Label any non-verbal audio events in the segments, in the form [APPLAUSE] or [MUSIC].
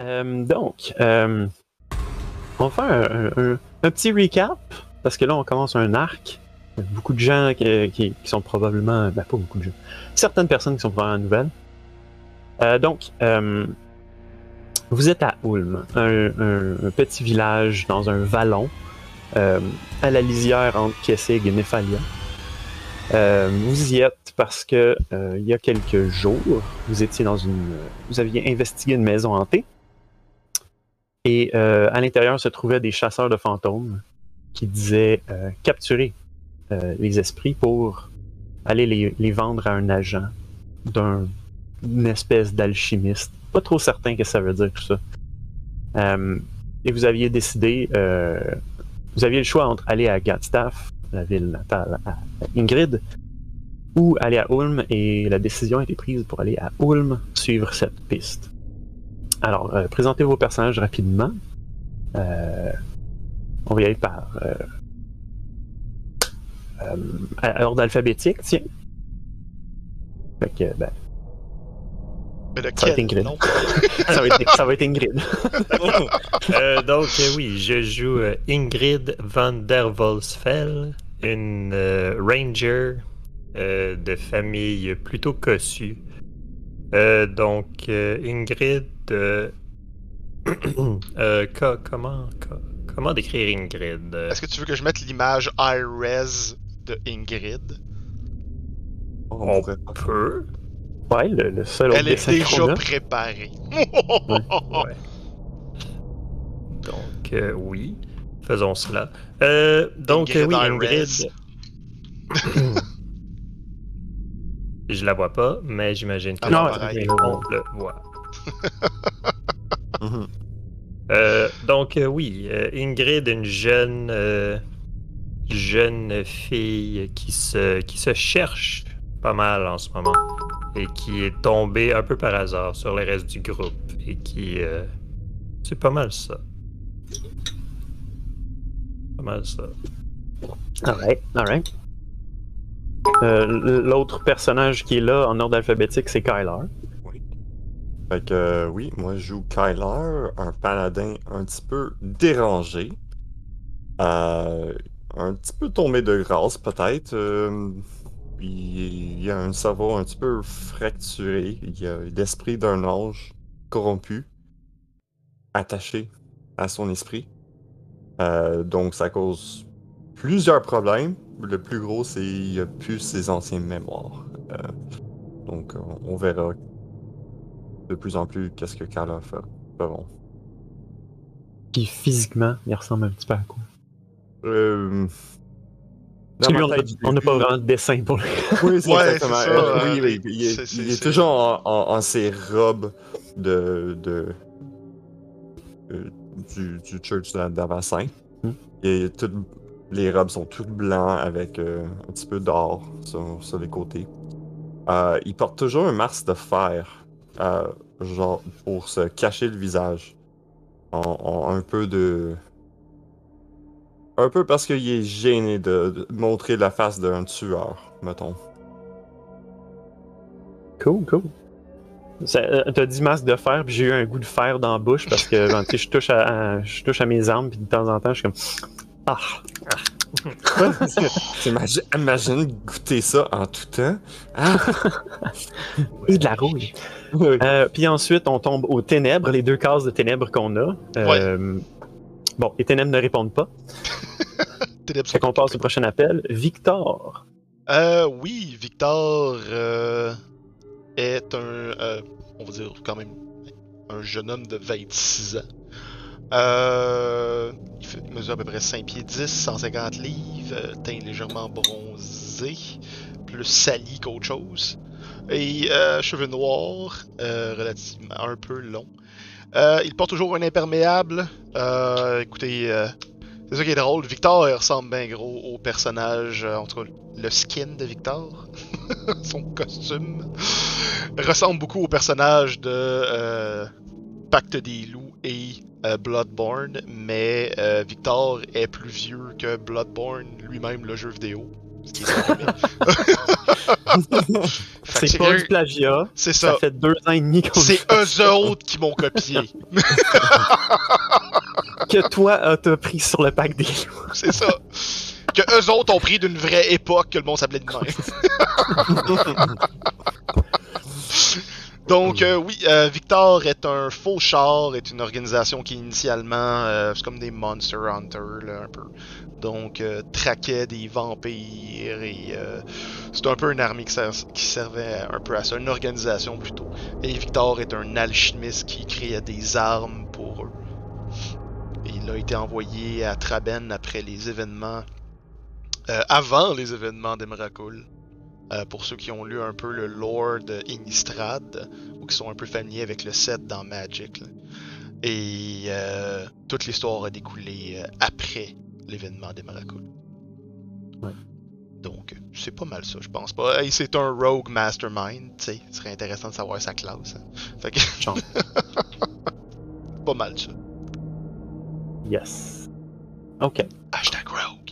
Euh, donc, euh, on va faire un, petit recap, parce que là, on commence un arc. Beaucoup de gens qui, sont probablement. Ben, pas beaucoup de gens. Certaines personnes qui sont probablement nouvelles. Euh, donc, euh, vous êtes à Ulm, un, petit village dans un vallon, à la lisière entre Kessig et Nephalia. Vous y êtes parce que il y a quelques jours, vous étiez dans une, vous aviez investigué une maison hantée et euh, à l'intérieur se trouvaient des chasseurs de fantômes qui disaient euh, capturer euh, les esprits pour aller les, les vendre à un agent d'un- d'une espèce d'alchimiste. Pas trop certain que ça veut dire tout ça. Euh, et vous aviez décidé, euh, vous aviez le choix entre aller à Gatstaff, la ville natale à Ingrid, ou aller à Ulm, et la décision a été prise pour aller à Ulm suivre cette piste. Alors, euh, présentez vos personnages rapidement. Euh, on va y aller par euh, euh, ordre alphabétique, tiens. Fait que, ben, Mais ça va être Ingrid. non? [LAUGHS] ça, va être, ça va être Ingrid. [LAUGHS] Euh, donc, euh, oui, je joue euh, Ingrid van der Volsfeld, une euh, ranger euh, de famille plutôt cossue. Euh, donc, euh, Ingrid. euh, [CLEARS THROAT] euh, co- comment, co- comment décrire Ingrid? Euh, Est-ce que tu veux que je mette l'image high-res de Ingrid? On peut. Ouais, le, le seul Elle est déjà préparée. [LAUGHS] Ouais. Donc, euh, oui, faisons cela. Euh, donc, euh, Ingrid oui. Ingrid. [CLEARS THROAT] Je la vois pas, mais j'imagine que Ah non, les gens le voient. [LAUGHS] Mhm. Euh, donc, euh, oui, euh, Ingrid, une jeune, euh, jeune fille qui se, qui se cherche pas mal en ce moment et qui est tombée un peu par hasard sur le reste du groupe et qui. euh, c'est pas mal ça. Pas mal ça. Alright, alright. Euh, L'autre personnage qui est là en ordre alphabétique, c'est Kyler. Fait que euh, oui, moi je joue Kyler, un paladin un petit peu dérangé. Euh, un petit peu tombé de grâce peut-être. il, il a un cerveau un petit peu fracturé. Il a l'esprit d'un ange corrompu, attaché à son esprit. Donc ça cause plusieurs problèmes. Le plus gros, c'est qu'il a plus ses anciennes mémoires. Euh, donc on, on verra de plus en plus qu'est-ce que Kyler fait. feront. Qui physiquement, il ressemble un petit peu à quoi? Euh... on n'a pas vraiment de dessin pour lui. [LAUGHS] Oui, c'est Ouais, exactement. c'est ça, Euh, euh, oui, oui, les- il est, il est toujours en, en- en ses robes de, de euh, du, du Church d'A- d'Avassin. Hmm. Et toutes les robes sont toutes blancs avec euh, un petit peu d'or sur, sur les côtés. Euh, il porte toujours un masque de fer, euh, genre pour se cacher le visage. En, en un peu de. Un peu parce qu'il est gêné de, de montrer la face d'un tueur, mettons. Cool, cool. T'as dit masque de fer, puis j'ai eu un goût de fer dans la bouche parce que je touche à, à- je touche à mes armes, puis de temps en temps, je suis comme Ah! Imagine, imagine goûter ça en tout temps. Ah! [LAUGHS] Et de la rouille. Euh, puis ensuite, on tombe aux ténèbres, les deux cases de ténèbres qu'on a. Euh, Bon, les ténèbres ne répondent pas. [LAUGHS] Ténèbres Fait qu'on passe au prochain appel. Victor. Euh, oui, Victor euh, est un, euh, on va dire quand même, un jeune homme de 26 ans. Euh, il, mesure à peu près 5 pieds 10, 150 livres, euh, teint légèrement bronzé, plus sali qu'autre chose. Et euh, cheveux noirs, relativement un peu longs. Il porte toujours un imperméable. Écoutez, c'est ça qui est drôle. Victor il ressemble bien gros au personnage, en tout cas le skin de Victor, [LAUGHS] son costume, ressemble beaucoup au personnage de Pacte des loups et euh, Bloodborne, mais euh, Victor est plus vieux que Bloodborne lui-même, le jeu vidéo. [LAUGHS] C'est pas du plagiat. C'est Ça ça. fait deux ans et demi qu'on C'est eux autres qui m'ont copié. [LAUGHS] que toi euh, t'as pris sur le pack des loups. C'est ça. Que eux autres ont pris d'une vraie époque que le monde s'appelait de même. [LAUGHS] Donc euh, oui, euh, Victor est un faucheur, est une organisation qui initialement, euh, c'est comme des Monster Hunter là, un peu. Donc traquait des vampires et euh, c'est un peu une armée qui, ser- qui servait un peu à ça, une organisation plutôt. Et Victor est un alchimiste qui créait des armes pour eux. Et il a été envoyé à Traben après les événements, euh, avant les événements d'Emrakul. Euh, pour ceux qui ont lu un peu le lore de Innistrad, ou qui sont un peu familiers avec le set dans Magic. là. Et euh, toute l'histoire a découlé euh, après l'événement d'Emrakul. Ouais. Donc, c'est pas mal ça, je pense pas. Hey, c'est un rogue mastermind, tu sais. Ce serait intéressant de savoir sa classe. hein. Fait que. [LAUGHS] Pas mal ça. Yes. Ok. Hashtag rogue.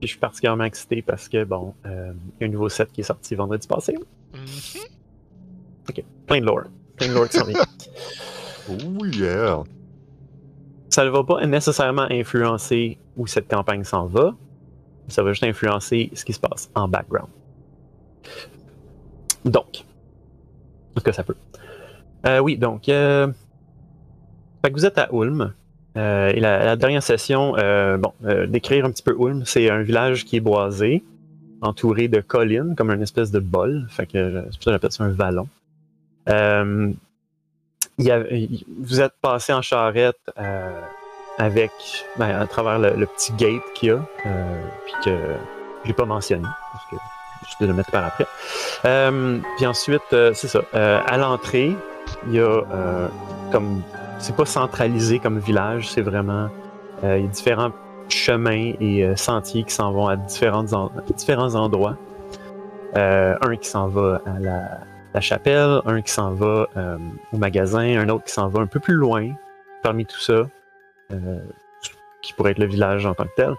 Puis je suis particulièrement excité parce que, bon, euh, il y a un nouveau set qui est sorti vendredi passé. Mhm. Plein de lore. Plein de lore qui s'en vient. [LAUGHS] Oh yeah! Ça ne va pas nécessairement influencer où cette campagne s'en va. Ça va juste influencer ce qui se passe en background. Donc, est-ce que ça peut? Euh, oui, donc, euh, fait que vous êtes à Ulm. Euh, et la, dernière session, euh, bon, euh, décrire un petit peu Ulm, c'est un village qui est boisé, entouré de collines, comme une espèce de bol. Fait que c'est pour ça j'appelle ça un vallon. Vous êtes passé en charrette avec, ben, à travers le, le petit gate qu'il y a, puis que j'ai pas mentionné, parce que je vais le mettre par après. Puis ensuite, c'est ça, à l'entrée, il y a comme, c'est pas centralisé comme village, c'est vraiment, euh, il y a différents chemins et euh, sentiers qui s'en vont à différentes en- différents endroits. Euh, un qui s'en va à la, chapelle, un qui s'en va au magasin, un autre qui s'en va un peu plus loin, parmi tout ça, qui pourrait être le village en tant que tel.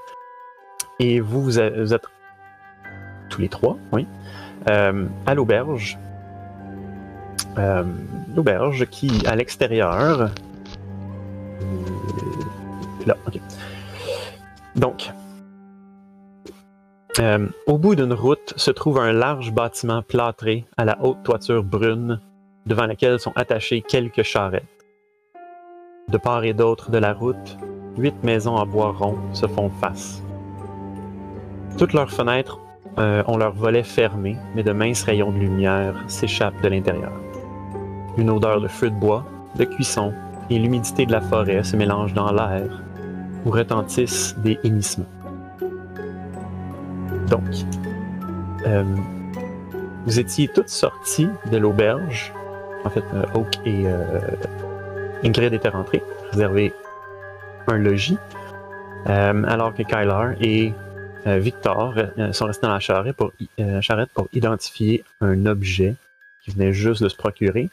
Et vous, vous êtes, tous les trois, oui, à l'auberge. L'auberge qui, à l'extérieur, Donc, euh, au bout d'une route se trouve un large bâtiment plâtré à la haute toiture brune, devant laquelle sont attachées quelques charrettes. De part et d'autre de la route, huit maisons en bois rond se font face. Toutes leurs fenêtres euh, ont leurs volets fermés, mais de minces rayons de lumière s'échappent de l'intérieur. Une odeur de feu de bois, de cuisson et l'humidité de la forêt se mélangent dans l'air, où retentissent des hennissements. Donc, euh, vous étiez toutes sorties de l'auberge. En fait, euh, Oak et euh, Ingrid étaient rentrés, réservé un logis. Euh, alors que Kyler et Victor sont restés dans la charrette pour, identifier un objet qui venait juste de se procurer.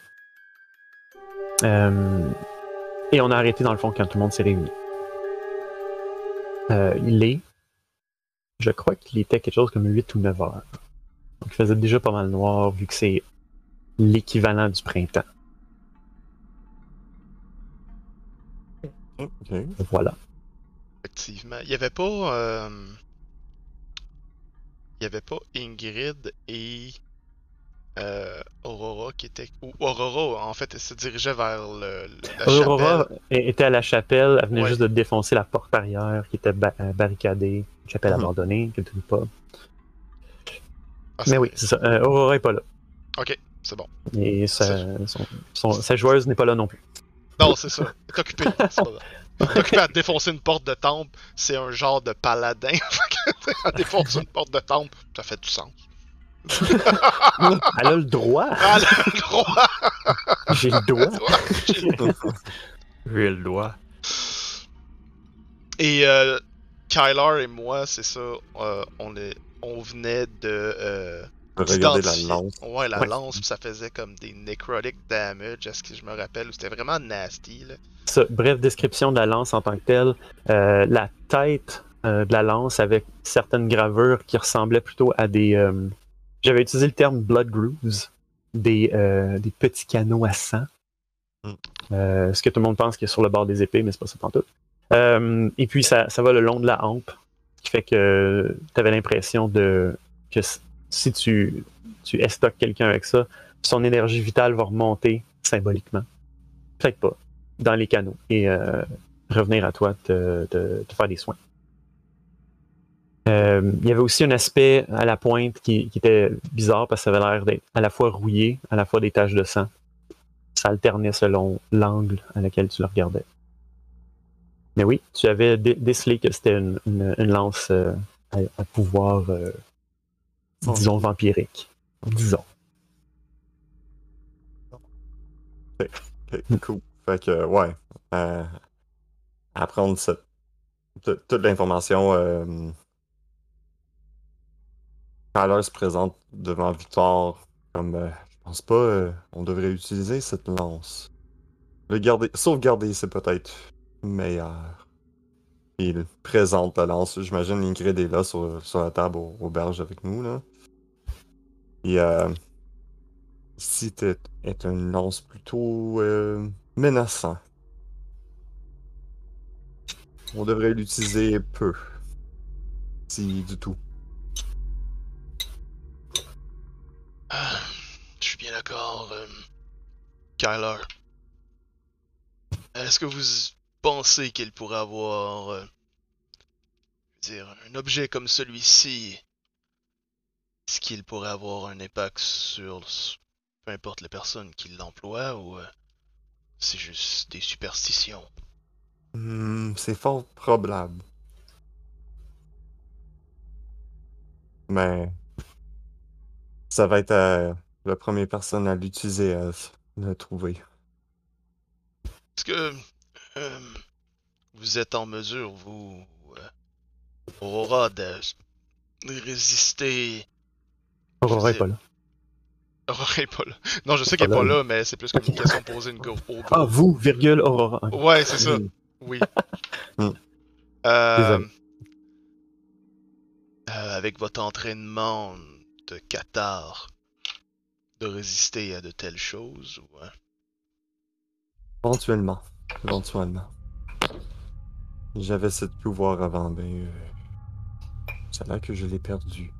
Et on a arrêté dans le fond quand tout le monde s'est réuni. Euh, il est je crois qu'il était quelque chose comme 8 ou 9 heures. Donc il faisait déjà pas mal noir vu que c'est l'équivalent du printemps. Ok. Voilà. Effectivement. Il y avait pas. euh, Il y avait pas Ingrid et. Euh, Aurora qui était. Ou Aurora, en fait, elle se dirigeait vers le, la Aurora chapelle. était à la chapelle, elle venait Ouais. juste de défoncer la porte arrière qui était ba- euh, barricadée, une chapelle Mhm. abandonnée, quelque pas. Ah, Mais oui, c'est ça. Euh, Aurora est pas là. Ok, c'est bon. Et sa, son- son- sa joueuse n'est pas là non plus. Non, c'est ça. Elle est occupée. c'est pas vrai. Elle est occupée à défoncer une porte de temple. C'est un genre de paladin. Fait [LAUGHS] que, Elle défonce une porte de temple. Ça fait du sens. [LAUGHS] Elle a le droit. Ah, [LAUGHS] le droit! J'ai le droit. J'ai le doigt. Et euh, Kyler et moi, c'est ça, euh, on, est, on venait de. Euh, Regardez la lance. Ouais, la Ouais. lance, puis ça faisait comme des necrotic damage, à ce que je me rappelle. C'était vraiment nasty, là. Bref description de la lance en tant que telle. Euh, la tête euh, de la lance avec certaines gravures qui ressemblaient plutôt à des. euh, J'avais utilisé le terme blood grooves, des, euh, des petits canaux à sang. Mm. Euh, ce que tout le monde pense qu'il y a sur le bord des épées, mais c'est pas ça tout. Euh, et puis ça, ça va le long de la hampe, ce qui fait que tu avais l'impression de que si tu, tu estoques quelqu'un avec ça, son énergie vitale va remonter symboliquement. Peut-être pas, dans les canaux. Et euh, revenir à toi te, te- te faire des soins. Euh, il y avait aussi un aspect à la pointe qui, qui était bizarre parce que ça avait l'air d'être à la fois rouillé, à la fois des taches de sang. Ça alternait selon l'angle à laquelle tu le regardais. Mais oui, tu avais dé- décelé que c'était une, une- une lance euh, à, à pouvoir, euh, disons, vampirique. Disons. Ok, cool. Fait que, ouais. euh, apprendre cette, t- toute l'information. Kyler se présente devant Victor comme euh, je pense pas euh, on devrait utiliser cette lance. Le garder, sauvegarder, c'est peut-être meilleur. Il présente la lance. J'imagine Ingrid est là sur, sur la table au, auberge avec nous. Là. Et euh, ici t'es- est une lance plutôt euh, menaçant. On devrait l'utiliser peu. Si du tout. Je suis bien d'accord. euh, Kyler. Est-ce que vous pensez qu'il pourrait avoir. euh, dire, un objet comme celui-ci? Est-ce qu'il pourrait avoir un impact sur. peu importe les personnes qui l'emploient ou. euh, c'est juste des superstitions? Hmm, c'est fort probable. Mais ça va être euh, la première personne à l'utiliser à le trouver. Est-ce que. euh, vous êtes en mesure, vous. euh, Aurora, de résister? Aurora est pas là. Aurora est pas là. Non, je sais qu'elle est pas là, mais c'est plus comme une question posée une au Ah, vous, virgule, Aurora. Ouais, c'est ça. Oui. [LAUGHS] Euh, Désolé. euh, avec votre entraînement de Qatar, de résister à de telles choses ou. euh, Éventuellement. Éventuellement. J'avais ce pouvoir avant, mais euh, c'est là que je l'ai perdu.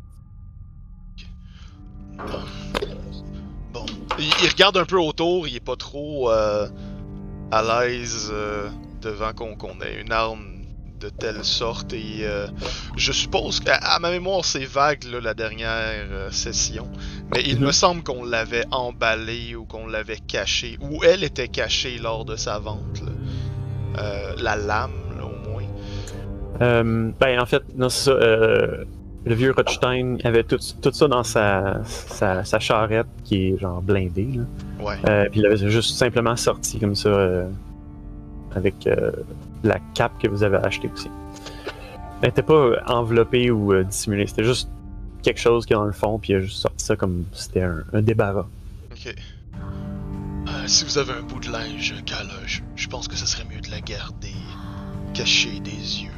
Bon, il, il regarde un peu autour, il est pas trop euh, à l'aise euh, devant qu'on qu'on ait une arme de telle sorte et euh, je suppose qu'à à ma mémoire c'est vague là, la dernière euh, session, mais il Mhm. me semble qu'on l'avait emballé ou qu'on l'avait caché ou elle était cachée lors de sa vente, là. Euh, la lame là, au moins. Ben, en fait, non, c'est ça. le vieux Rothstein avait tout, tout ça dans sa, sa, sa charrette qui est genre blindée. Là. Ouais. Puis il l'avait juste simplement sorti comme ça avec euh, la cape que vous avez achetée aussi. Elle n'était pas euh, enveloppée ou euh, dissimulée, c'était juste quelque chose qui est dans le fond, puis il a juste sorti ça comme si c'était un, un débarras. Ok. Euh, si vous avez un bout de linge, Kala, je, pense que ce serait mieux de la garder cachée des yeux.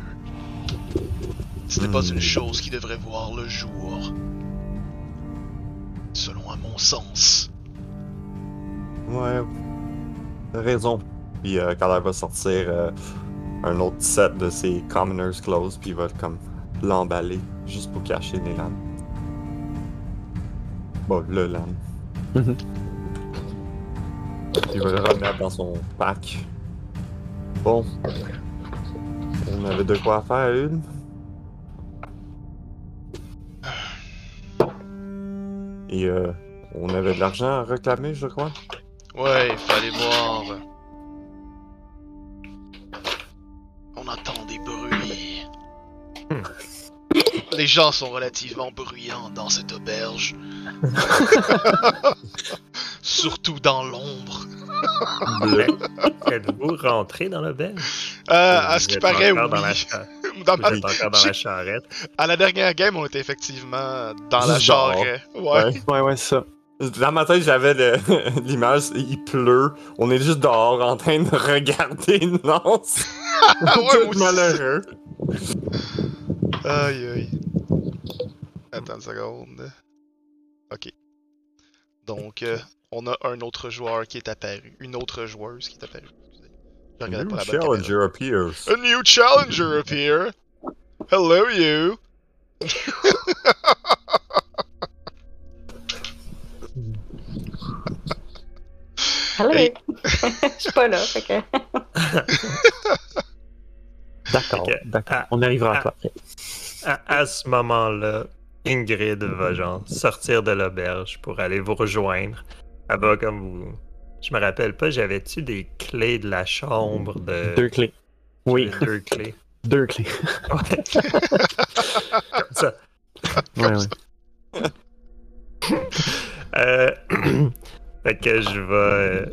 Ce n'est pas Hmm. une chose qui devrait voir le jour. Selon à mon sens. Ouais, raison. Puis euh, quand elle va sortir euh, un autre set de ses Commoner's Clothes, puis il va comme l'emballer juste pour cacher les lames. Bon, le lame. Mhm. Il va le remettre dans son pack. Bon. On avait de quoi faire, une. Et euh, on avait de l'argent à réclamer, je crois. Ouais, il fallait voir. Les gens sont relativement bruyants dans cette auberge. [LAUGHS] Surtout dans l'ombre. Êtes-vous rentré dans l'auberge? Euh, à ce qui paraît, [LAUGHS] encore Dans la, oui. cha- Dans [LAUGHS] la charrette. À la dernière game, on était effectivement dans la charrette. Ouais. Ouais. Ouais, ça. Dans ma tête, j'avais le- l'image, il pleut, on est juste dehors en train de regarder une lance. Ouais, malheureux. Aïe aïe. Attends une seconde. Ok. Donc, euh, on a un autre joueur qui est apparu. Une autre joueuse qui est apparue. Je regardais New pas la bonne caméra. challenger appears. A new challenger appear. Hello you. Hello! Hey. [LAUGHS] Je suis pas là, que. [LAUGHS] D'accord. Ah. On arrivera à Ah. toi après. À, à ce moment-là, Ingrid va genre sortir de l'auberge pour aller vous rejoindre. Elle va comme vous. Je me rappelle pas, j'avais-tu des clés de la chambre de. Deux clés. Oui, Deux clés. [LAUGHS] deux clés. Ouais. comme ça. [LAUGHS] Ouais, ouais. Euh, [CLEARS THROAT] fait que je vais.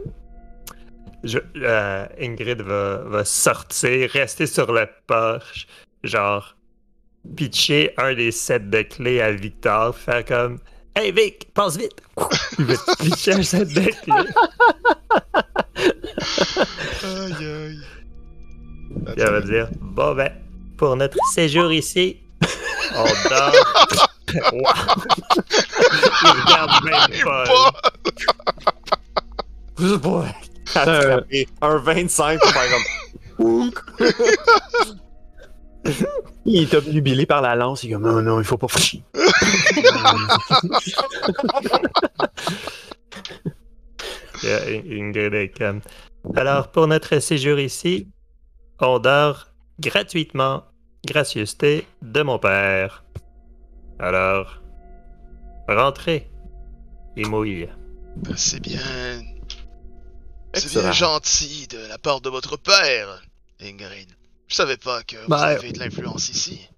Euh, je- euh, Ingrid va, va sortir, rester sur le porche, genre pitcher un des sets de clés à Victor, faire comme Hey Vic, passe vite! Il va pitcher un set de clés. Aïe aïe. Elle va dire Bon ben, pour notre séjour ici, on dort. Wow. [LAUGHS] Il regarde même pas. Attraper un 25 pour faire comme. [LAUGHS] Il est obnubilé par la lance. Il est comme non, non, il faut pas. Puis, euh, Ingrid est comme, Alors, pour notre séjour ici, on dort gratuitement, gracieuseté de mon père. Alors, rentrez et mouille. Ben, C'est bien. C'est bien gentil de la part de votre père, Ingrid. Je savais pas que vous Ben, avez de l'influence ici.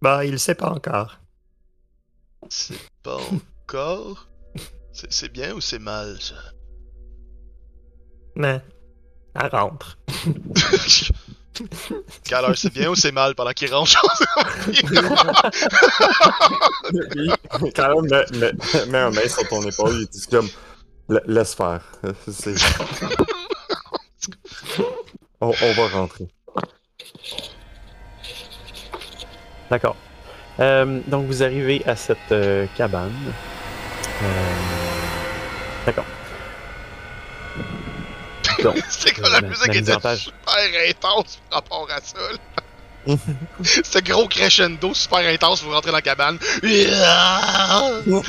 Bah, il sait pas encore. C'est pas encore. C'est c'est bien ou c'est mal, ça? Mais, elle rentre. Quelle heure c'est bien ou c'est mal pendant qu'il range? Puis, Quand même, met, met, met un main sur ton épaule, il dit comme. La- Laisse faire. [LAUGHS] [LAUGHS] On, on va rentrer. D'accord. Euh, donc, vous arrivez à cette euh, cabane. Euh, D'accord. [LAUGHS] C'est comme la musique mise était super intense par rapport à ça. là? Ce gros crescendo super intense, vous rentrez dans la cabane. [LAUGHS] vous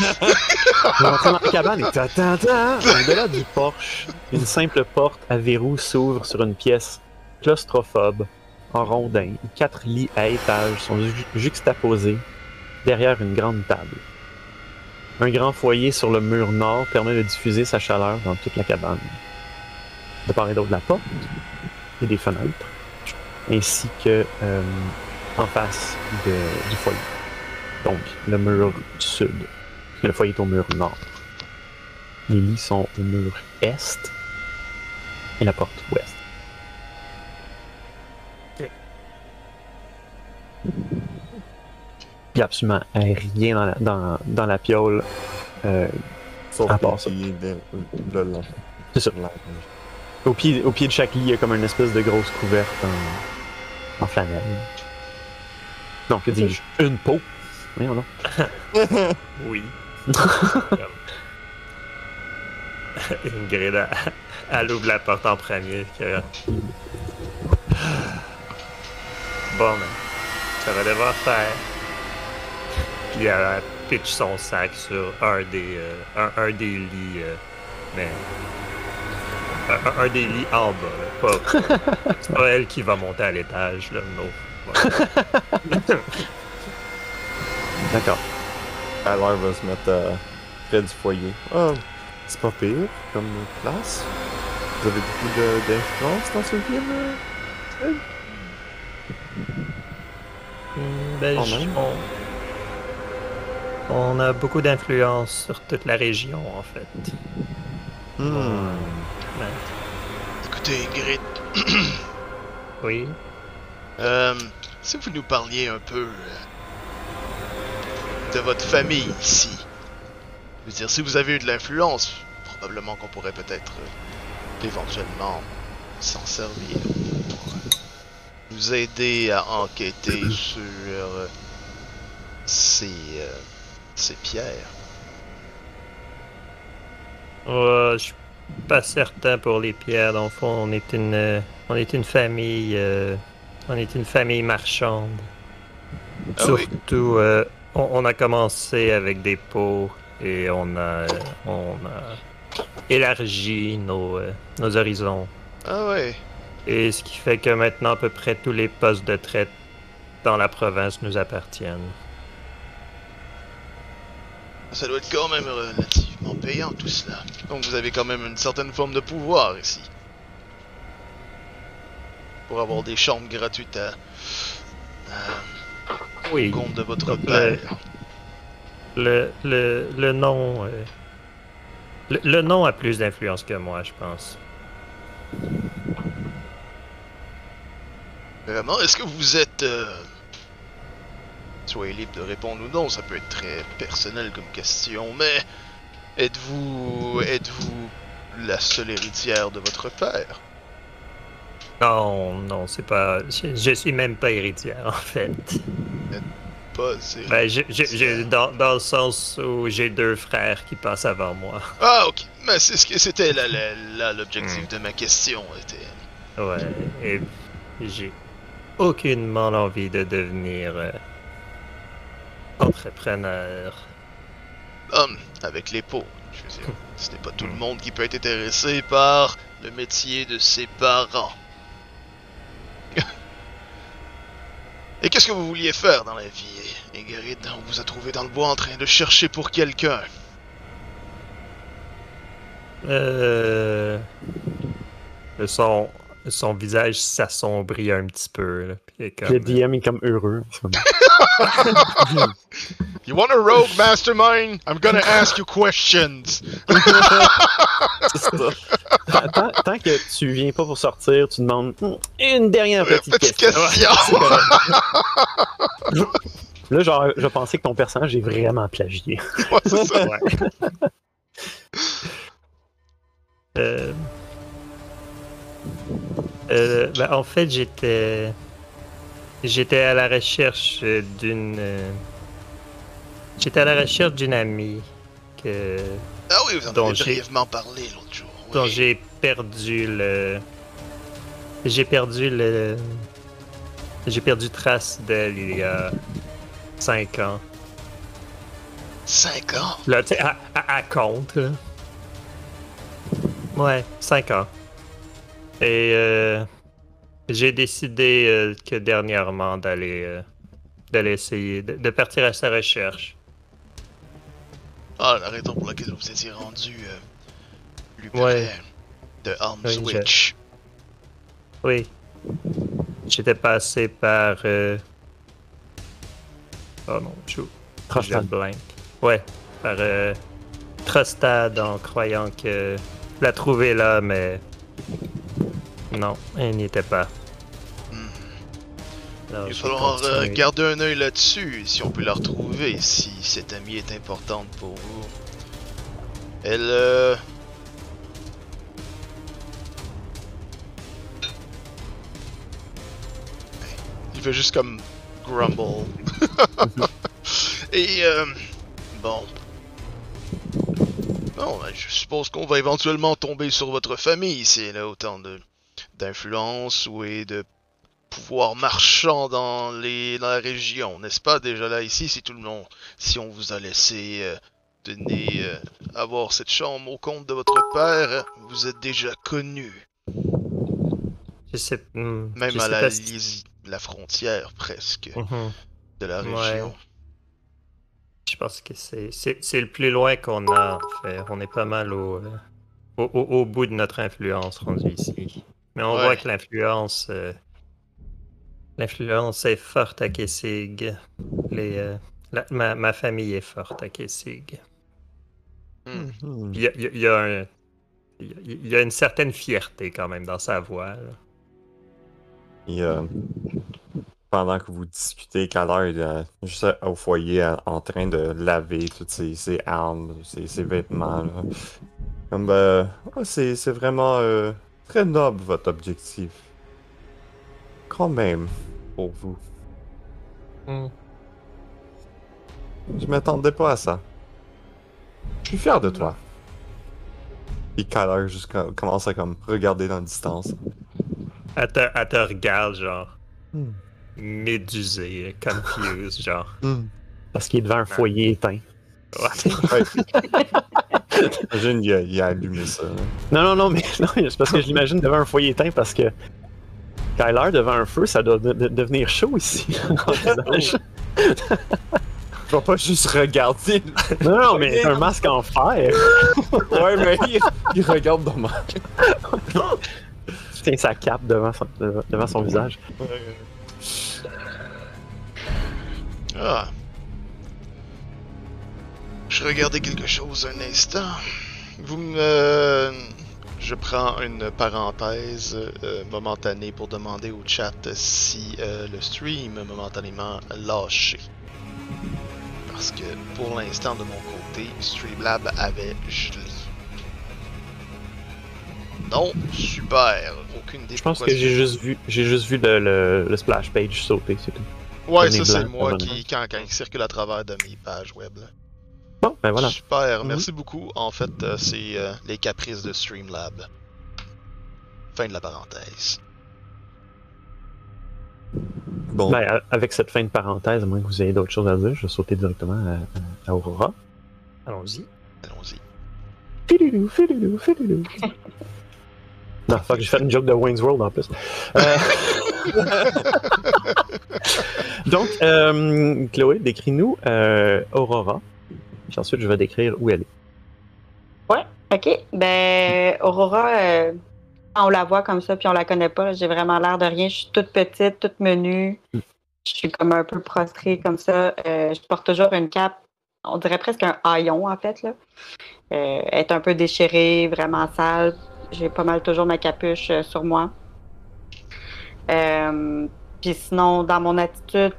dans la cabane et Au-delà du porche, une simple porte à verrou s'ouvre sur une pièce claustrophobe, en rondin. Quatre lits à étages sont ju- juxtaposés derrière une grande table. Un grand foyer sur le mur nord permet de diffuser sa chaleur dans toute la cabane. De part et d'autre la porte et des fenêtres, ainsi que euh, en face de- du foyer. Donc, le mur sud. Le foyer est au mur nord. Les lits sont au mur est et la porte ouest. Il n'y a absolument rien dans la, dans, dans la piole. Euh, Sauf À part ça. le long. C'est ça. Au, pied, au pied de chaque lit, il y a comme une espèce de grosse couverte en, en flanelle. Donc, que dis-je Une peau. Voyons donc. [LAUGHS] Oui. [LAUGHS] Comme- Ingrid, elle, elle ouvre la porte en premier. que- Bon, ben, ça va devoir faire. Puis elle pitch son sac sur un des, euh, un, un des lits, euh, mais. Un, un des lits en bas, là, pas. [LAUGHS] C'est pas elle qui va monter à l'étage, là, non. [LAUGHS] D'accord. Alors, va se mettre euh, près du foyer. Ah, c'est pas pire comme place. Vous avez beaucoup d'influence dans ce film? euh? Ben, je- on... on a beaucoup d'influence sur toute la région, en fait. Hmm. Écoutez, Ingrid, [CLEARS THROAT] Oui. euh, si vous nous parliez un peu euh, de votre famille ici. Je veux dire, si vous avez eu de l'influence, probablement qu'on pourrait peut-être euh, éventuellement s'en servir pour euh, vous aider à enquêter [CLEARS THROAT] sur euh, ces, euh, ces pierres. Ouais, je pas certain pour les pierres. Dans le fond, on est une, on est une famille, euh, on est une famille marchande. Ah oui. Surtout, euh, on, on a commencé avec des pots et on a, on a élargi nos, euh, nos horizons. Ah ouais. Et ce qui fait que maintenant, à peu près tous les postes de traite dans la province nous appartiennent. Ça doit être quand même relativement payant tout cela. Donc vous avez quand même une certaine forme de pouvoir ici. Pour avoir des chambres gratuites à, à- Oui. au compte de votre Donc, père. Le, le, le nom. euh, le, le nom a plus d'influence que moi, je pense. Vraiment, est-ce que vous êtes... euh, Soyez libre de répondre ou non, ça peut être très personnel comme question, mais... Êtes-vous... Êtes-vous la seule héritière de votre père? Non, non, c'est pas. Je, je suis même pas héritière, en fait. Pas c'est... Ben, je- je- je- dans, dans le sens où j'ai deux frères qui passent avant moi. Ah, ok. Mais c'est ce que c'était là, là, là, l'objectif de ma question. Était... Ouais, et j'ai aucunement envie de devenir euh, entrepreneur. Homme, avec les pots. Je veux dire, ce n'est pas tout le monde qui peut être intéressé par le métier de ses parents. [LAUGHS] Et qu'est-ce que vous vouliez faire dans la vie, Ingrid On vous a trouvé dans le bois en train de chercher pour quelqu'un. Euh, son, son visage s'assombrit un petit peu. Là, Le comme, DM est comme heureux. [LAUGHS] You want a rogue mastermind? I'm gonna ask you questions. [LAUGHS] Tant, tant que tu viens pas pour sortir, tu demandes Hmm, une dernière petite, Petite question. question. Là, genre, je pensais que ton personnage est vraiment plagié. Ouais, c'est ça. Ouais. Euh, euh, ben, en fait, j'étais j'étais à la recherche euh, d'une euh, j'étais à la recherche d'une amie que Ah oui, vous en Dont avez j'ai- brièvement parlé l'autre jour. oui. dont j'ai perdu le j'ai perdu le j'ai perdu trace d'elle il y a cinq ans. Cinq ans? Là, tu sais, à, à- à compte, là. Ouais, 5 ans. Et euh, j'ai décidé euh, que dernièrement d'aller euh, d'aller essayer de, de partir à sa recherche. Ah, la raison pour laquelle vous étiez rendu euh, Ouais. de Arms Oui, je- Witch. Oui. J'étais passé par. euh, Oh non, je Trostad. blank. Ouais, par euh, Trostad en croyant que la trouver là, mais. Non, elle n'y était pas. Alors, Il va falloir euh, garder un œil là-dessus, si on peut la retrouver, si cette amie est importante pour vous. Elle, euh... Il fait juste comme grumble. [LAUGHS] Et, euh... Bon. Bon, ben, je suppose qu'on va éventuellement tomber sur votre famille, si elle a autant de d'influence ou et de pouvoir marchand dans les dans la région, n'est-ce pas? Déjà là ici si tout le monde si on vous a laissé euh, donner euh, avoir cette chambre au compte de votre père, vous êtes déjà connu, Je sais, hmm, même je à sais la si- la frontière presque Mhm. de la Ouais. région. Je pense que c'est c'est- c'est le plus loin qu'on a. en fait. On est pas mal au, euh, au, au- au bout de notre influence rendu ici. Mais on Ouais. voit que l'influence. euh, l'influence est forte à Kessig. Les, euh, la- ma, ma famille est forte à Kessig. Hmm. Il y a, il y a- il y a un- il y a- il y a une certaine fierté quand même dans sa voix. là. Et, euh, pendant que vous discutez, Kaler il est juste au foyer en, en train de laver toutes ses, ses armes, ses, ses vêtements. là. Comme, euh, c'est vraiment euh, très noble votre objectif. Quand même, pour vous. Je m'attendais pas à ça. Je suis fier de toi. Et Kyler juste co- commence à comme regarder dans la distance. Elle te, elle te regarde, genre, Hmm. médusée, confused, [LAUGHS] genre. Parce qu'il est devant un foyer éteint. Ouais. Ouais. Imagine, il a, a allumé ça. Non, non, non, mais [LAUGHS] non, c'est parce que je l'imagine devant un foyer éteint parce que Kyler devant un feu, ça doit de- de- devenir chaud ici. [LAUGHS] [LAUGHS] Je vais pas juste regarder. non, non, mais un masque en fer. [LAUGHS] ouais, mais il, il regarde dans ma. Tiens sa cape devant son, devant- devant son visage. Ah. Je regardais quelque chose un instant. Vous me... Je prends une parenthèse euh, momentanée pour demander au chat si euh, le stream est momentanément lâché. Parce que pour l'instant de mon côté, Streamlab avait gelé. Non, super. Aucune idée Je pense que j'ai juste vu, j'ai juste vu le, le- le splash page sauter, c'est tout. Ouais, ça c'est moi qui, quand, quand il circule à travers de mes pages web. là. Bon, ben voilà. Super, Mhm. merci beaucoup. En fait, euh, c'est euh, les caprices de Streamlab. Fin de la parenthèse. Bon, Ben, avec cette fin de parenthèse, à moins que vous ayez d'autres choses à dire, je vais sauter directement à, à Aurora. Allons-y. Allons-y. Fidoulou, fidoulou, fidoulou. [LAUGHS] Non, fuck, j'ai fait une joke de Wayne's World en plus. Euh, [LAUGHS] [LAUGHS] Donc, euh, Chloé, décris-nous euh, Aurora. Puis ensuite, je vais décrire où elle est. Ouais, ok. Ben, Aurora, euh, on la voit comme ça, puis on la connaît pas, j'ai vraiment l'air de rien. Je suis toute petite, toute menue. Je suis comme un peu prostrée comme ça. Euh, je porte toujours une cape, on dirait presque un haillon, en fait. Là. Euh, elle est un peu déchirée, vraiment sale. J'ai pas mal toujours ma capuche sur moi. Puis sinon, dans mon attitude,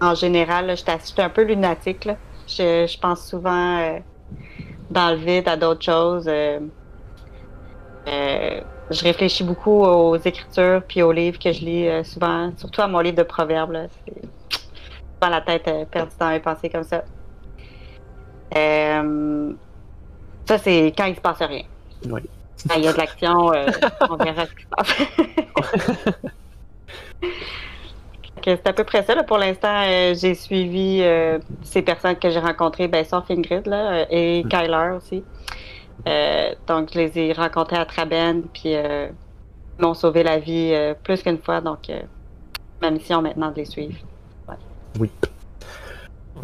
en général, là, je suis un peu lunatique. Là. Je, je pense souvent euh, dans le vide à d'autres choses. euh, euh, je réfléchis beaucoup aux écritures puis aux livres que je lis souvent, surtout à mon livre de proverbes. C'est souvent la tête perdue dans mes pensées comme ça. Ça, c'est quand il se passe rien. Oui. Quand il y a de l'action, on verra ce qui se passe. [LAUGHS] C'est à peu près ça. Là. Pour l'instant, euh, j'ai suivi euh, ces personnes que j'ai rencontrées, ben, sauf Ingrid là, euh, et Mm. Kyler aussi. Donc, je les ai rencontrés à Traben, puis ils m'ont sauvé la vie plus qu'une fois. Donc, ma mission maintenant de les suivre. Oui.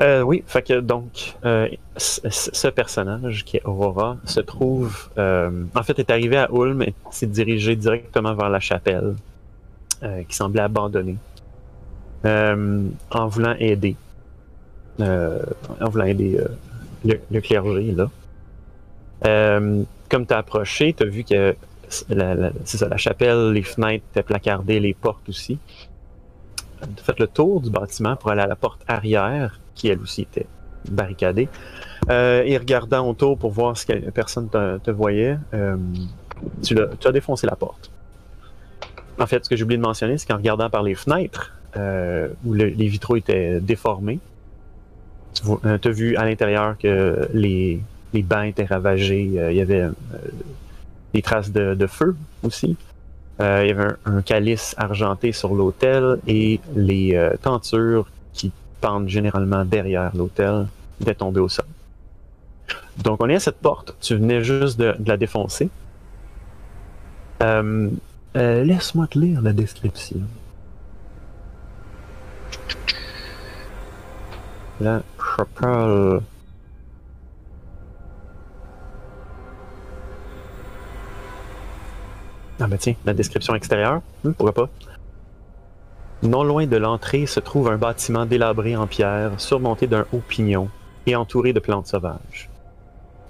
Euh, oui, fait que donc, euh, ce personnage qui est Aurora se trouve, euh, en fait, est arrivé à Ulm et s'est dirigé directement vers la chapelle, qui semblait abandonnée, euh, en voulant aider, euh, en voulant aider euh, le, le clergé là. Comme tu as approché, tu as vu que la, ça, la chapelle, les fenêtres étaient placardées, les portes aussi. Tu as fait le tour du bâtiment pour aller à la porte arrière, qui elle aussi était barricadée. Et regardant autour pour voir si personne te, te voyait, tu, l'as- tu as défoncé la porte. En fait, ce que j'ai oublié de mentionner, c'est qu'en regardant par les fenêtres, euh, où le- les vitraux étaient déformés, tu as vu à l'intérieur que les, les bancs étaient ravagés. euh, il y avait euh, des traces de, de feu aussi. Euh, il y avait un, calice argenté sur l'autel et les euh, tentures qui pendent généralement derrière l'autel étaient tombées au sol. Donc on est à cette porte, tu venais juste de, de la défoncer. Euh, euh, Laisse-moi te lire la description. La chapelle. Ah ben tiens, la description extérieure, Hmm, pourquoi pas? Non loin de l'entrée se trouve un bâtiment délabré en pierre, surmonté d'un haut pignon et entouré de plantes sauvages.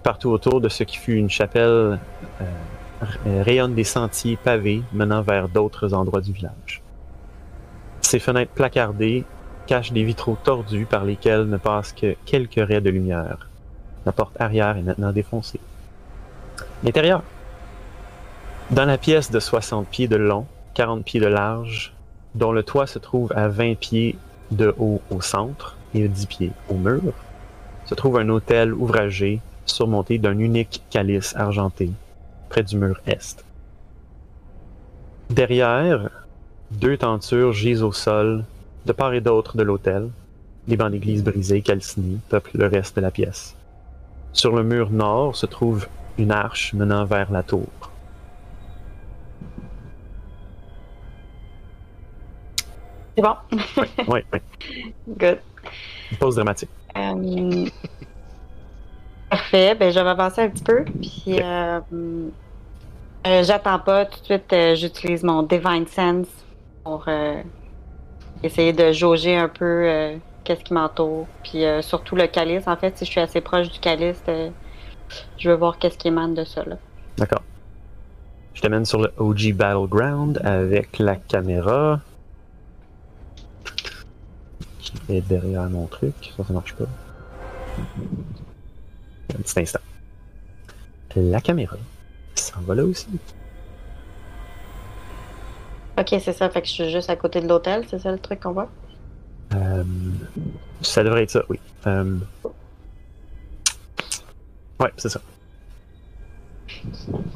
Partout autour de ce qui fut une chapelle euh, rayonnent des sentiers pavés menant vers d'autres endroits du village. Ces fenêtres placardées cachent des vitraux tordus par lesquels ne passent que quelques raies de lumière. La porte arrière est maintenant défoncée. L'intérieur. Dans la pièce de 60 pieds de long, 40 pieds de large, dont le toit se trouve à 20 pieds de haut au centre, et 10 pieds au mur se trouve un hôtel ouvragé surmonté d'un unique calice argenté près du mur est. Derrière, deux tentures gisent au sol de part et d'autre de l'hôtel. Des bancs d'église brisés, calcinés, peuplent le reste de la pièce. Sur le mur nord se trouve une arche menant vers la tour. C'est bon. Oui, oui. [LAUGHS] Good. Une pause dramatique. Euh, Parfait. Ben, je vais avancer un petit peu. Puis, euh, euh, j'attends pas. Tout de suite, euh, j'utilise mon Divine Sense pour essayer de jauger un peu euh, qu'est-ce qui m'entoure. Puis, euh, surtout le calice. En fait, si je suis assez proche du calice, euh, je veux voir qu'est-ce qui émane de ça. D'accord. Je t'amène sur le OG Battleground avec la caméra. Qui est derrière mon truc. Ça, ça marche pas. Un petit instant. La caméra s'en va là aussi. Ok, c'est ça. Fait que je suis juste à côté de l'hôtel. C'est ça le truc qu'on voit? Euh, ça devrait être ça, oui. Euh, Ouais, c'est ça.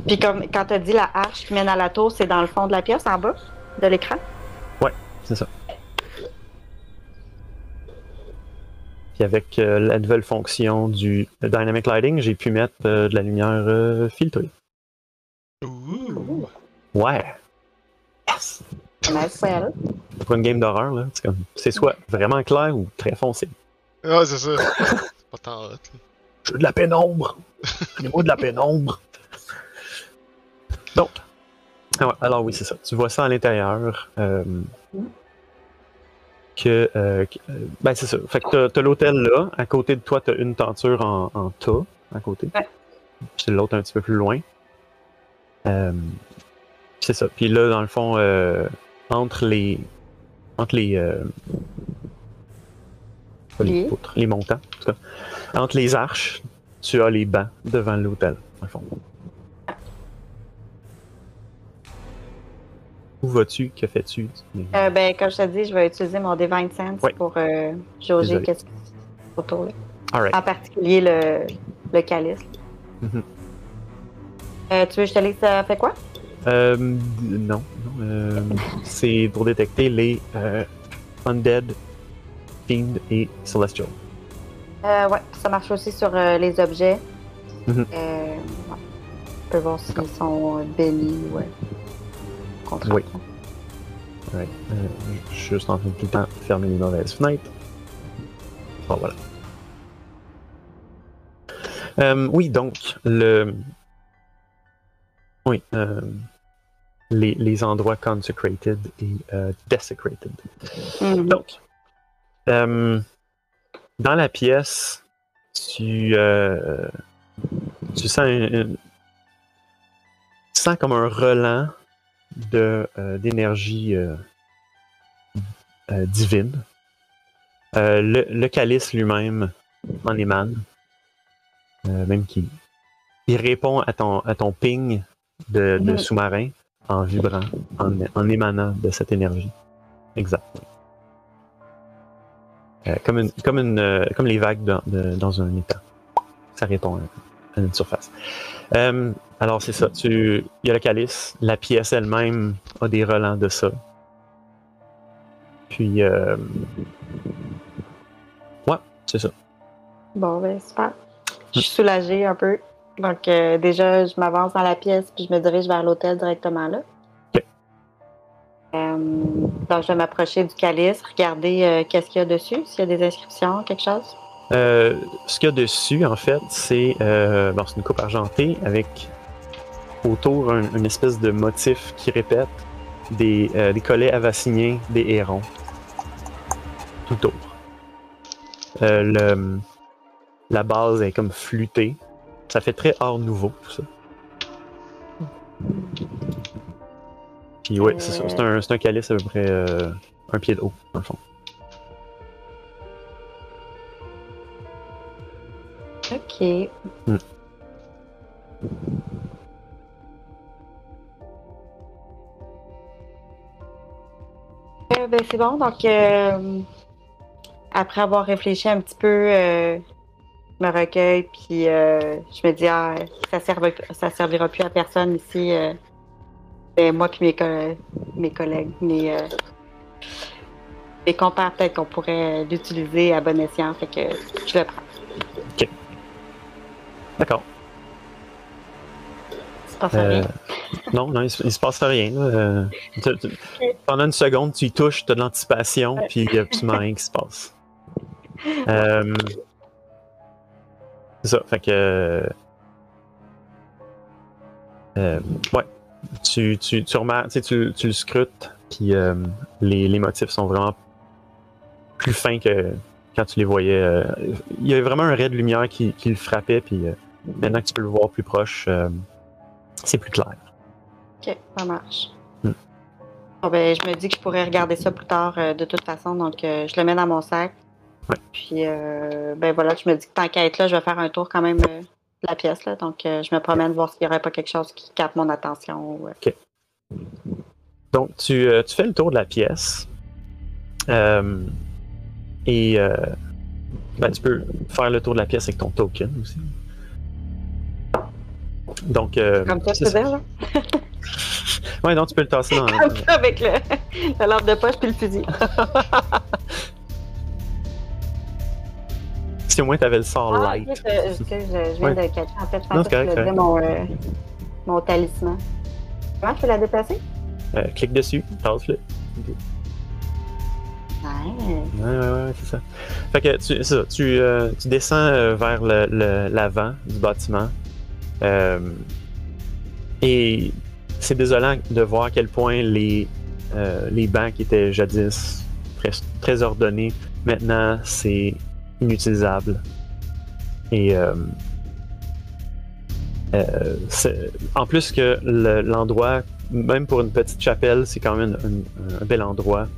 Puis, comme quand tu as dit la arche qui mène à la tour, c'est dans le fond de la pièce, en bas de l'écran? C'est ça. Puis avec euh, la nouvelle fonction du Dynamic Lighting, j'ai pu mettre euh, de la lumière euh, filtrée. Ouh. Ouais! Yes! Well. Pour une game d'horreur, là, c'est comme. C'est soit vraiment clair ou très foncé. Ah, c'est ça. c'est [LAUGHS] pas tant hot. là. Je veux de la pénombre! [LAUGHS] Donnez-moi de la pénombre! Donc. ah ouais, alors oui, c'est ça. Tu vois ça à l'intérieur. euh, que. euh, que- euh, ben, c'est ça. Fait que t'as- t'as l'hôtel là. À côté de toi, t'as une tenture en, en tas à côté. Ouais. Puis l'autre un petit peu plus loin. C'est ça. Puis là, dans le fond, euh, entre les. Entre les. euh, pas les, Les? poutres, les montants, en tout cas. Entre les arches, tu as les bancs devant l'hôtel, dans le fond. Où vas-tu? Que fais-tu? Euh, ben, comme je te dis, je vais utiliser mon Divine Sense pour euh, jauger qu'est-ce qui est autour. Là. En particulier le, le calice. Mhm. Euh, tu veux que je te ça fait quoi? Euh, non, euh, c'est pour détecter les euh, Undead, Fiend et Celestial. Euh, ouais, ça marche aussi sur euh, les objets. Mhm. Euh, ouais. On peut voir s'ils sont bénis ou contre Oui. Ouais. Je suis juste en train de tout le temps fermer les mauvaises fenêtres. Bon, voilà. Euh, oui, donc, le. Oui, euh, les, les endroits consecrated et euh, desecrated. Mhm. Donc, euh, dans la pièce, tu, euh, tu sens, tu sens comme un relent de, euh, d'énergie divine. Le, le calice lui-même en émane, même qui il répond à ton, à ton ping de, de Mhm. sous-marin en vibrant, en, émanant de cette énergie. Exact. Euh, comme, comme, une, euh, comme les vagues dans, de- dans un étang. Ça répond à, une surface. Euh, alors, c'est ça. Il y a le calice. La pièce elle-même a des relents de ça. Puis, euh, ouais, c'est ça. Bon, ben, super. Je suis soulagée un peu. Donc, euh, déjà, je m'avance dans la pièce puis je me dirige vers l'hôtel directement là. Ok. Euh, donc, je vais m'approcher du calice, regarder euh, qu'est-ce qu'il y a dessus, s'il y a des inscriptions, quelque chose. Ce qu'il y a dessus, en fait, c'est bon, une coupe argentée avec autour un- une espèce de motif qui répète des, des collets avassiniens des hérons. Tout autour. Le, la base est comme flûtée. Ça fait très art nouveau, tout ça. Puis ouais, c'est ça. C'est un, c'est un calice à peu près euh, un pied de haut, dans le fond. OK. Hmm. Euh, ben, c'est bon. Donc, euh, après avoir réfléchi un petit peu, me recueille, puis euh, je me dis, ah, ça, servi- ça servira plus à personne ici. euh, ben, moi puis mes, co- mes collègues, mes, euh, mes compères, peut-être qu'on pourrait l'utiliser à bon escient, fait que je le prends. D'accord. C'est pas ça Euh, rien. non, non, il, se- il se passe rien. là. Euh, tu- tu- pendant une seconde, tu y touches, tu as de l'anticipation, puis il n'y a absolument rien qui se passe. [LAUGHS] Euh, c'est ça, fait que. euh, ouais. Tu, tu, tu remarques, tu, tu, le scrutes, puis euh, les, les motifs sont vraiment plus fins que quand tu les voyais. euh, il y avait vraiment un ray de lumière qui, qui le frappait, puis euh, maintenant que tu peux le voir plus proche, euh, c'est plus clair. Ok, ça marche. Hmm. Bon, ben, je me dis que je pourrais regarder ça plus tard euh, de toute façon, donc euh, je le mets dans mon sac. Ouais. Puis, euh, ben voilà, je me dis que tant qu'à être là, je vais faire un tour quand même euh, de la pièce, là, donc euh, je me promène voir s'il n'y aurait pas quelque chose qui capte mon attention. euh. Donc, tu, tu fais le tour de la pièce. Et ben, tu peux faire le tour de la pièce avec ton token aussi. Donc, euh, Comme ça, c'est là? Ouais, non, tu peux le tasser dans. [LAUGHS] Comme ça, avec le, la lampe de poche puis le fusil. [LAUGHS] si au moins tu avais le sort Ah, light. ok, je, je- je- je viens Ouais. de catcher. En fait, je pensais que faisais mon, euh, mon talisman. Comment je peux la déplacer? Euh, clique dessus, tasse-le. Ouais. Ouais, ouais, ouais, c'est ça. Fait que tu, ça, tu, euh, tu descends euh, vers le- le- l'avant du bâtiment. Euh, et c'est désolant de voir à quel point les, euh, les bancs qui étaient jadis très, très ordonnés, maintenant c'est inutilisable. Et euh, euh, en plus que le- l'endroit, même pour une petite chapelle, c'est quand même un- bel endroit.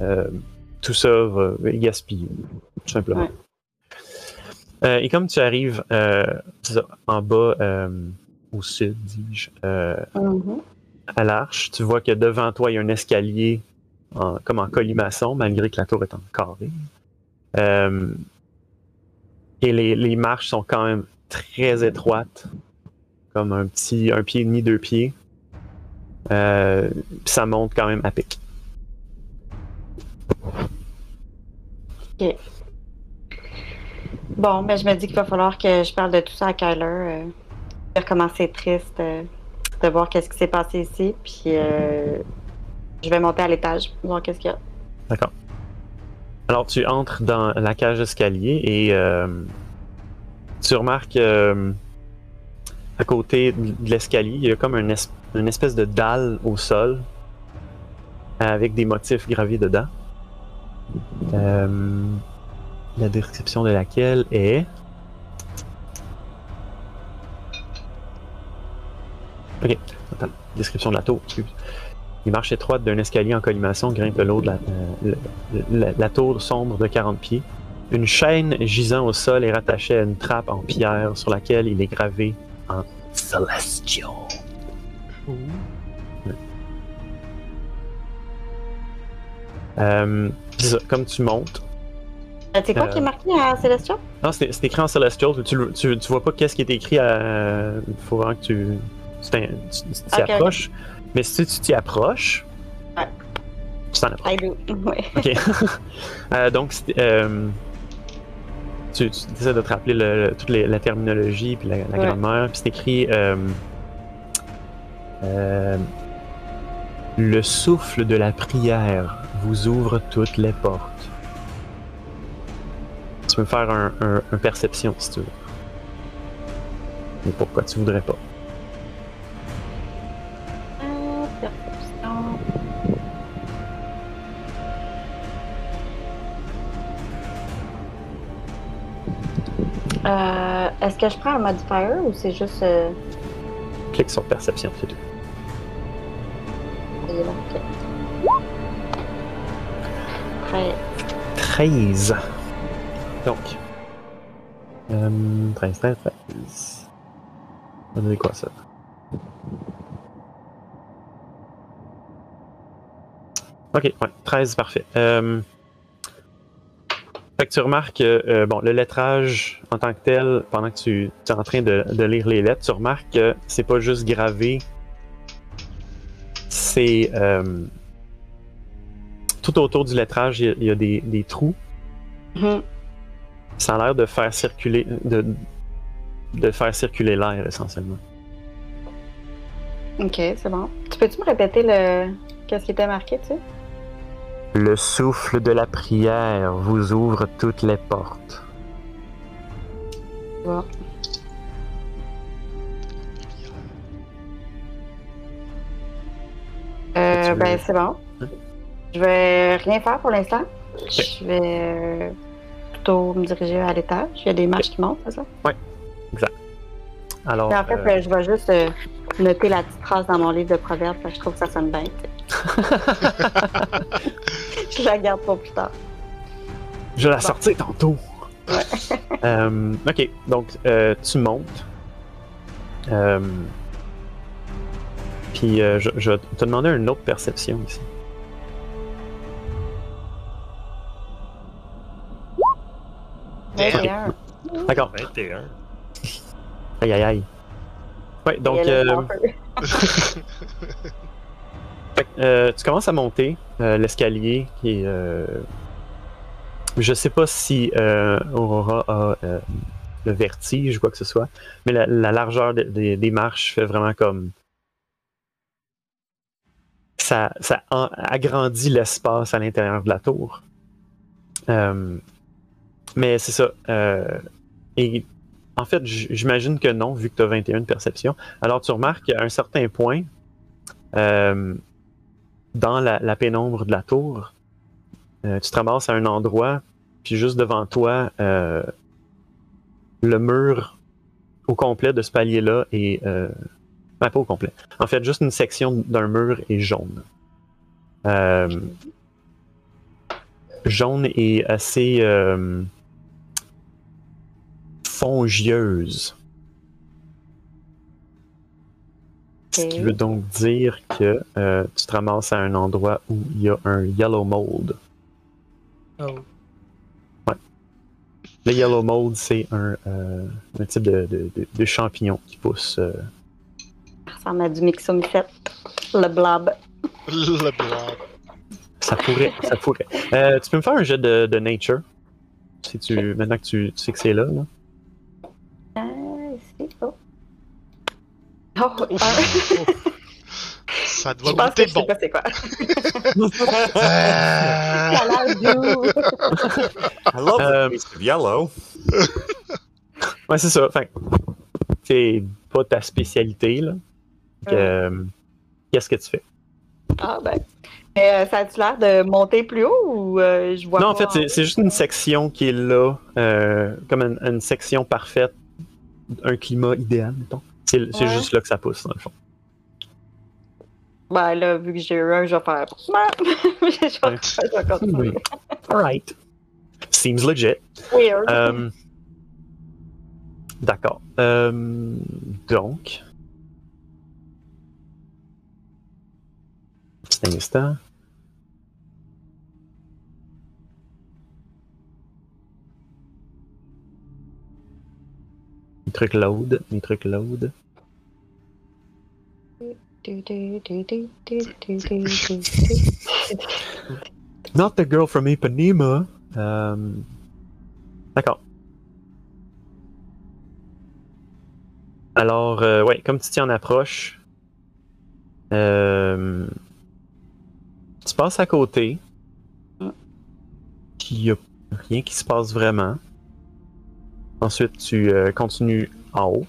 Euh, tout ça va gaspiller, tout simplement. Ouais. Et comme tu arrives en bas, au sud, dis-je, Mhm. à l'arche, tu vois que devant toi, il y a un escalier en- comme en colimaçon, malgré que la tour est en carré. Euh, et les, les marches sont quand même très étroites, comme un petit un pied et demi, deux pieds. Euh, ça monte quand même à pic. Bon, ben, je me dis qu'il va falloir que je parle de tout ça à Kyler. Euh, dire comment c'est triste euh, de voir qu'est-ce qui s'est passé ici. Puis euh, je vais monter à l'étage, voir qu'est-ce qu'il y a. D'accord. Alors, tu entres dans la cage d'escalier et euh, tu remarques euh, à côté de l'escalier, il y a comme une espèce de dalle au sol avec des motifs gravés dedans. Euh, la description de laquelle est. Ok, attends. Description de la tour, excuse. Les marches étroites d'un escalier en collimation grimpent le long de la, euh, la- la tour sombre de 40 pieds. Une chaîne gisant au sol est rattachée à une trappe en pierre sur laquelle il est gravé en Celestial. Euh, ça, comme tu montes. Euh, C'est quoi Euh, qui est marqué à Célestia? Non, c'est c'est écrit en Celestial. Tu, tu, tu vois pas qu'est-ce qui est écrit à. Il faut vraiment que tu. Tu t'in- tu-. Mais si tu t'y approches. Ouais. Tu t'en approches. I do. [LAUGHS] Ouais. Ok. [LAUGHS] Euh, donc, euh, tu, tu essaies de te rappeler le- le- toute les- la terminologie puis la, la Ouais. grammaire. Puis c'est écrit euh, euh, Le souffle de la prière vous ouvre toutes les portes. Tu peux me faire un, un- un perception si tu veux. Mais pourquoi tu voudrais pas? Euh, Est-ce que je prends un modifier ou c'est juste. Euh... Clique sur perception, c'est tout. il est marqué? Après, 13. Donc. Euh, 13, 13, 13. On va donner quoi ça? Ok, ouais, 13, parfait. Euh, que tu remarques que euh, bon, le lettrage en tant que tel, pendant que tu, tu es en train de, de lire les lettres, tu remarques que c'est pas juste gravé. C'est. euh, tout autour du lettrage, il y a, il y a des, des trous. Mhm. Ça a l'air de faire circuler. De, de faire circuler l'air essentiellement. Ok, c'est bon. Tu peux-tu me répéter le. Qu'est-ce qui était marqué, tu sais? Le souffle de la prière vous ouvre toutes les portes. Euh, ben, c'est bon. Je vais rien faire pour l'instant. Je vais plutôt me diriger à l'étage. Il y a des marches qui montent, c'est ça? Alors, Mais en fait, euh, euh, je vais juste euh, noter la petite phrase dans mon livre de proverbes parce que je trouve que ça sonne bien. [LAUGHS] je la garde pour plus tard. je vais la bon. sortir tantôt. [LAUGHS] Euh, ok, donc euh, tu montes. Euh, puis euh, je, je vais te demander une autre perception ici. 21. D'accord. 21. Aïe aïe aïe. Ouais, donc [LAUGHS] euh, tu commences à monter euh, l'escalier qui est. euh, Je sais pas si Aurora a le vertige ou quoi que ce soit, mais la, la largeur des- marches fait vraiment comme. Ça, ça agrandit l'espace à l'intérieur de la tour. Mais c'est ça. et en fait, j'imagine que non, vu que tu as 21 de perception. Alors tu remarques qu'à un certain point, dans la, pénombre de la tour, euh, tu te ramasses à un endroit, puis juste devant toi, euh, le mur au complet de ce palier-là est. Euh, pas au complet. En fait, juste une section d'un mur est jaune. Euh, jaune et assez fongieuse. Ce qui veut donc dire que euh, tu te ramasses à un endroit où il y a un yellow mold. Oh. Le yellow mold, c'est un, euh, un type de, de- de- de champignon qui pousse. euh, Ça ressemble à du mixomicette. Le blob. Le blanc. ça pourrait. ça pourrait. Euh, tu peux me faire un jet de, de nature? Si tu, maintenant que tu, tu sais que c'est là. là. Euh, ici, oh. Oh, un. Ça Je doit pense que goûter je sais bon. pas c'est quoi. Ah. I love Euh, of yellow. Ouais, c'est ça. Enfin, c'est pas ta spécialité, là. Euh, Qu'est-ce que tu fais? Ah ben. Mais euh, ça a-tu l'air de monter plus haut ou euh, je vois Non, en pas fait, c'est- c'est juste une section qui est là, euh, comme une, une section parfaite, un climat idéal, mettons. C'est Ouais. juste là que ça pousse, dans le fond. Ben là, vu que j'ai eu un, je vais faire. [LAUGHS] je vais, Ouais. je vais continuer. Alright. Seems legit. Weird. Euh, D'accord. Euh, donc. Petit instant. Des trucs loud, des trucs loud. Not the girl from Ipanema. Um, d'accord. Alors, euh, ouais, comme tu t'y en approches, euh, tu passes à côté. Il n'y a rien qui se passe vraiment. Ensuite, tu euh, continues en haut.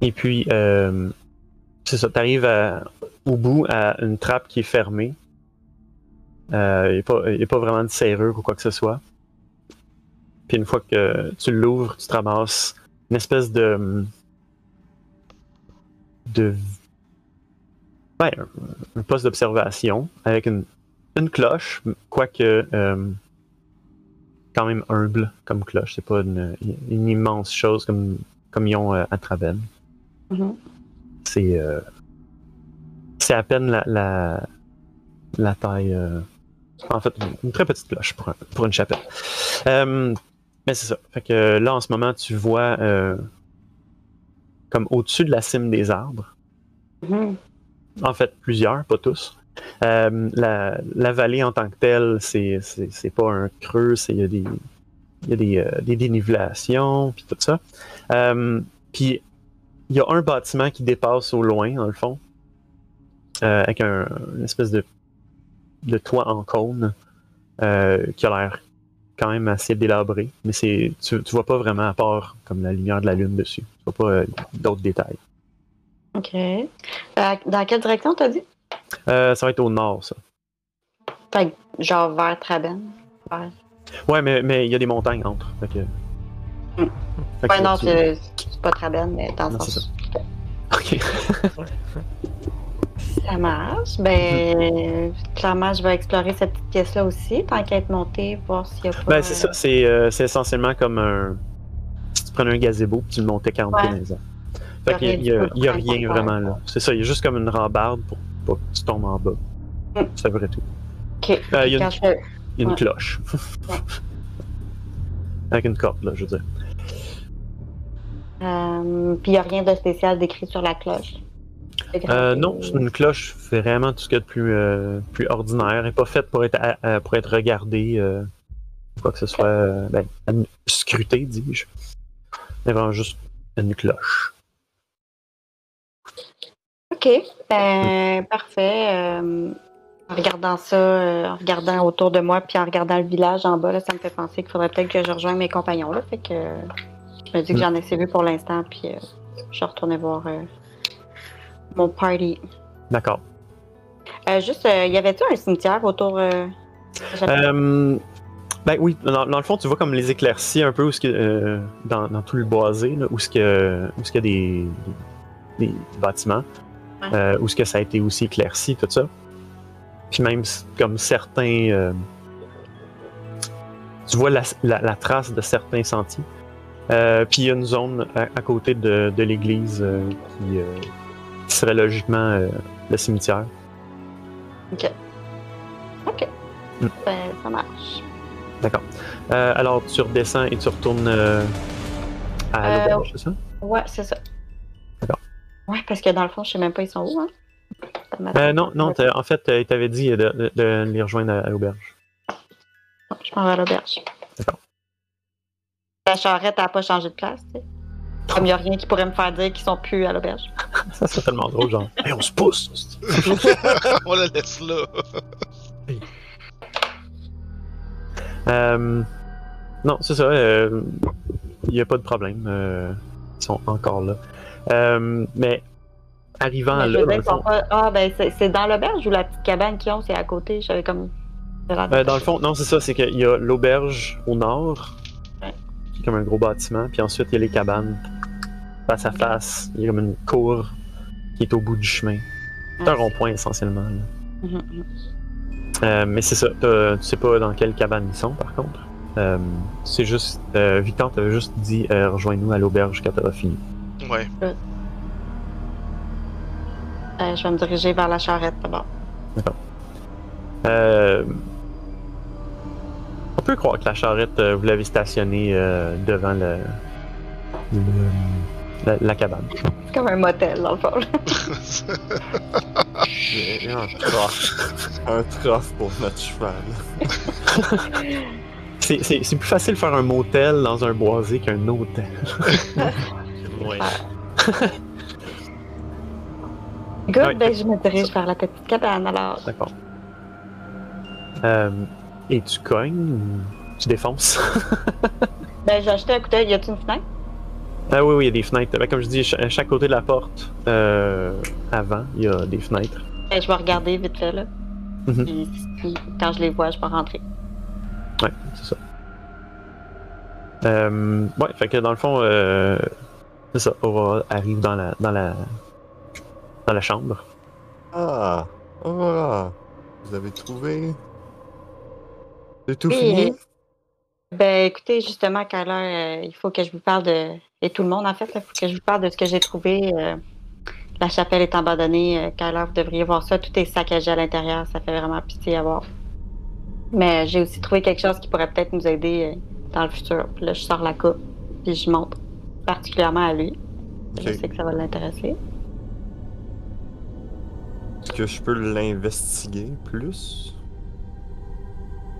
Et puis, euh, c'est ça, tu arrives au bout à une trappe qui est fermée. Euh, Il n'y a, pas- vraiment de serrure ou quoi que ce soit. Puis une fois que tu l'ouvres, tu te ramasses une espèce de. de. Ouais, un, poste d'observation avec une, une cloche, quoique. euh, quand même humble comme cloche. C'est pas une, une immense chose comme, comme ils ont euh, à Traben. Mhm. C'est. euh, c'est à peine la, la, la taille. euh, En fait, une, très petite cloche pour, un- pour une chapelle. Euh, mais c'est ça. Fait que là, en ce moment, tu vois comme au-dessus de la cime des arbres, Mhm. en fait, plusieurs, pas tous. Euh, la, vallée en tant que telle, c'est, c'est, pas un creux, il y a des, y a des, euh, des dénivelations, puis tout ça. Euh, puis il y a un bâtiment qui dépasse au loin, dans le fond, avec un, une espèce de, de toit en cône qui a l'air quand même assez délabré, mais c'est, tu, tu vois pas vraiment à part comme la lumière de la lune dessus. Tu vois pas d'autres détails. OK. Dans quelle direction t'as dit? Euh, ça va être au nord, ça. Fait que, genre vers Traben. Vers... Ouais, mais mais il y a des montagnes entre. Fait que... Hmm. Fait que Ouais, non, tu- c'est pas Traben, mais dans le sens. Ok. [LAUGHS] Ça marche. Ben, clairement, je vais explorer cette petite pièce-là aussi, tant qu'à être montée, voir s'il y a pas. Ben, c'est ça, c'est euh, essentiellement comme un. Si tu prenais un gazebo puis tu le montais 40 pieds Ouais. airs. Fait qu'il y a, il y a rien vraiment là. C'est ça, il y a juste comme une rambarde pour pas tu tombes en bas. Mm. C'est vrai tout. Ok. Euh, il y a une, je fais- il y a une Ouais. cloche. Ouais. Avec une corde, là, je veux dire. Euh, Puis il n'y a rien de spécial décrit sur la cloche. C'est Euh, non, c'est une cloche vraiment tout ce qu'il y a de plus, euh, plus ordinaire. Elle n'est pas faite pour être, à- à- pour être regardée, euh, quoi que ce soit, ben, scrutée, dis-je. Mais vraiment juste une cloche. Ok. Ben, parfait. Euh, en regardant ça, euh, en regardant autour de moi, puis en regardant le village en bas, là, ça me fait penser qu'il faudrait peut-être que je rejoigne mes compagnons. Là, fait que euh, je me dis que j'en ai assez vu pour l'instant, puis euh, je vais retourner voir mon party. D'accord. Juste, y avait-tu un cimetière autour ben oui, dans, dans le fond, tu vois comme les éclaircies un peu où ce que, euh, dans, dans tout le boisé, là, où ce que, où ce qu'il y a des, des, des bâtiments. Euh, où ce que ça a été aussi éclairci, tout ça. Puis même comme certains, euh, tu vois la, la- la trace de certains sentiers. Euh, puis il y a une zone à, à côté de, de l'église euh, qui, qui serait logiquement le cimetière. Ok. Ok. Mm. Ben, ça marche. D'accord. Alors, tu redescends et tu retournes à l'auberge, c'est ça? Ouais, c'est ça. Ouais, parce que dans le fond, je sais même pas ils sont où, hein. Euh, non, non, en fait, euh, il t'avait dit de, de- de les rejoindre à, à l'auberge. Je m'en vais à l'auberge. D'accord. La charrette n'a pas changé de place, tu sais. Comme il n'y a rien qui pourrait me faire dire qu'ils sont plus à l'auberge. [LAUGHS] Ça serait tellement drôle, genre. [LAUGHS] Hey, on se pousse! [LAUGHS] On la laisse là. Euh, non, c'est ça. euh, Il n'y a pas de problème. euh, ils sont encore là. Euh, mais arrivant Mais je là, dans fond, pas- Ah, ben, c'est dans l'auberge ou la petite cabane qu'ils ont, c'est à côté? J'avais comme. euh, dans le fond, non, c'est ça. C'est qu'il y a l'auberge au nord, Ouais. qui est comme un gros bâtiment. Puis ensuite, il y a les cabanes face à face. Il y a comme une cour qui est au bout du chemin. C'est un rond-point essentiellement. là. Mhm, mhm. Euh, mais c'est ça, tu sais pas dans quelle cabane ils sont par contre. Euh, c'est juste, Victor t'avait juste dit rejoins-nous à l'auberge quand t'auras fini. Ouais. Euh, je vais me diriger vers la charrette d'abord. Euh, on peut croire que la charrette, euh, vous l'avez stationnée euh, devant le, le- la, la cabane. C'est comme un motel, dans le fond. Un trough. un trough pour notre cheval. [LAUGHS] C'est, c'est- c'est plus facile de faire un motel dans un boisé qu'un hôtel. [LAUGHS] Ouais. [LAUGHS] Good, Ouais. ben, je me dirige vers la petite cabane alors. D'accord. Euh, et tu cognes ou tu défonces? [LAUGHS] Ben, j'ai acheté un coup d'œil. Y a-t-il une fenêtre? Ah oui, oui, il y a des fenêtres. Ben, comme je dis, à chaque côté de la porte, euh, avant, il y a des fenêtres. Ben, je vais regarder vite fait, là. Mhm. Puis, puis quand je les vois, je vais rentrer. Ouais, c'est ça. Euh, ouais, fait que dans le fond, euh, c'est ça. Aurora arrive dans la, dans la, dans la chambre. Ah, oh voilà. Vous avez trouvé? C'est tout Oui. fini? Ben, écoutez, justement, Kyler, euh, il faut que je vous parle de. Et tout le monde, en fait, il faut que je vous parle de ce que j'ai trouvé. euh, la chapelle est abandonnée. Euh, Kyler, vous devriez voir ça. Tout est saccagé à l'intérieur. Ça fait vraiment pitié à voir. Mais j'ai aussi trouvé quelque chose qui pourrait peut-être nous aider euh, dans le futur. Puis là, je sors la coupe, puis je montre particulièrement à lui. Je Ok. sais que ça va l'intéresser. Est-ce que je peux l'investiguer plus?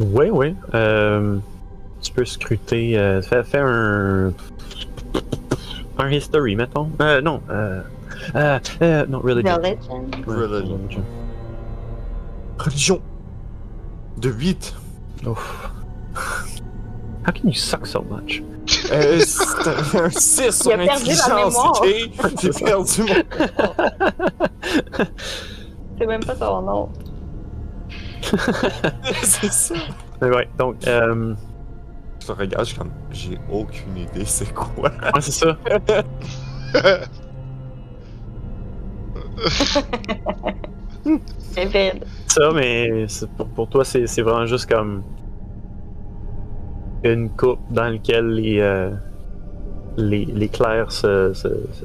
Oui, oui. Euh, tu peux scruter. Euh, fais, fais un. Un history, mettons. Euh, non. Euh, euh, euh, non, religion. Religion. Religion. Religion! De 8! Ouf. [LAUGHS] How can you suck so much? Euh, c'est un 6 sur Il a perdu la intelligence, mémoire. ok? J'ai perdu mon... [LAUGHS] C'est même pas son nom. [LAUGHS] c'est ça! Mais ouais, donc, euh, Je te regarde, je comme... J'ai aucune idée c'est quoi. ouais, c'est ça. [LAUGHS] C'est vide. Ça, mais pour, pour toi, c'est c'est vraiment juste comme une coupe dans laquelle les, euh, les, les clercs se, se- se-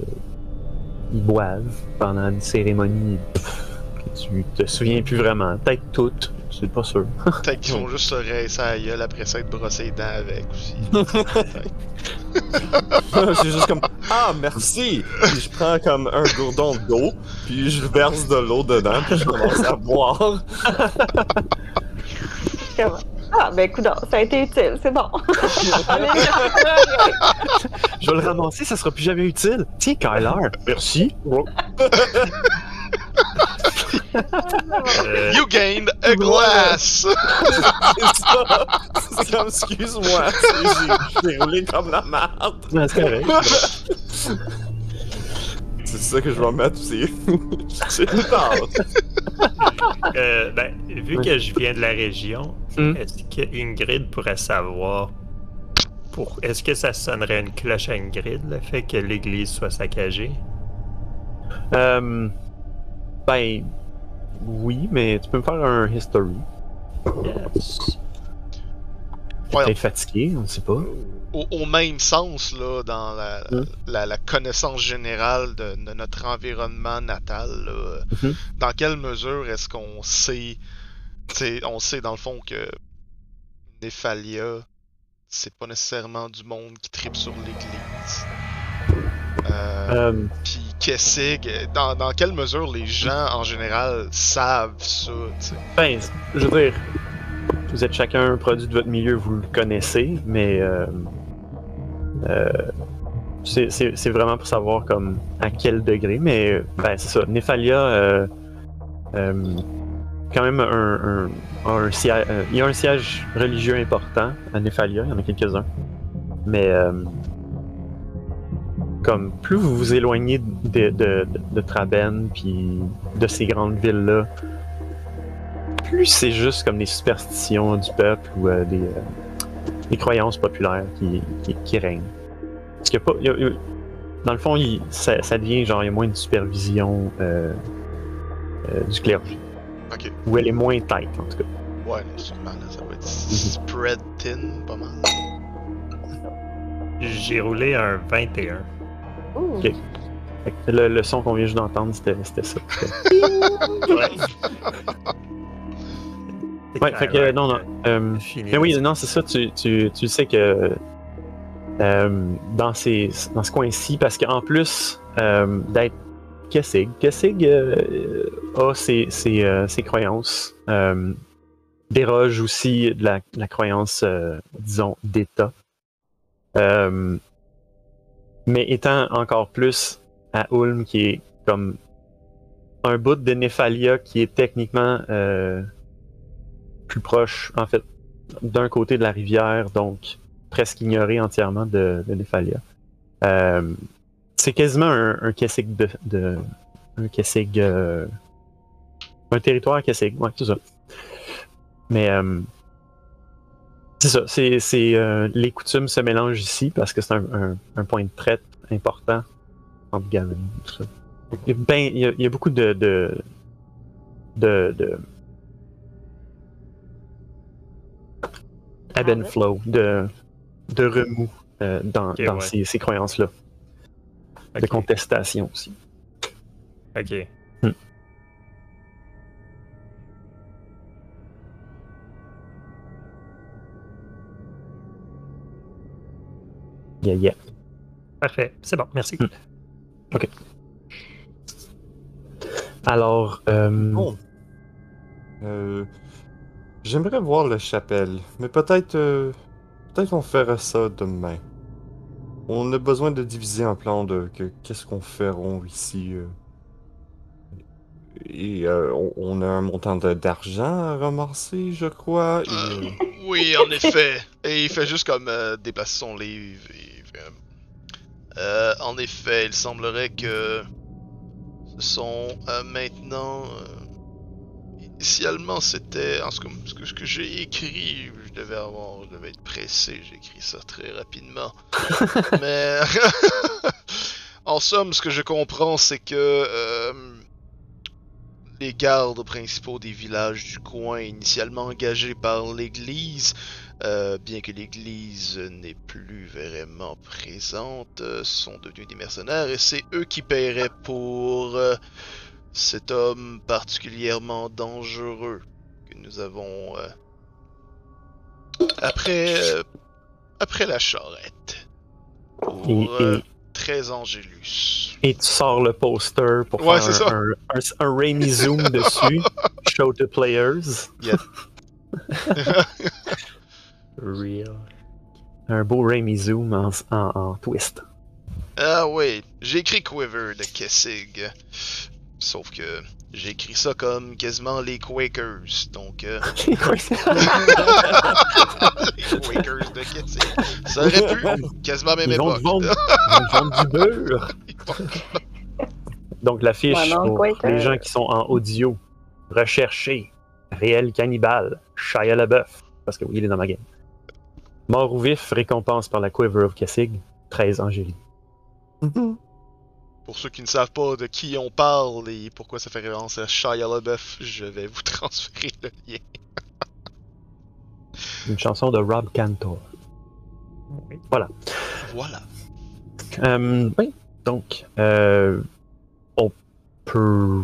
ils boivent pendant une cérémonie pff, que tu te souviens plus vraiment. Peut-être toutes, c'est pas sûr. [LAUGHS] Peut-être qu'ils vont juste se rincer à la gueule après ça être brossé les dents avec aussi. [LAUGHS] [LAUGHS] c'est juste comme... Ah, merci! Puis je prends comme un gourdon d'eau, puis je verse de l'eau dedans, puis je commence à boire. Ah, ben écoute, ça a été utile, c'est bon. [LAUGHS] [LAUGHS] Je vais le ramasser, ça sera plus jamais utile. Tiens, Kyler, merci. Euh, You gained a glass! [LAUGHS] C'est ça! C'est comme, excuse-moi, j'ai- roulé comme la merde. C'est correct. C'est ça que je vais mettre aussi. C'est [LAUGHS] tout tard. [LAUGHS] euh, ben, vu que je viens de la région, Hmm. est-ce que Ingrid pourrait savoir pour est-ce que ça sonnerait une cloche à Ingrid le fait que l'église soit saccagée? Euh, ben, oui, mais tu peux me faire un history. Yes. Peut-être fatigué, on ne sait pas. Au, au même sens, là, dans la, la, la connaissance générale de, de notre environnement natal, là, Mhm. dans quelle mesure est-ce qu'on sait, on sait dans le fond que Néphalia, c'est pas nécessairement du monde qui tripe sur l'église. Euh, Euh, Puis Kessig, dans, dans quelle mesure les gens en général savent ça, tu sais? ben, je veux dire, vous êtes chacun un produit de votre milieu, vous le connaissez, mais euh, euh, c'est- vraiment pour savoir comme à quel degré. Mais ben, c'est ça. Néphalia, euh, euh, quand même un, euh, il y a un siège religieux important à Néphalia, il y en a quelques-uns. Mais euh, comme plus vous vous éloignez de, de Traben puis de ces grandes villes-là, plus c'est juste comme des superstitions du peuple ou euh, des, euh, des croyances populaires qui, qui, qui règnent. Parce qu'il y a pas, il y a- il y a- dans le fond, il- ça, ça devient genre il y a moins de supervision euh, euh, du clergé. Ok. Ou elle est moins tight en tout cas. Ouais, non, sûrement, là, ça va être spread thin, pas mal. J'ai roulé un 21. Ouh. Ok. Le, le son qu'on vient juste d'entendre, c'était c'était ça. [LAUGHS] Ouais. [LAUGHS] Ouais, fait que non, non. euh, Fini. Mais oui, non, c'est ça, tu, tu, tu sais que euh, dans, ces, dans ce coin-ci, parce qu'en plus euh, d'être Kessig, Kessig euh, a ses, ses, euh, ses croyances, euh, déroge aussi de la, la croyance, euh, disons, d'État. Euh, mais étant encore plus à Ulm, qui est comme un bout de Néphalia qui est techniquement euh, plus proche, en fait, d'un côté de la rivière, donc presque ignoré entièrement de, de. Euh, c'est quasiment un, un Kessig de, un Kessig, euh, un territoire Kessig, ouais, c'est ça. Mais euh, c'est ça, c'est, c'est, euh, les coutumes se mélangent ici parce que c'est un, un- point de traite important entre tout ça. Il y a, ben- il y a beaucoup de, de, de, Ah flow, de, de remous euh, dans, dans ces, ces croyances-là. De contestation aussi. Ok. Hmm. Yeah, yeah. Parfait, c'est bon, merci. Hmm. Ok. Alors. Euh, bon. Euh, J'aimerais voir la chapelle, mais peut-être euh, peut-être on fera ça demain. On a besoin de diviser un plan de que- qu'est-ce qu'on fera ici. euh. Et euh, on, a un montant d'argent à ramasser, je crois. et, Euh, [LAUGHS] oui, en effet. Et il fait juste comme déplacer son livre. et en effet, il semblerait que ce sont maintenant. Initialement, c'était. En ce que, ce j'ai écrit, je devais avoir. Je devais être pressé, j'ai écrit ça très rapidement. [LAUGHS] Mais. [LAUGHS] en somme, ce que je comprends, c'est que. euh, les gardes principaux des villages du coin, initialement engagés par l'église, euh, bien que l'église n'est plus vraiment présente, euh, sont devenus des mercenaires et c'est eux qui paieraient pour cet homme particulièrement dangereux que nous avons euh, après euh, après la charrette pour et, euh, et- 13 Angélus. et tu sors le poster pour Ouais, faire un, un, un, un Raimi Zoom [LAUGHS] dessus. Show to players. [LAUGHS] Real. Un beau Raimi Zoom en, en, en twist. Ah oui, j'ai écrit Quiver de Kessig. Sauf que j'ai écrit ça comme quasiment les Quakers, donc euh, [LAUGHS] [LAUGHS] les Quakers de Kessig. Ça aurait pu, quasiment même Ils époque. vont [LAUGHS] vendre du beurre. Donc l'affiche Ouais, pour Quaker. les gens qui sont en audio. Recherchez réel cannibale, Shia LaBeouf. Parce que oui, il est dans ma game. Mort ou vif, récompense par la Quiver of Kessig, 13 Angélie. Pour ceux qui ne savent pas de qui on parle et pourquoi ça fait référence à Shia LaBeouf, je vais vous [LAUGHS] transférer le lien. Une chanson de Rob Cantor. Oui. Voilà. Euh, oui, donc, euh, on peut.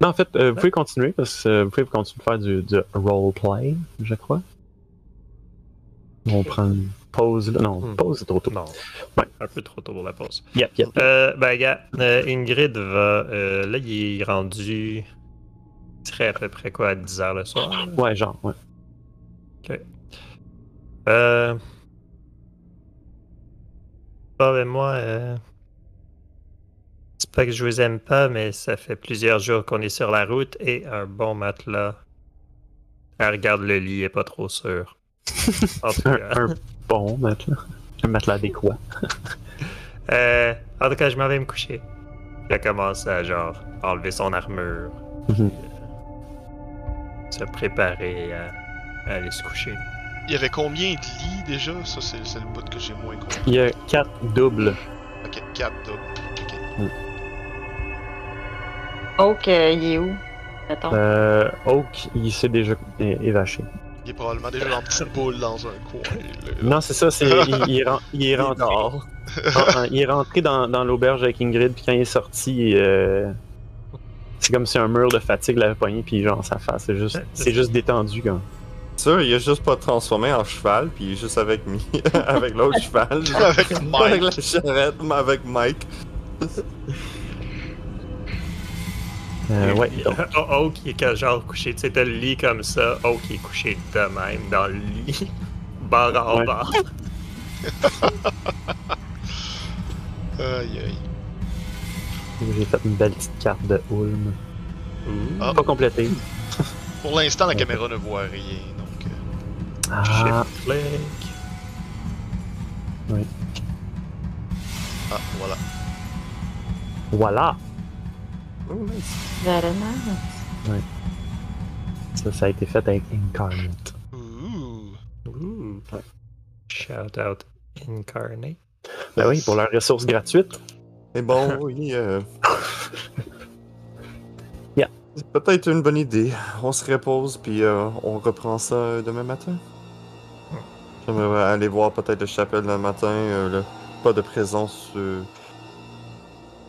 Non, en fait, euh, vous pouvez continuer parce que euh, vous pouvez continuer de faire du, du roleplay, je crois. On prend pause. Là. Non, Hmm. pause, c'est trop tôt. Non. Ouais. Un peu trop tôt pour la pause. Yep, yep. Euh, ben, gars, euh, Ingrid va. euh, là, il est rendu. Serait à peu près quoi, à 10 h le soir? là? Ouais, genre, ouais. Euh. Bon, ben, moi. Euh... C'est pas que je vous aime pas, mais ça fait plusieurs jours qu'on est sur la route et un bon matelas. Elle regarde le lit, elle est pas trop sûre. [LAUGHS] En tout Un, cas. un bon matelas. Un matelas adéquat. Euh, en tout cas, je m'en vais me coucher. Il a commencé à genre enlever son armure, Mhm. se préparer à, à aller se coucher. Il y avait combien de lits déjà? Ça, c'est c'est le bout que j'ai moins compris. Il y a quatre doubles. Ok, 4 doubles. Ok. Oak, euh, il est où? Mettons. Euh, Oak, il s'est déjà é- évaché. Il est probablement déjà en petite boule dans un coin. là. Non, c'est ça, c'est, il, il est [LAUGHS] il est rentré. Ah, ah, il est rentré dans, dans l'auberge avec Ingrid, puis quand il est sorti, euh, c'est comme si un mur de fatigue l'avait pogné, puis genre sa face, c'est juste, [LAUGHS] c'est juste détendu comme. Sûr, il a juste pas transformé en cheval, puis il est juste avec mi- [LAUGHS] avec l'autre cheval. Avec Avec Mike. la charrette, mais avec Mike. Euh, ouais, donc, [LAUGHS] Oh, Oak, il est genre couché, tu sais, t'as le lit comme ça, Oak il est couché de même dans le lit, [LAUGHS] barre en Ouais. barre. [LAUGHS] Aïe aïe. j'ai fait une belle petite carte de Ulm. Ah. Pas complétée. Pour l'instant, la caméra ne voit rien, donc. euh, Ah, click. Ah, voilà. voilà! Oh, nice. Very nice. Ça, ça a été fait avec Incarnate. Ooh. Shout out Incarnate. Ben oui, pour leur ressource gratuite. Et bon, [LAUGHS] oui. Euh... [LAUGHS] Yeah. C'est peut-être une bonne idée. On se repose, puis euh, on reprend ça euh, demain matin. J'aimerais aller voir peut-être le chapelle demain matin. euh, le- Pas de présence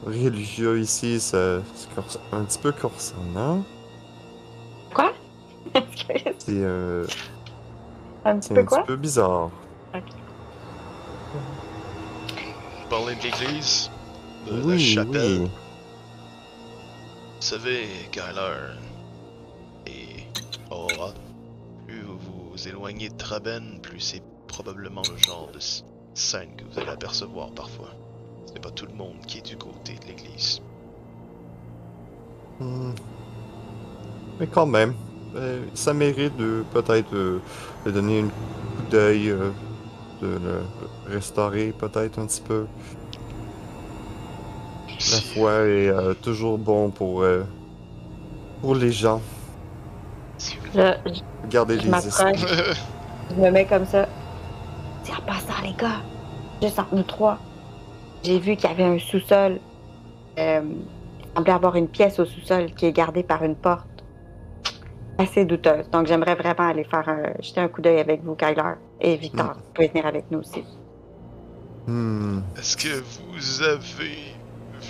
religieuse ici, ça- c'est un petit peu corsonnant. Quoi? [LAUGHS] C'est? Euh, un petit c'est peu un quoi? petit peu bizarre. Ok. parler de l'église, de la Oui, chapelle? oui. Vous savez, Kyler et Aura, plus vous vous éloignez de Traben, plus c'est probablement le genre de s- scène que vous allez apercevoir parfois. Ce n'est pas tout le monde qui est du côté de l'église. Hmm. Mais quand même, euh, ça mérite de peut-être euh, de donner un coup d'œil, euh, de le restaurer peut-être un petit peu. La foi est euh, toujours bon pour, euh, pour les gens. Je, Je les esprits. [LAUGHS] je me mets comme ça. C'est en passant, les gars. Juste entre nous trois. J'ai vu qu'il y avait un sous-sol. Euh, il semblait avoir une pièce au sous-sol qui est gardée par une porte assez douteuse. Donc, j'aimerais vraiment aller faire un, jeter un coup d'œil avec vous, Kyler. Et Victor, vous pouvez venir avec nous aussi. Hmm. Est-ce que vous avez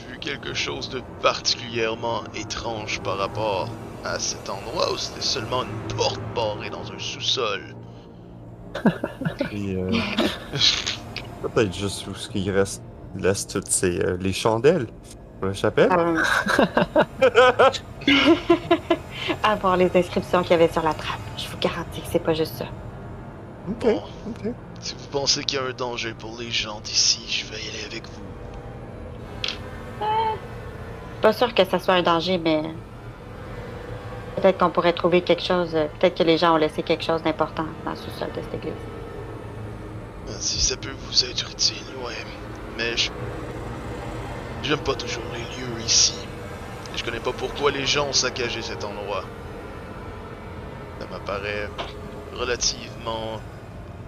vu quelque chose de particulièrement étrange par rapport à cet endroit ou c'était seulement une porte barrée dans un sous-sol? [LAUGHS] Et, euh, [LAUGHS] peut-être juste où ce qui reste, laisse toutes ces, euh, les chandelles la chapelle. Euh, [LAUGHS] à voir les inscriptions qu'il y avait sur la trappe. Je vous garantis que c'est pas juste ça. Ok, Bon, ok. si vous pensez qu'il y a un danger pour les gens d'ici, je vais y aller avec vous. Pas sûr que ça soit un danger, mais peut-être qu'on pourrait trouver quelque chose. euh, Peut-être que les gens ont laissé quelque chose d'important dans le sous-sol de cette église. Ah, Si ça peut vous être utile, ouais. Mais je. J'aime pas toujours les lieux ici. Et je connais pas pourquoi les gens ont saccagé cet endroit. Ça m'apparaît relativement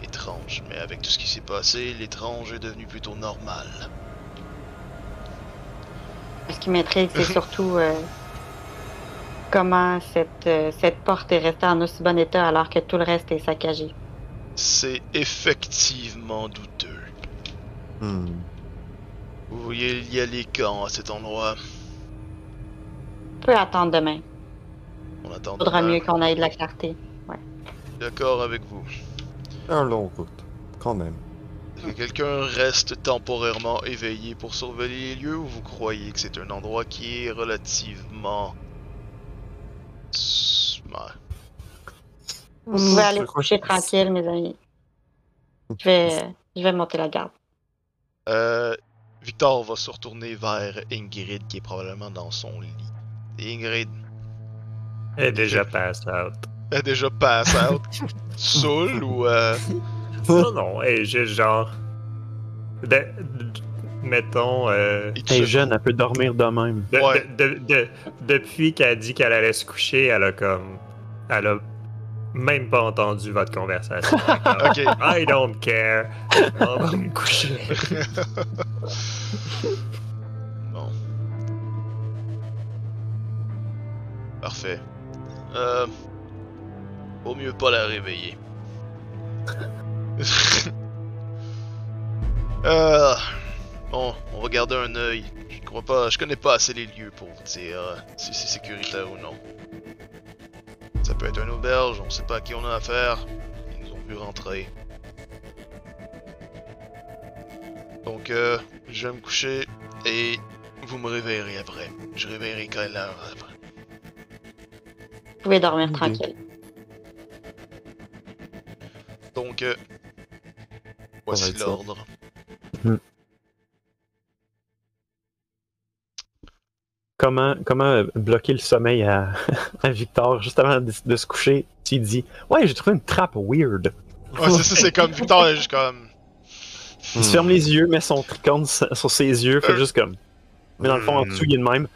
étrange. Mais avec tout ce qui s'est passé, l'étrange est devenu plutôt normal. Ce qui m'intrigue, c'est [LAUGHS] surtout euh, comment cette, euh, cette porte est restée en aussi bon état alors que tout le reste est saccagé. C'est effectivement douteux. Hmm. Vous voyez, il y a les camps à cet endroit? On peut attendre demain. On attend Faudra demain. mieux qu'on ait de la clarté. D'accord avec vous. Un long route, quand même. Est-ce que quelqu'un reste temporairement éveillé pour surveiller les lieux ou vous croyez que c'est un endroit qui est relativement... Vous pouvez aller coucher tranquille, mes amis. Je vais, je vais monter la garde. Euh, Victor va se retourner vers Ingrid qui est probablement dans son lit. Et Ingrid Elle est déjà pass out. est déjà pass out, [LAUGHS] saoul ou... Euh... Non, non, elle est juste genre. de- mettons. euh, Elle est jeune, elle peut dormir de même. de- Ouais. de- de- de- depuis qu'elle a dit qu'elle allait se coucher, elle a comme. Elle a même pas entendu votre conversation. [LAUGHS] Ok. I don't care. M'en vais me coucher. [LAUGHS] Bon. Parfait. Euh... Vaut mieux pas la réveiller. [LAUGHS] euh... Bon, on va garder un œil. Je crois pas, je connais pas assez les lieux pour vous dire euh, si c'est sécuritaire ou non. Ça peut être une auberge, on sait pas à qui on a affaire. Ils nous ont vu rentrer. Donc, euh, je vais me coucher et vous me réveillerez après. Je réveillerai Kyler après. Vous pouvez dormir tranquille. Donc, euh, voici l'ordre. Comment, comment euh, bloquer le sommeil à, [LAUGHS] à Victor juste avant de, de se coucher? Tu dis Ouais, j'ai trouvé une trappe weird. Ouais, c'est ça, c'est comme Victor est juste comme. Il se ferme les yeux, met son tricorne sur ses yeux, fait Euh. juste comme. Mais dans le fond, en dessous, il est de même.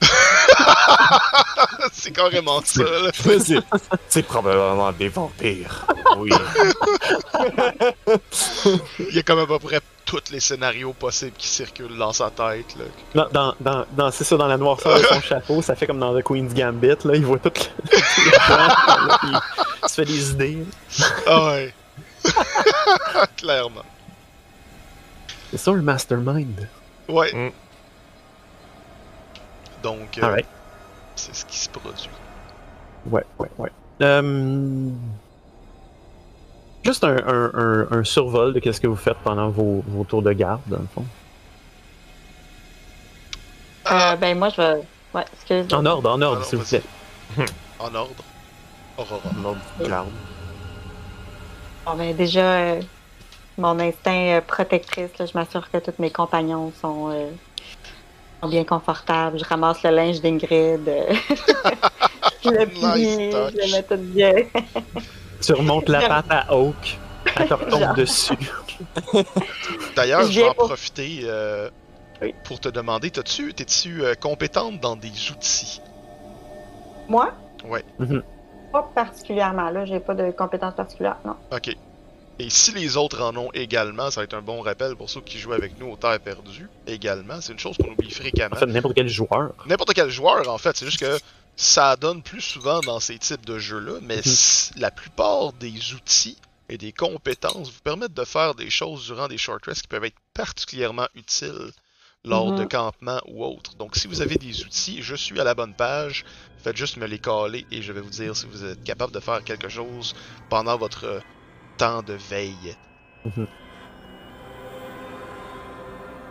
[LAUGHS] [LAUGHS] c'est carrément [LAUGHS] ça, c'est- C'est probablement des vampires. Oui. Il y a comme à peu près tous les scénarios possibles qui circulent dans sa tête, là. Dans, dans, dans, dans- c'est ça, dans la noirceur de son [LAUGHS] chapeau, ça fait comme dans The Queen's Gambit, là, il voit tout le, là, il se fait des idées. Ah ouais. Clairement. C'est ça le mastermind. Ouais. Mm. Donc, euh, Alright. C'est ce qui se produit. Ouais, ouais, ouais. Euh, Juste un, un, un, un survol de qu'est-ce que vous faites pendant vos, vos tours de garde, dans le fond. Euh, ben, moi, je vais. Ouais, excuse. En ordre, en ordre, s'il vous plaît. [LAUGHS] En ordre. Aurora. En ordre de garde. Bon, ben, déjà, euh, mon instinct euh, protectrice, là, je m'assure que tous mes compagnons sont, euh, sont bien confortables. Je ramasse le linge d'Ingrid. [LAUGHS] je le plie, Nice je le mets tout bien. Tu remontes la patte à Oak, elle te retombe Genre. dessus. D'ailleurs, Je vais en pour- profiter euh, Oui. pour te demander, t'as-tu, t'es-tu euh, compétente dans des outils? Moi? Ouais. Mhm. Pas particulièrement, là. J'ai pas de compétences particulières, non. Ok. Et si les autres en ont également, ça va être un bon rappel pour ceux qui jouent avec nous au Terre perdu. Également, c'est une chose qu'on oublie fréquemment. En fait, n'importe quel joueur. N'importe quel joueur, en fait, c'est juste que ça donne plus souvent dans ces types de jeux-là, mais Mhm. la plupart des outils et des compétences vous permettent de faire des choses durant des short rests qui peuvent être particulièrement utiles lors Mhm. de campements ou autres. Donc, si vous avez des outils, je suis à la bonne page. Faites juste me les caler et je vais vous dire si vous êtes capable de faire quelque chose pendant votre euh, temps de veille. Mhm.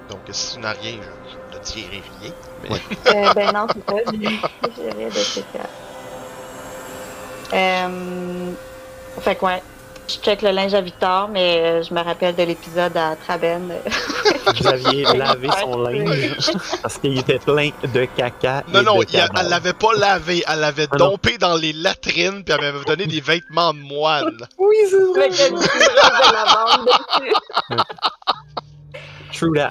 Donc, si tu n'as rien, je, je ne dirai rien. Mais... [LAUGHS] Euh, ben non, c'est ça. J'ai j'ai rien de spécial. Euh... Fait que ouais. Je check le linge à Victor, mais euh, je me rappelle de l'épisode à Traben. [LAUGHS] Vous aviez [LAUGHS] lavé son linge parce qu'il était plein de caca. Non, et non, de il a- cadavres. elle l'avait pas lavé, elle l'avait Ah non. dompé dans les latrines, puis elle m'avait donné des vêtements de moine. Oui, c'est dessus. True that.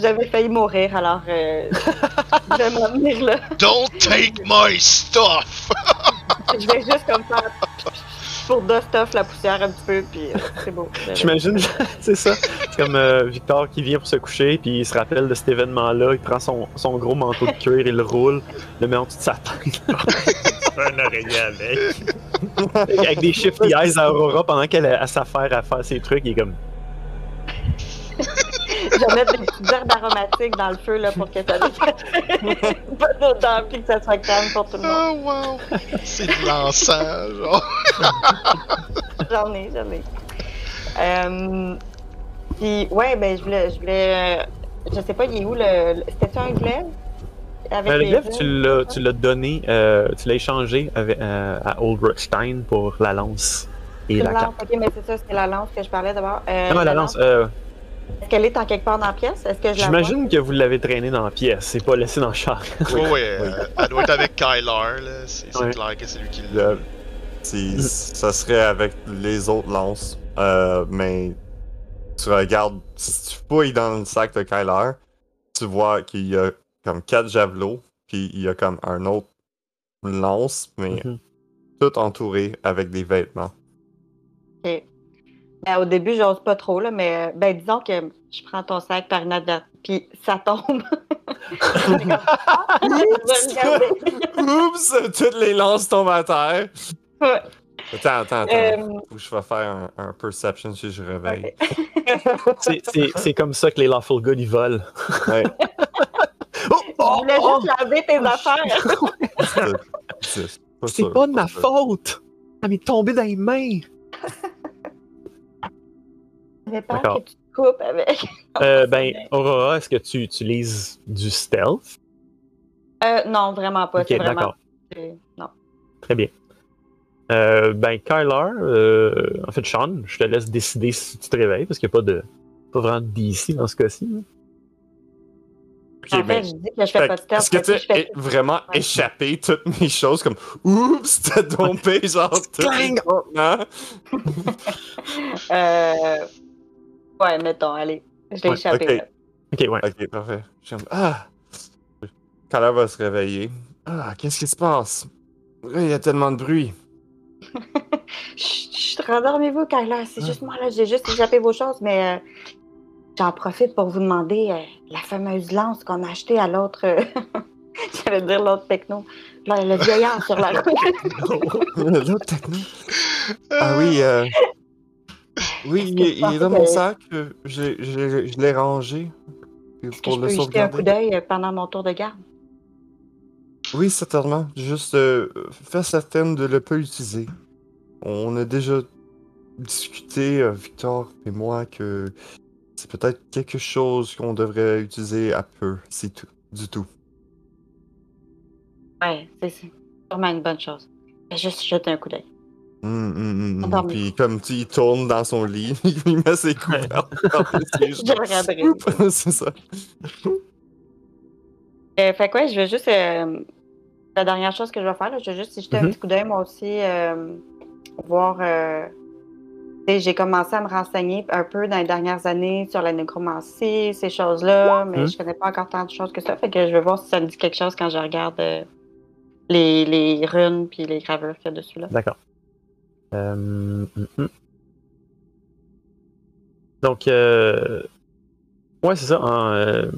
J'avais failli mourir, alors euh, je vais m'en venir là. Don't take my stuff! Je vais juste comme faire pour dust off la poussière un petit peu, puis euh, c'est beau. [LAUGHS] J'imagine, [LAUGHS] c'est ça. C'est comme euh, Victor qui vient pour se coucher, puis il se rappelle de cet événement-là. Il prend son, son gros manteau de cuir, il le roule, le met en dessous de sa tête. [LAUGHS] Un oreiller avec. avec des shifty eyes à Aurora pendant qu'elle a, a s'affaire à faire ses trucs. Il est comme. Je vais mettre des petites herbes aromatiques dans le feu là, pour que ça [LAUGHS] pas d'odeur puis que ça soit calme pour tout le monde. Oh wow! C'est de l'encens, genre. [LAUGHS] J'en ai, j'en ai. Euh, puis, ouais, ben, je voulais. Je, voulais, euh, je sais pas, il est où le. le- C'était-tu un glaive? Avec Euh, le glaive, tu l'as, ça? tu l'as donné, euh, tu l'as échangé avec, euh, à Old Rockstein pour la lance et C'est la la cape. lance, ok, mais c'est ça, c'était la lance que je parlais d'abord. Euh, Non, la lance, euh, Est-ce qu'elle est en quelque part dans la pièce? Est-ce que je j'imagine que vous l'avez traîné dans la pièce, c'est pas laissé dans le char. Oui, oui, euh, [LAUGHS] elle doit être avec Kylar, là. C'est Ouais. clair que c'est lui qui l'a. Si- ça serait avec les autres lances, euh, mais tu regardes, si tu fouilles dans le sac de Kyler, tu vois qu'il y a comme quatre javelots, puis il y a comme un autre lance, mais Mhm. tout entouré avec des vêtements. Ok. Ben, au début, j'ose pas trop, là, mais euh, ben, disons que je prends ton sac par inadvertance, puis ça tombe. [LAUGHS] Je. [LAUGHS] Oups! Toutes les lances tombent à terre. Ouais. Attends, attends, attends. Euh, Faut que je vais faire un, un perception si je réveille. [LAUGHS] C'est- comme ça que les Lawful Good ils volent. Ouais. Oh, Je oh, voulais oh, juste laver tes affaires. C'est- pas de ma faute! Elle m'est tombée dans les mains! J'avais peur D'accord. que tu te coupes avec. Euh, ben, Aurora, est-ce que tu utilises du stealth? Euh, non, vraiment pas. Vraiment. Non. Très bien. Euh, ben, Kyler, euh, en fait, Sean, je te laisse décider si tu te réveilles, parce qu'il n'y a pas de. Pas vraiment d'ici dans ce cas-ci. là. Ok, en mais- fait, je dis que je fais Fait pas de que, stealth. Est-ce que tu fais as vraiment Ouais. échappé toutes mes choses comme Oups, t'as [LAUGHS] dompé genre maintenant? Euh... Ouais, mettons, allez. Je l'ai Ouais, échappé. ok. ouais. Ok, parfait. Ah! Elle va se réveiller. Ah, qu'est-ce qui se passe? Il y a tellement de bruit. [LAUGHS] Chut, chut, rendormez-vous, Kyla. C'est juste moi, là. J'ai juste échappé vos choses, mais euh, j'en profite pour vous demander euh, la fameuse lance qu'on a achetée à l'autre. euh, [LAUGHS] J'allais dire l'autre techno. Le, le vieillard sur la [LAUGHS] route. L'autre techno? Ah oui, euh... Oui, il, est- tu il est dans mon sac. euh, j'ai- j'ai- Je l'ai rangé. Est-ce que je le peux jeter un coup d'œil euh, pendant mon tour de garde? Oui, certainement. Juste euh, faire certaine de ne pas utiliser. On a déjà discuté, euh, Victor et moi, que c'est peut-être quelque chose qu'on devrait utiliser à peu, c'est tout, du tout. Ouais, c'est c'est sûrement une bonne chose. Je vais juste jeter un coup d'œil. Endormi. Puis comme tu il tourne dans son lit, [LAUGHS] il met ses couvertes [LAUGHS] [LAUGHS] c'est ça. Euh, fait que ouais, je vais juste. euh, la dernière chose que je vais faire, là, je vais juste jeter un Mhm. petit coup d'œil, moi aussi, euh, voir. j'ai commencé à me renseigner un peu dans les dernières années sur la nécromancie, ces choses-là, mais Mhm. je connais pas encore tant de choses que ça. Fait que je vais voir si ça me dit quelque chose quand je regarde les, les runes puis les gravures qu'il y a dessus. Là. D'accord. Euh, hum, hum. Donc, euh, ouais, c'est ça. en, euh,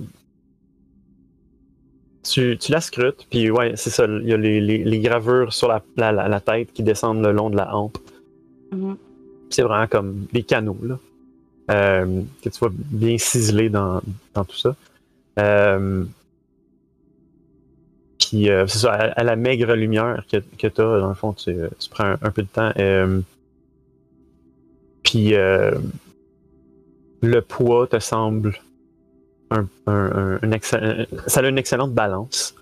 tu, tu la scrutes, puis ouais, c'est ça. Il y a les, les- les gravures sur la, la, la- la tête qui descendent le long de la hampe. Mhm. C'est vraiment comme des canaux, là. euh, que tu vois bien ciselés dans, dans tout ça. Puis euh, à, la maigre lumière que, que tu as, dans le fond, tu, prends un, peu de temps. euh, puis euh, le poids te semble un, un, un- un excell- ça a une excellente balance.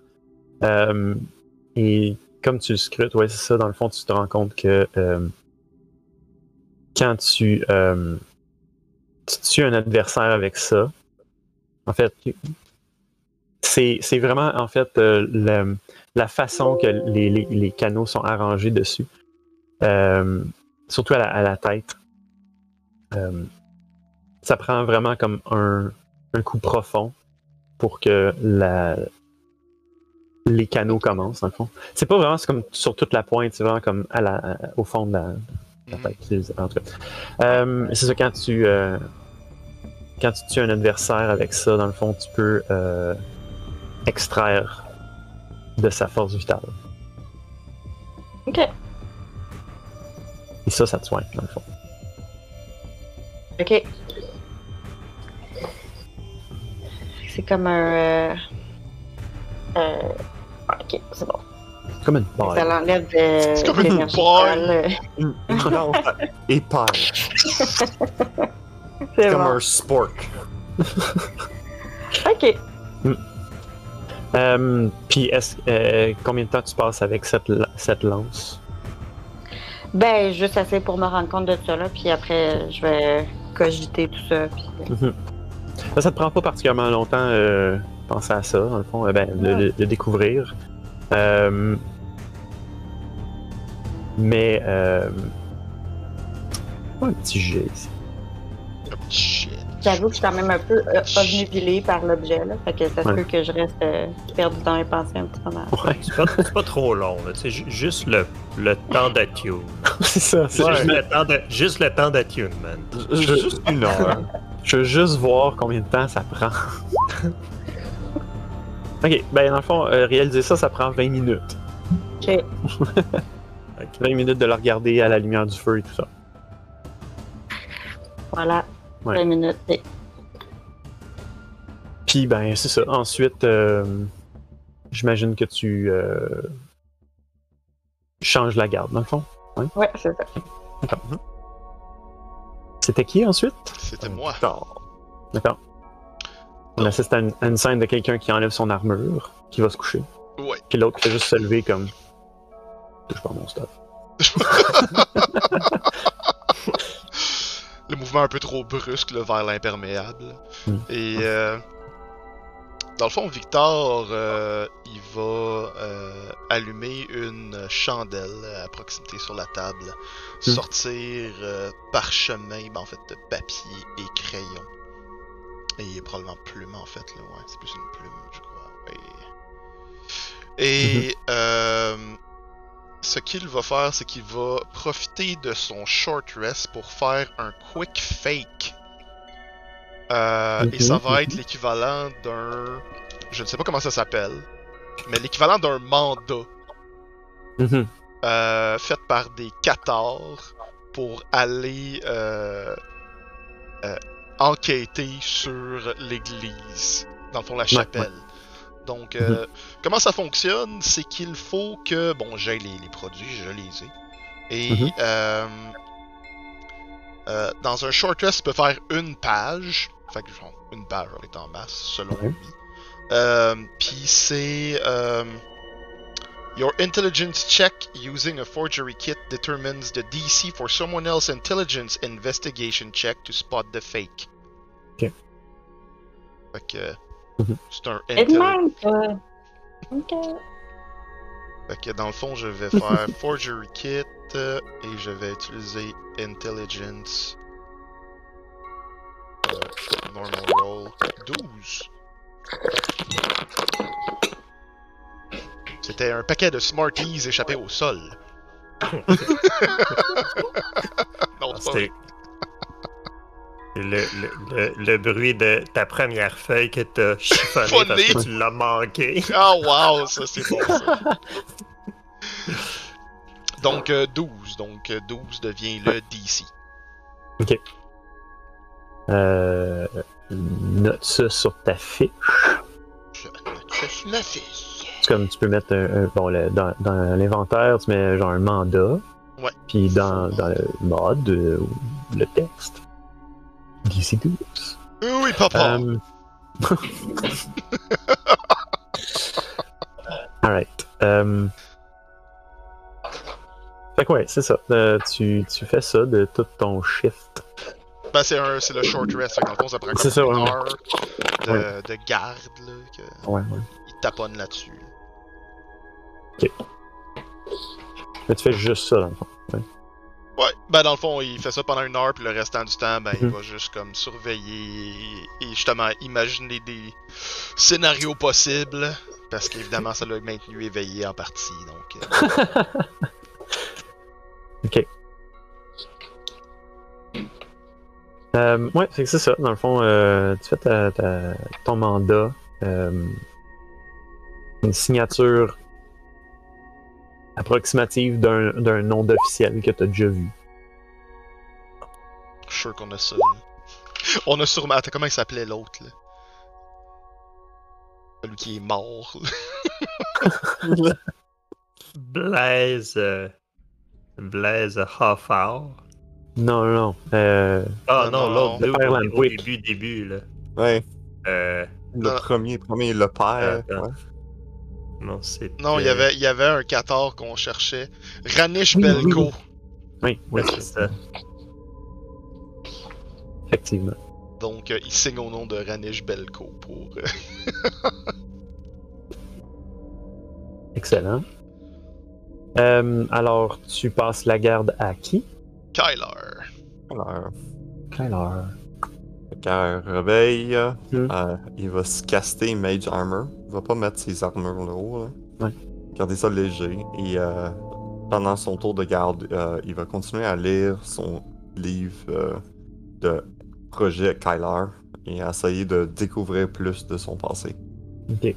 Et comme tu le scrutes, ouais, c'est ça, dans le fond, tu te rends compte que quand tu, tu tues un adversaire avec ça, en fait, c'est vraiment en fait euh, la façon que les, les- les canaux sont arrangés dessus, Euh, surtout à la, à la tête. Euh, ça prend vraiment comme un, un coup profond pour que la, les canaux commencent, dans le fond. C'est pas vraiment comme sur toute la pointe, c'est vraiment comme à la, au fond de la, la Mhm. tête. C'est- En tout cas. C'est ça, quand tu, quand tu tues un adversaire avec ça, dans le fond, tu peux extraire de sa force vitale. Ok. Et ça, ça te soigne, dans le fond. Ok. C'est comme un. euh, euh, ok, c'est bon. Comme une Ça paille. l'enlève de. C'est comme une paille. vitale. Non, épaille. [LAUGHS] C'est Comme bon. un spork. Ok. Euh, Puis, euh, combien de temps tu passes avec cette, cette lance? Ben, juste assez pour me rendre compte de ça, là. Puis après, je vais cogiter tout ça. Puis... Mhm. Ça, ça te prend pas particulièrement longtemps euh, penser à ça, dans le fond, ben, de, de découvrir. Mais, euh, un petit jet ici. J'avoue que je suis quand même un peu euh, obnubilée par l'objet, là. Fait que ça se Ouais. peut que je reste euh, perdu dans les pensées un petit peu. Ouais, C'est pas, c'est pas trop long, là. tu sais, ju- juste le, le temps d'attune. [LAUGHS] c'est ça. c'est- Ouais, juste, le temps temps d'attunement. Je- Juste une heure. je veux juste voir combien de temps ça prend. [LAUGHS] ok, ben dans le fond, euh, réaliser ça, ça prend 20 minutes. Ok. [LAUGHS] 20 minutes de le regarder à la lumière du feu et tout ça. Voilà. Ouais. 20 minutes. Et- Puis ben c'est ça. Ensuite, euh, j'imagine que tu euh, changes la garde, dans le fond. Ouais, c'est ça. C'était qui ensuite? C'était moi. D'accord. On assiste à une, à une scène de quelqu'un qui enlève son armure, qui va se coucher. Ouais. Puis l'autre qui fait juste se lever comme. Touche pas mon stuff. [LAUGHS] mouvement un peu trop brusque là, vers l'imperméable. Mm. Et euh, dans le fond, Victor, euh, il va euh, allumer une chandelle à proximité sur la table, Mm. sortir parchemin, ben, en fait, de papier et crayon. Et probablement plume en fait, là, ouais, c'est plus une plume, je crois. Et, et euh, ce qu'il va faire, c'est qu'il va profiter de son short rest pour faire un quick fake. Euh, Et ça va être l'équivalent d'un. Je ne sais pas comment ça s'appelle, mais l'équivalent d'un mandat Mhm. euh, fait par des cathares pour aller euh, euh, enquêter sur l'église, dans le fond la chapelle. Donc, euh, comment ça fonctionne, c'est qu'il faut que, bon, j'ai les, les produits, je les ai, et Mhm. euh, Euh, dans un short rest, tu peux faire une page. Fait que genre, une page est en masse, selon lui. Puis c'est. Your intelligence check using a forgery kit determines the DC for someone else's intelligence investigation check to spot the fake. Ok. Fait que. Mhm. C'est un euh, Ok. Fait que dans le fond, je vais faire [LAUGHS] Forgery Kit euh, et je vais utiliser Intelligence. Euh, normal roll 12. C'était un paquet de Smarties échappés au sol. [LAUGHS] [LAUGHS] non, c'est pas vrai. Le, le, le, bruit de ta première feuille que t'as [LAUGHS] chiffonné parce que tu l'as manqué. Ah wow, ça c'est bon ça. [LAUGHS] Donc euh, 12, donc euh, 12 devient le DC. Euh, note ça sur ta fiche. Je note ça sur ma fiche. C'est comme tu peux mettre un, un- bon, le- dans, dans l'inventaire, tu mets genre un mandat. Ouais. Puis dans, dans le mode, euh, le texte. 12. Oui, oui, papa. Euh, [LAUGHS] Alright. Euh... Fait que ouais, c'est ça. Euh, tu, tu fais ça de tout ton shift. Ben, c'est un- c'est le short rest, fait que dans le fond, ça prend comme C'est ça, une ouais. heure de, Ouais. de garde, là, que Ouais, ouais. il taponne là-dessus. Mais tu fais juste ça dans le fond. Ouais, ben dans le fond, il fait ça pendant une heure, puis le restant du temps, ben il Mhm. va juste comme surveiller et justement imaginer des scénarios possibles, parce qu'évidemment, ça l'a maintenu éveillé en partie, donc... euh, [LAUGHS] Ok. Euh, ouais, c'est ça. Dans le fond, euh, tu fais ta, ta- ton mandat. une signature approximative d'un d'un nom d'officiel que tu as déjà vu. Je suis sûr qu'on a ça. On a sûrement... Attends, comment il s'appelait l'autre, là? Celui qui est mort. [LAUGHS] Blaise. euh, Blaise Hoffar. Non, non. Euh, Ah Non, non, non, l'autre au- début, début, là. Ouais, Euh, le Non. premier, premier, le père. Attends. ouais. Non, c'est. non, il y avait, il y avait un 14 qu'on cherchait. Ranish Oui, Belko. oui. oui, c'est ça. effectivement. Donc, euh, il signe au nom de Ranish Belko pour... euh, [LAUGHS] Excellent. Euh, alors, tu passes la garde à qui? Kyler. Alors, Kyler. quand il réveille, Hmm. euh, il va se caster Mage Armor. Il va pas mettre ses armures là-haut. Là. Ouais. Garder ça léger. Et euh, pendant son tour de garde, euh, il va continuer à lire son livre euh, de projet Kyler et à essayer de découvrir plus de son passé. Ok.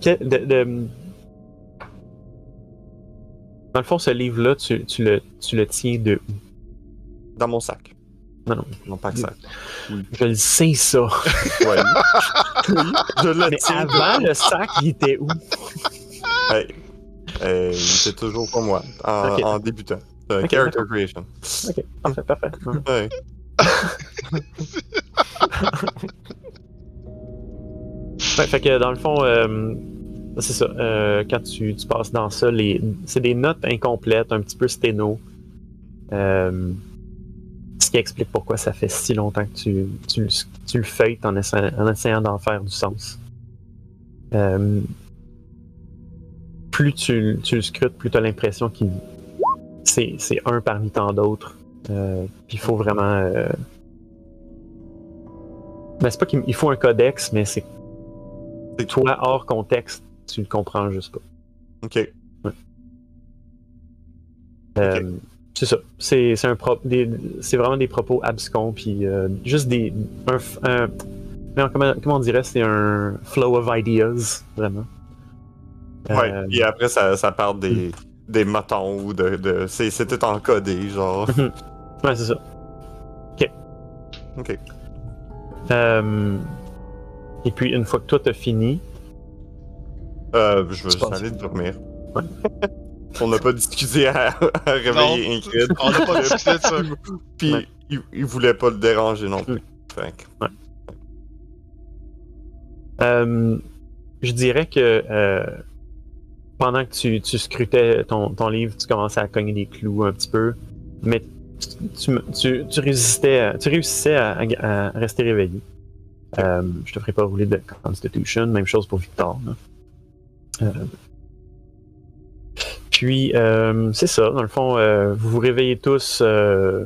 Que- de- de- Dans le fond, ce livre-là, tu, tu le, tu le tiens de où? Dans mon sac. Non, non. Non, pas que sac. Je le sais, ça. [LAUGHS] Ouais. oui, je le Mais tiens. avant, le sac, il était où? [LAUGHS] Hey, il était toujours pour moi, en, débutant. Character creation. Ok, parfait, parfait. [LAUGHS] Ouais. Ouais, fait que dans le fond, euh, c'est ça. euh, quand tu, tu passes dans ça, les, c'est des notes incomplètes, un petit peu sténo. Euh, ce qui explique pourquoi ça fait si longtemps que tu, tu, le- tu le feuilletes en essayant, en essayant d'en faire du sens. Euh, plus tu, tu le scrutes, plus tu as l'impression qu'il c'est, c'est un parmi tant d'autres. Euh, Puis il faut vraiment. euh, Ben, c'est pas qu'il il faut un codex, mais c'est toi hors contexte, tu le comprends juste pas. Ok. Euh, C'est ça. C'est c'est un pro- des- c'est vraiment des propos abscons, puis euh, juste des. Un, comment, comment on dirait C'est un flow of ideas, vraiment. Ouais. Euh, Et après, ça, ça parle des, des motons ou de. de c'est c'est tout encodé, genre. [LAUGHS] ouais, c'est ça. Ok. Euh, et puis, une fois que toi t'as fini, Euh, je vais Tu juste aller dormir. [LAUGHS] On n'a pas discuté à, à réveiller Ingrid. On n'a pas discuté de ça. Puis Ouais. il, il voulait pas le déranger non plus. Fait que- Euh, je dirais que euh, pendant que tu, tu scrutais ton, ton livre, tu commençais à cogner des clous un petit peu, mais tu, tu, tu- tu résistais, à- tu réussissais à, à- à rester réveillé. Euh, je te ferai pas rouler de Constitution, même chose pour Victor. là. Puis, euh, c'est ça, dans le fond, euh, vous vous réveillez tous euh,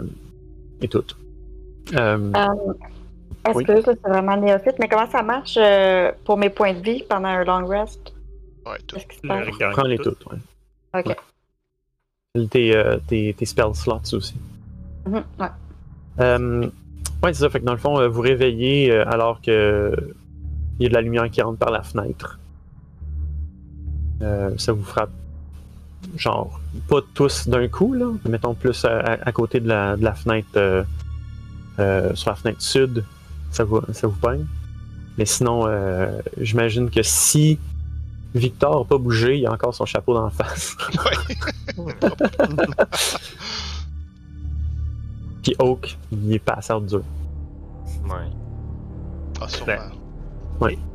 et toutes. Euh, Est-ce Oui. que ça, c'est vraiment néophyte? Mais comment ça marche euh, pour mes points de vie pendant un long rest? Ouais, tout. Prends-les tout. toutes, ouais. Ok. Tes, euh, tes, tes spell slots aussi. Mhm, ouais. Euh, ouais, c'est ça. Fait que dans le fond, euh, vous réveillez euh, alors que il y a de la lumière qui rentre par la fenêtre. Euh, ça vous frappe, genre, pas tous d'un coup, là. Mettons plus à, côté de la, de la fenêtre, euh, euh, sur la fenêtre sud, ça vous, ça vous pogne. Mais sinon, euh, j'imagine que si Victor n'a pas bougé, il a encore son chapeau dans la face. [LAUGHS] [LAUGHS] Puis Oak, il est passé out dur. Ouais. Ah, sûrement.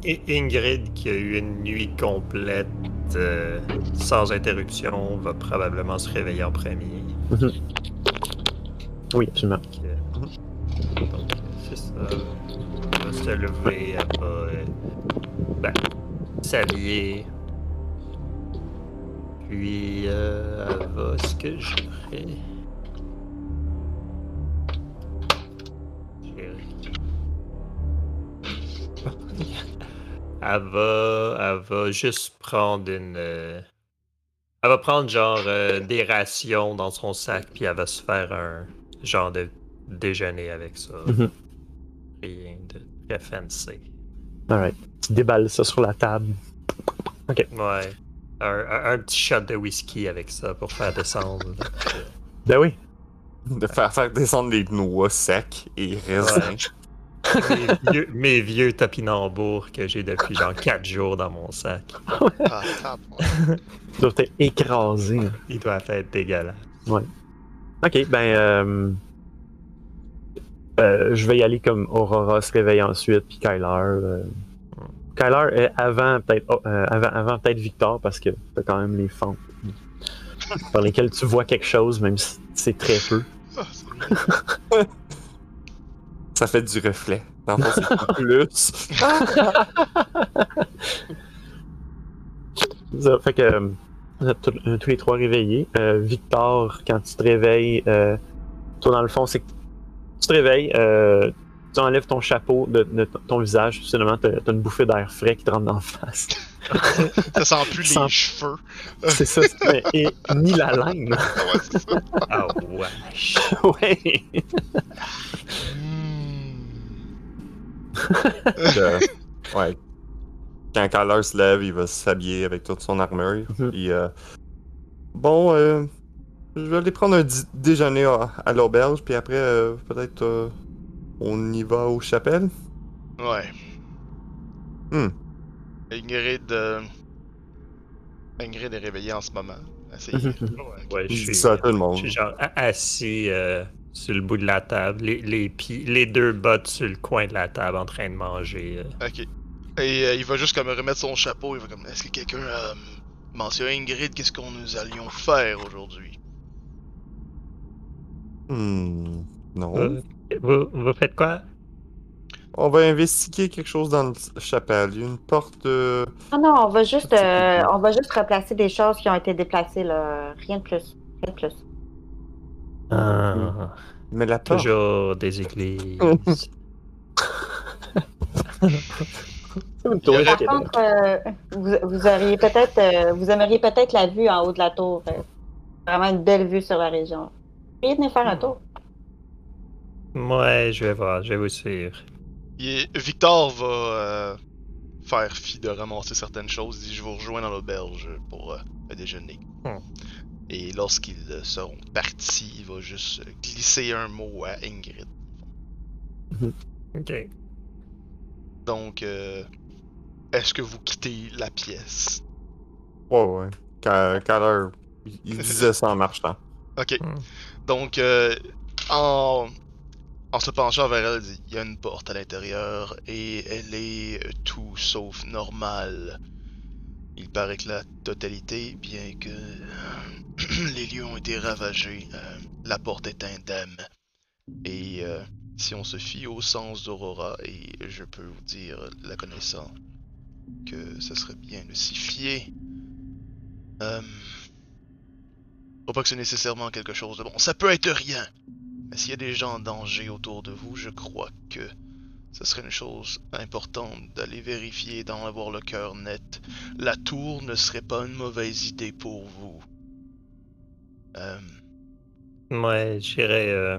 Et Ingrid, qui a eu une nuit complète euh, sans interruption, va probablement se réveiller en premier. Oui, absolument. Donc, euh, c'est ça. Elle va se lever, elle va euh, ben, s'habiller. Puis, euh, elle va. Ce que je ferais. Elle va, elle va juste prendre une. euh, Elle va prendre genre euh, des rations dans son sac, puis elle va se faire un genre de déjeuner avec ça. Mhm. Rien de très fancy. Alright. Tu déballes ça sur la table. Ouais. Un, un- un petit shot de whisky avec ça pour faire descendre. Ben oui. De faire faire descendre les noix secs et raisins. Mes, vieux, mes vieux topinambours que j'ai depuis genre 4 jours dans mon sac. Ah, ouais. Tu dois être écrasé. Ils doivent être dégueulasses. Ok, ben. Euh, euh, je vais y aller comme Aurora se réveille ensuite, puis Kyler. euh, Kyler est avant peut-être oh, euh, avant, avant peut-être Victor parce que t'as quand même les fentes [LAUGHS] par lesquelles tu vois quelque chose, même si c'est très peu. [LAUGHS] Ah, Ça fait du reflet. Dans le fond, c'est plus. Ça fait que euh, vous êtes tous, euh, tous les trois réveillés. Euh, Victor, quand tu te réveilles, euh, toi dans le fond, c'est que tu te réveilles, euh, tu enlèves ton chapeau de, ton visage, finalement t'as as une bouffée d'air frais qui te rentre dans la face. [LAUGHS] Ça sent plus Sans- les cheveux. c'est ça, c'est- et ni la laine. Ouais, c'est ça. Ah wesh. [LAUGHS] ouais. Hmm. [LAUGHS] Euh, ouais. Quand Kyler se lève, il va s'habiller avec toute son armure. Mhm. Puis, euh, bon, euh, je vais aller prendre un déjeuner à, à l'auberge, puis après, euh, peut-être, euh, on y va aux chapelles. Ouais. Hmm. Ingrid. euh, Ingrid est réveillée en ce moment. Assez- Mhm. Ouais, Je je dis suis, ça à tout le je monde. suis genre assis euh, sur le bout de la table, les, les, pieds, les deux bottes sur le coin de la table en train de manger. euh. Ok. Et euh, il va juste comme remettre son chapeau. Il va comme. Est-ce que quelqu'un a mentionné Ingrid Qu'est-ce qu'on nous allions faire aujourd'hui? Hmm, non. Euh, vous, vous faites quoi? On va investiguer quelque chose dans le chapelle. Il y a une porte. euh, Ah non, on va juste, euh, on va juste replacer des choses qui ont été déplacées, là. Rien de plus. Rien de plus. Ah, Mais la porte. toujours des églises. [LAUGHS] [LAUGHS] Par contre, euh, vous, vous auriez peut-être, euh, vous aimeriez peut-être la vue en haut de la tour. euh, vraiment une belle vue sur la région. Essayez de venir faire un tour. ouais, je vais voir, je vais vous suivre. Victor va euh, faire fi de ramasser certaines choses. Il dit Je vous rejoins dans l'auberge pour euh, le déjeuner. Hmm. Et lorsqu'ils seront partis, il va juste glisser un mot à Ingrid. [LAUGHS] Ok. Donc, euh, est-ce que vous quittez la pièce? Ouais, ouais. Quand Kyler, Il, il [LAUGHS] disait ça en marchant. Ok. Hmm. Donc, euh, en, en se penchant vers elle, il y a une porte à l'intérieur et elle est tout sauf normale. Il paraît que la totalité, bien que [CLEARS THROAT] les lieux ont été ravagés, euh, la porte est indemne. Et euh, si on se fie au sens d'Aurora, et je peux vous dire, la connaissant, que ce serait bien de s'y fier. Euh, faut pas que c'est nécessairement quelque chose de bon. Ça peut être rien. Mais s'il y a des gens en danger autour de vous, je crois que ce serait une chose importante d'aller vérifier, d'en avoir le cœur net. La tour ne serait pas une mauvaise idée pour vous. Euh, Ouais, j'irai. euh,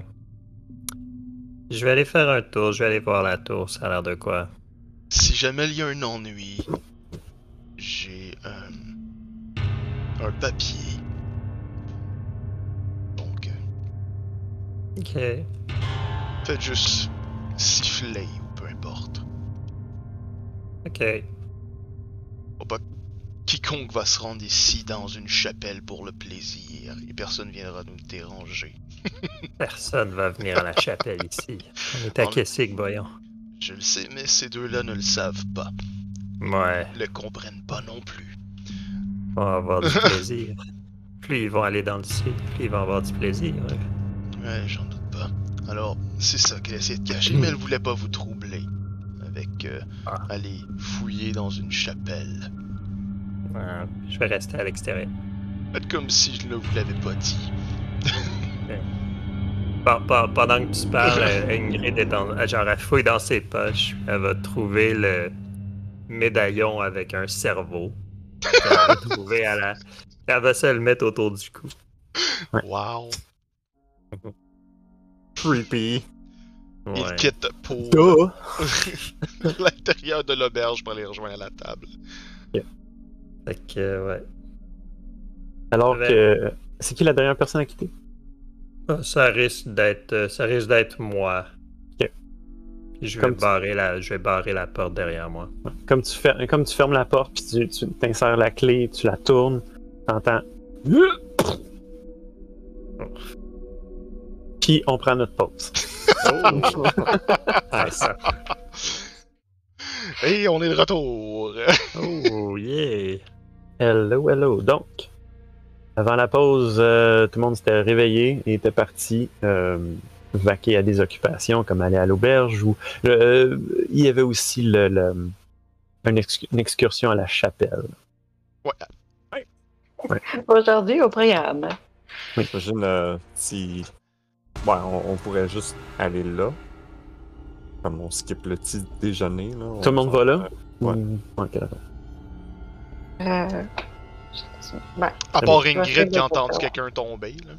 Je vais aller faire un tour, je vais aller voir la tour, ça a l'air de quoi. si jamais il y a un ennui, j'ai euh, un papier. Donc, euh, Ok. faites juste siffler. Ok. Faut pas quiconque va se rendre ici dans une chapelle pour le plaisir et personne viendra nous déranger. [LAUGHS] Personne va venir à la chapelle ici. On est à Kessig, voyons. Je le sais, mais ces deux-là ne le savent pas. Ouais, Ils le comprennent pas non plus. on va avoir du plaisir. [LAUGHS] Plus ils vont aller dans le sud, plus ils vont avoir du plaisir. ouais. J'en doute pas. Alors, c'est ça qu'elle essaie de cacher, mais elle voulait pas vous troubler. Euh, Ah. aller fouiller dans une chapelle. Ouais, je vais rester à l'extérieur. Faites comme si je ne vous l'avais pas dit. [LAUGHS] Pe- pe- Pendant que tu parles, euh, [LAUGHS] Ingrid est dans, genre, elle fouille dans ses poches. Elle va trouver le médaillon avec un cerveau. Elle va le trouver à la... Elle va se le mettre autour du cou. Wow. Creepy. Il quitte pour [LAUGHS] l'intérieur de l'auberge pour aller rejoindre la table. Fait que, ouais. Alors Ouais. que. C'est qui la dernière personne à quitter? Ah, Ça risque d'être, euh, ça risque d'être moi. Ok. Puis je vais Comme tu- barrer la, je vais barrer la porte derrière moi. Comme tu, fer- comme tu fermes la porte, puis tu, tu t'insères la clé, tu la tournes, t'entends. Puis on prend notre pause. [LAUGHS] Nice. [LAUGHS] Et on est de retour. [LAUGHS] Oh yeah. Hello, hello. Donc, avant la pause, euh, tout le monde s'était réveillé et était parti euh, vaquer à des occupations comme aller à l'auberge ou euh, il y avait aussi le, le- une, ex- une excursion à la chapelle. Aujourd'hui, au programme. J'imagine euh, si. Ouais, on, on pourrait juste aller là. Comme on skip le petit déjeuner. Là. Tout le monde va là? Ouais. Ok, d'accord. Euh... Ben, À part. Ingrid qui a entendu quelqu'un tomber. Là.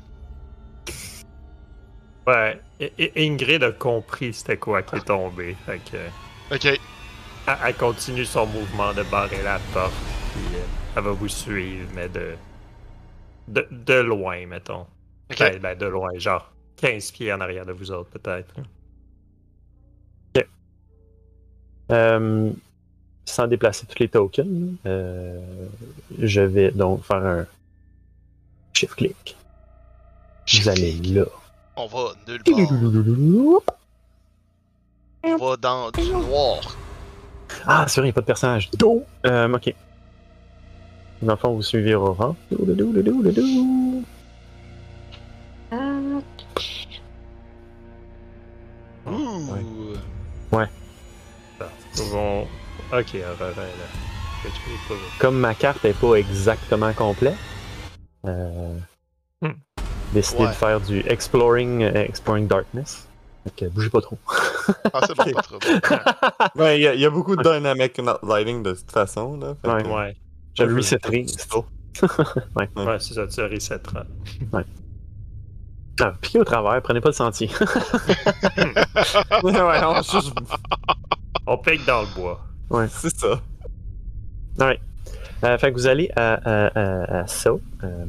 Ouais. I- Ingrid a compris c'était quoi qui est tombé. Fait que, Ok. elle, elle continue son mouvement de barrer la porte. Puis euh, elle va vous suivre, mais de, de, de loin, mettons. Ok. Ben, ben, de loin, genre 15 pieds en arrière de vous autres, peut-être. Euh, sans déplacer tous les tokens, euh, je vais donc faire un shift click. Vous allez là. On va nulle part. On va dans du noir. Ah, c'est vrai, il n'y a pas de personnage. Do! Euh, ok. Dans le fond, vous suivez Aurora. Vont- Ok, là. Que tu es pas vu. Comme ma carte n'est pas exactement complète, euh, Hmm. décidé Ouais. de faire du Exploring, euh, exploring Darkness. Donc, euh, bougez pas trop. Ah, c'est bon, pas trop. [LAUGHS] Ouais, il y, y a beaucoup de dynamic lighting de toute façon. Là, Fait Ouais. que- Ouais. Je Ouais, le je- resetterai. [LAUGHS] aussitôt. Ouais, c'est ça, tu resetteras. Ah, piquez au travers, prenez pas le sentier. [LAUGHS] ouais, on juste- On pique dans le bois. C'est ça. Alright. Euh, fait que vous allez à, à, à, à ça. euh,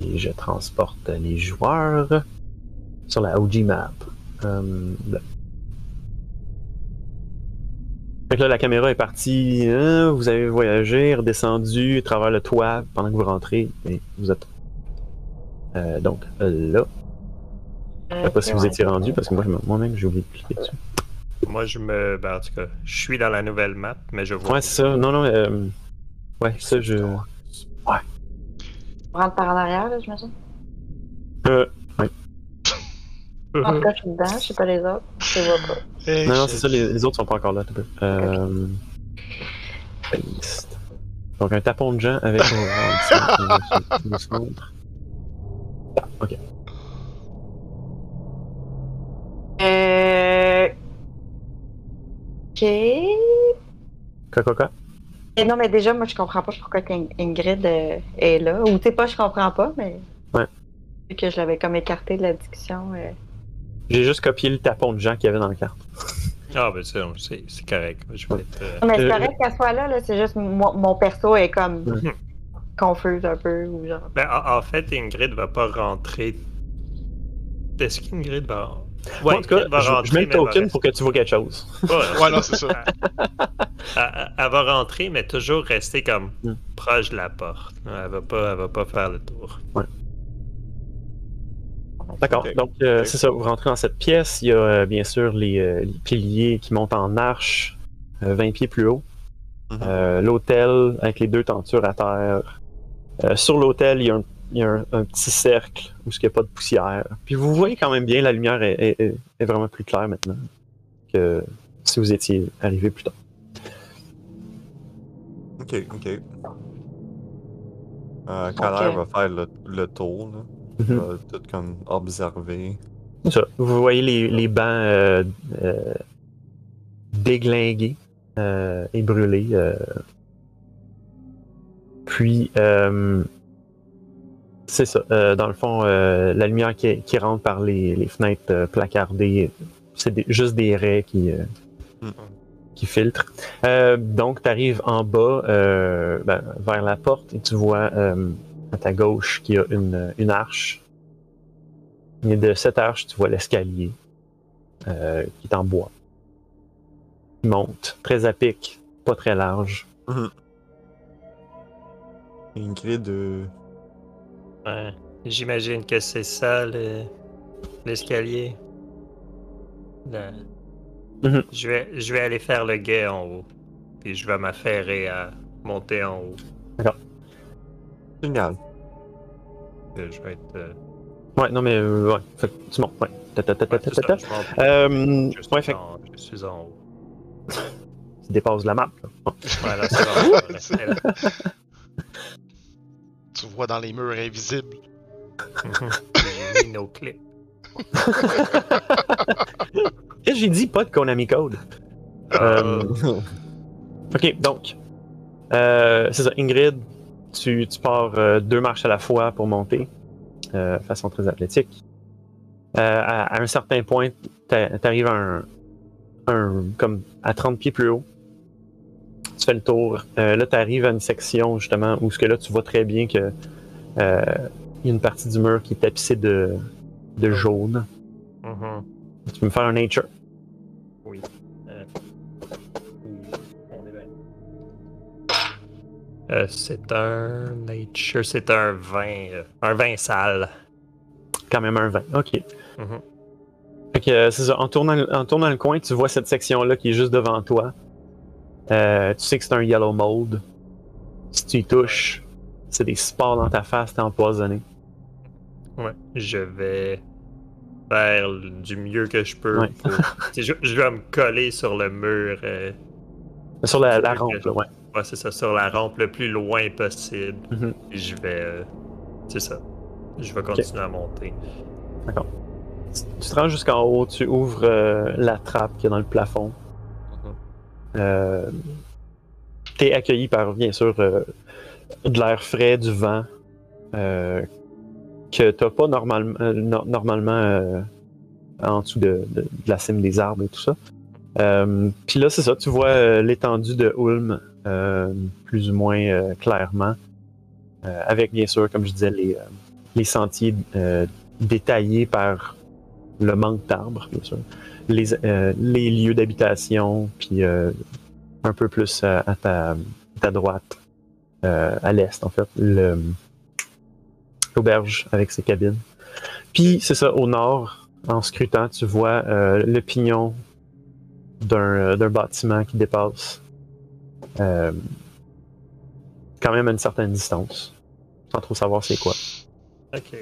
et je transporte les joueurs sur la OG map. Euh, là. Fait que là, la caméra est partie. hein, vous avez voyagé, redescendu à travers le toit pendant que vous rentrez. Et vous êtes. euh, donc là. Je sais pas si vous étiez rendu parce que moi, moi-même, j'ai oublié de cliquer dessus. Moi, je me. Ben, en tout cas, je suis dans la nouvelle map, mais je vois. Ouais, c'est ça. Non, non, euh, ouais, ça, je. On rentre par en arrière, là, j'imagine? Euh, [LAUGHS] En tout cas, je suis dedans, je sais pas les autres. Je les vois pas. Hey, non, non, c'est ça, les, les autres sont pas encore là. Euh, paste. Donc, un tapon de gens avec Aurore [LAUGHS] ici, qui nous se montre. Ah, ok. Euh. Ok. Quoi, quoi, quoi? Et non, mais déjà, moi, je comprends pas pourquoi Ingrid euh, est là. Ou, tu sais pas, je comprends pas, mais. Ouais. Vu que je l'avais comme écarté de la discussion. euh, J'ai juste copié le tapon de gens qu'il y avait dans la carte. Ah, ben, c'est correct. Je vais être, euh, Non, mais c'est Euh, correct qu'elle soit là, là c'est juste mon, mon perso est comme confuse un peu. Ou genre. Ben, en, en fait, Ingrid va pas rentrer. Est-ce qu'Ingrid va. Ouais, en tout cas, je, rentrer. je mets le token pour que tu vois quelque chose. Ouais, Ouais, non, c'est ça. [LAUGHS] Elle, va rentrer, mais toujours rester comme Mm. proche de la porte. Elle va pas, elle va pas faire le tour. D'accord. Donc, euh, c'est ça. Vous rentrez dans cette pièce. Il y a euh, bien sûr les, euh, les piliers qui montent en arche, euh, 20 pieds plus haut. Euh, l'hôtel avec les deux tentures à terre. Euh, sur l'hôtel, il y a, un, il y a un- un petit cercle où il n'y a pas de poussière. Puis vous voyez quand même bien, la lumière est, est- est- est vraiment plus claire maintenant que si vous étiez arrivé plus tard. Ok, ok. Euh, va faire le, le tour, là. Mhm. Va tout comme observer. C'est ça. Vous voyez les, les bancs euh, euh, déglingués euh, et brûlés. euh. Puis, euh, c'est ça. Euh, dans le fond, euh, la lumière qui, qui rentre par les, les fenêtres euh, placardées, c'est des- juste des raies qui, Mm. qui filtrent. Donc, tu arrives en bas ben, vers la porte et tu vois à ta gauche qu'il y a une, une arche et de cette arche, tu vois l'escalier qui est en bois. Il monte, très à pic, pas très large. Ingrid, euh, Ouais. J'imagine que c'est ça le- l'escalier. Le- Mhm. je, vais, je vais aller faire le guet en haut. Puis je vais m'affairer à monter en haut. génial. Euh, Je vais être. euh, Ouais, non mais euh, ouais, fait que tu montes, ouais. Ta, ta, ta, ta, ouais, ta, c'est ta, ça, ta. je. Euh, suis ouais, fait en- je suis en haut. [LAUGHS] tu dépasses la map. là. Bon. Voilà, c'est bon. [LAUGHS] Tu vois dans les murs invisibles. [LAUGHS] J'ai mis nos clips. [LAUGHS] J'ai dit? Pas de Konami Code. Euh, Ok, donc, euh, c'est ça, Ingrid, tu, tu pars euh, deux marches à la fois pour monter, euh, façon très athlétique. Euh, à, à un certain point, t'a- t'arrives à un, un- comme à 30 pieds plus haut. Tu fais le tour. Euh, là, tu arrives à une section justement où ce que là, tu vois très bien que euh, il y a une partie du mur qui est tapissée de, de jaune. Mhm. Tu peux me faire un nature? Oui. Euh, on est bien. C'est un nature, c'est un vin, un vin sale. Quand même un 20. Ok. Fait que c'est ça, en tournant, en tournant le coin, tu vois cette section-là qui est juste devant toi. Euh, tu sais que c'est un yellow mold. Si tu y touches, c'est des spores dans ta face, t'es empoisonné. Ouais, je vais faire du mieux que je peux. Ouais. pour- [LAUGHS] je, je dois me coller sur le mur. euh, Sur la, rampe, là, ouais. ouais, c'est ça, sur la rampe le plus loin possible. Mhm. Puis je vais. euh, c'est ça. Je vais continuer à monter. Tu, tu te rends jusqu'en haut, tu ouvres euh, la trappe qu'il y a dans le plafond. Euh, T'es accueilli par, bien sûr, euh, de l'air frais, du vent, euh, que t'as pas normalement, euh, no- normalement en dessous de, la cime des arbres et tout ça. Puis là, c'est ça, tu vois l'étendue de Ulm plus ou moins clairement, avec bien sûr, comme je disais, les, les sentiers détaillés par le manque d'arbres, bien sûr, les, euh, les lieux d'habitation, puis euh, un peu plus à, à ta, ta droite, euh, à l'est en fait, l'auberge avec ses cabines. Puis c'est ça, au nord, en scrutant, tu vois le pignon d'un bâtiment qui dépasse quand même à une certaine distance, sans trop savoir c'est quoi. Ok.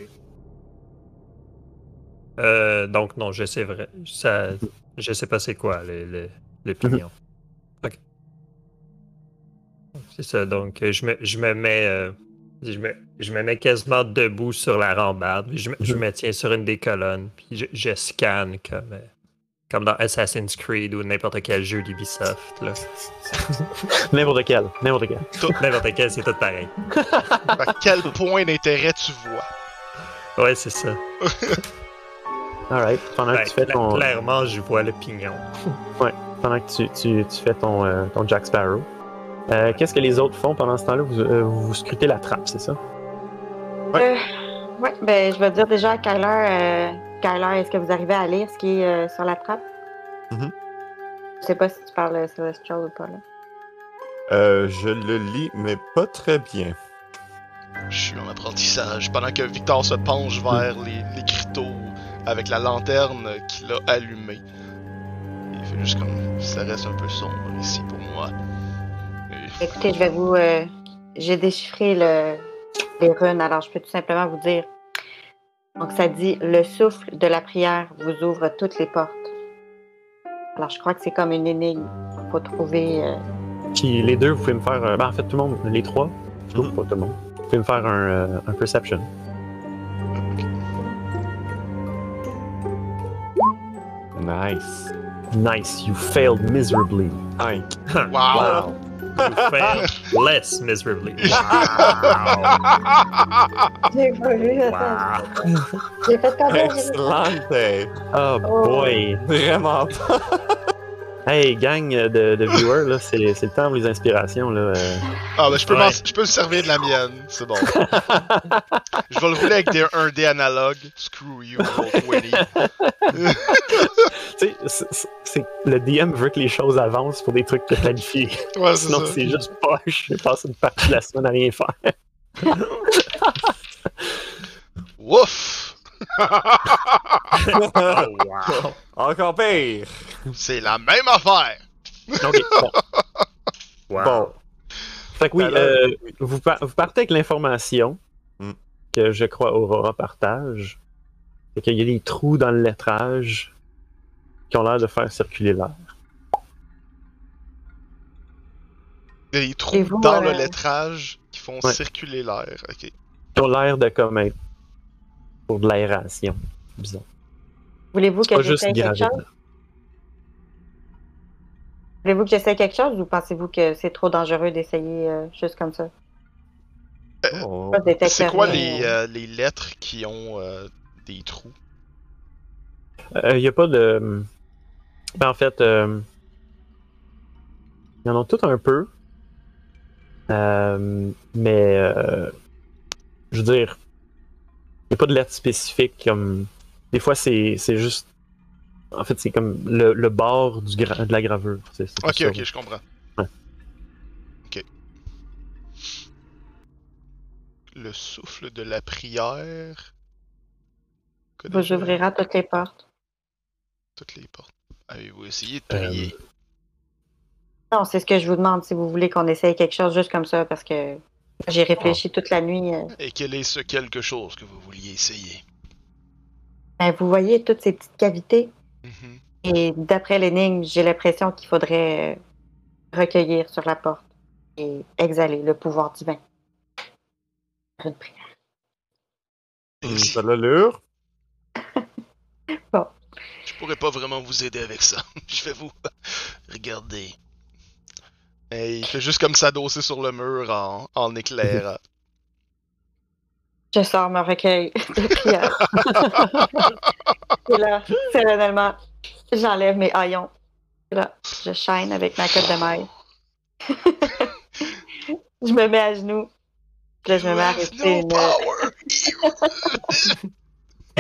Euh, donc, non, je sais vrai. Ça, je sais pas c'est quoi le, le, le pignon. Ok. C'est ça, donc je me, je me mets. euh, je me, je me mets quasiment debout sur la rambarde. Je me, je me tiens sur une des colonnes. Puis je, je scanne comme, euh, comme dans Assassin's Creed ou n'importe quel jeu d'Ubisoft. là. [LAUGHS] N'importe quel, n'importe quel. N'importe quel, c'est tout pareil. À quel point d'intérêt tu vois? Ouais, c'est ça. [LAUGHS] Alright, pendant que Ouais, tu fais ton, Clairement, je vois le pignon. [LAUGHS] pendant que tu, tu, tu fais ton, euh, ton Jack Sparrow, euh, qu'est-ce que les autres font pendant ce temps-là? Vous, euh, vous scrutez la trappe, c'est ça? Euh, ouais, ben, je vais dire déjà à Kyler, euh, Kyler, est-ce que vous arrivez à lire ce qui est euh, sur la trappe? Mhm. Je sais pas si tu parles Celestial ou pas, là. Euh, je le lis, mais pas très bien. Je suis en apprentissage. Pendant que Victor se penche vers les, les criteaux avec la lanterne qu'il a allumée. Il fait juste comme. Ça reste un peu sombre ici pour moi. Et- Écoutez, je vais vous. euh, J'ai déchiffré le... les runes, alors je peux tout simplement vous dire. Donc, ça dit le souffle de la prière vous ouvre toutes les portes. Alors, je crois que c'est comme une énigme. Il faut trouver. euh, Puis les deux, vous pouvez me faire. euh, ben, en fait, tout le monde, les trois, plutôt, Mhm. pas tout le monde, vous pouvez me faire un, euh, un Perception. Nice. Nice, you failed miserably. Cinq. [LAUGHS] Wow! You [LAUGHS] fail less miserably. [LAUGHS] Wow! J'ai pas vu, wow. J'ai fait combien? Excellente. Oh boy! Vraiment pas. Hey, gang de, de viewers, là, c'est c'est le temps pour les inspirations. Là. Ah, ben je peux, Ouais. je peux me servir de la mienne, c'est bon. [LAUGHS] je vais le rouler avec des, un dé analogue. Screw you, roll 20. Tu sais, c'est- c'est- c'est- le DM veut que les choses avancent pour des trucs de planifier. Ouais, c'est Sinon, ça. c'est juste poche. J'ai passé une partie de la semaine à rien faire. Wouf! Oh, wow. Encore pire. c'est la même affaire! Ok, bon. [LAUGHS] Wow. Bon. Fait que oui, Alors- euh, vous, par- vous partez avec l'information Hmm. que je crois Aurora partage. C'est qu'il y a des trous dans le lettrage qui ont l'air de faire circuler l'air. Il y a des trous vous, dans euh, le lettrage qui font Ouais. circuler l'air. Ok. Qui ont l'air de comme être pour de l'aération. Bizarre. Voulez-vous que j'essaie quelque chose? Voulez-vous que j'essaie quelque chose ou pensez-vous que c'est trop dangereux d'essayer euh, juste comme ça? Oh. Détecteur, C'est quoi les, euh, euh, les lettres qui ont euh, des trous? Il n'y a pas de. Ben, en fait, euh, ils en ont tout un peu. Euh, mais, euh, je veux dire, n'y a pas de lettres spécifiques comme. Des fois, c'est c'est juste. En fait, c'est comme le, le bord du gra- de la gravure. C'est c'est Ok, ça. ok, je comprends. Ouais. Ok. Le souffle de la prière. Déjà? ouvrirez toutes les portes. Toutes les portes. Avez-vous essayé de Euh, prier? Non, c'est ce que je vous demande si vous voulez qu'on essaye quelque chose juste comme ça parce que j'ai réfléchi toute la nuit. euh. Et quel est ce quelque chose que vous vouliez essayer? Ben, vous voyez toutes ces petites cavités Mhm. et d'après l'énigme, j'ai l'impression qu'il faudrait euh, recueillir sur la porte et exhaler le pouvoir divin. Une prière. Ça l'allure. [LAUGHS] Je pourrais pas vraiment vous aider avec ça. [LAUGHS] Je vais vous regarder. Et il fait juste comme s'adosser sur le mur en, en éclairant. [LAUGHS] Je sors mon recueil de et là, solennellement, j'enlève mes haillons. Et là, je shine avec ma cote de maille. [LAUGHS] je me mets à genoux. Puis là, je me mets à no [LAUGHS]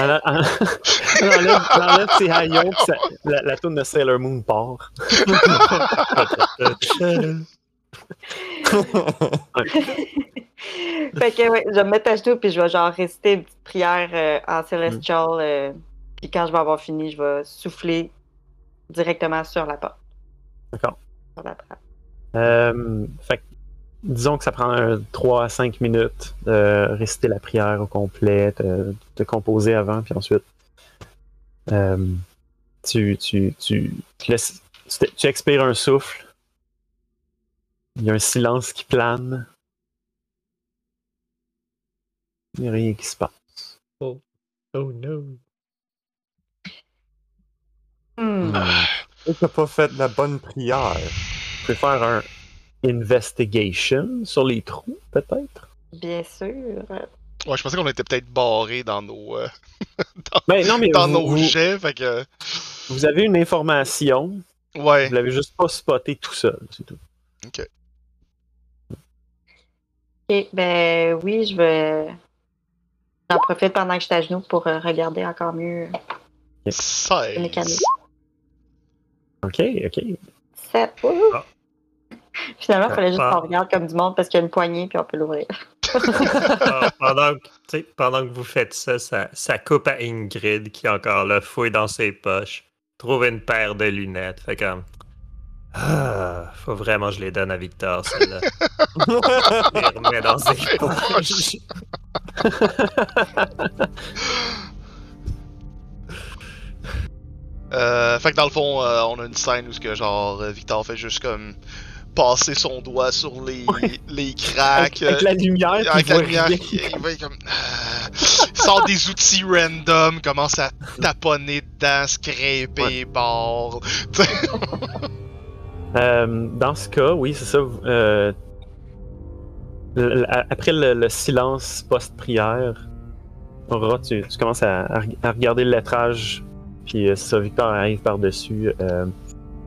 Elle, en- [LAUGHS] enlève, enlève ses haillons, ça- la, la tourne de Sailor Moon part. [LAUGHS] fait que, ouais, je vais me mettre à genoux, puis je vais genre réciter une petite prière euh, en Celestial. euh, puis quand je vais avoir fini, je vais souffler directement sur la porte. D'accord. Sur la trappe. Euh, fait disons que ça prend un 3 à 5 minutes de réciter la prière au complet, de, de composer avant, puis ensuite euh, tu, tu, tu, tu laisses- tu, tu expires un souffle. Il y a un silence qui plane. Il n'y a rien qui se passe. Oh no. Hmm. Tu n'as pas fait la bonne prière. Tu peux faire un investigation sur les trous, peut-être? Bien sûr. Ouais, je pensais qu'on était peut-être barrés dans nos, euh, [LAUGHS] Ben, non, mais dans vous, nos vous- jets, fait que. vous avez une information, Ouais. vous l'avez juste pas spoté tout seul, c'est tout. Ok, ben oui, je vais. J'en profite pendant que je suis à genoux pour euh, regarder encore mieux. 16. mécanique. Ok, ok. 7. Ah. Finalement, il fallait juste Ah. qu'on regarde comme du monde parce qu'il y a une poignée puis on peut l'ouvrir. Ah, pendant, que- pendant que vous faites ça, ça, ça coupe à Ingrid qui est encore là, fouille dans ses poches, trouve une paire de lunettes. Fait comme. Ah, faut vraiment que je les donne à Victor, celle-là. [LAUGHS] Les remet dans ses poches. Euh, fait que dans le fond, euh, on a une scène où ce que genre Victor fait juste comme passer son doigt sur les, les cracks. Avec, avec la lumière, euh, avec la lumière, il, va comme. euh, sort des outils random, commence à taponner dedans, scraper, sais. [LAUGHS] Euh, dans ce cas, oui, c'est ça. euh, après le, le silence post-prière, Aurora, tu, tu commences à, à reg- à regarder le lettrage, puis euh, ça, Victor arrive par-dessus.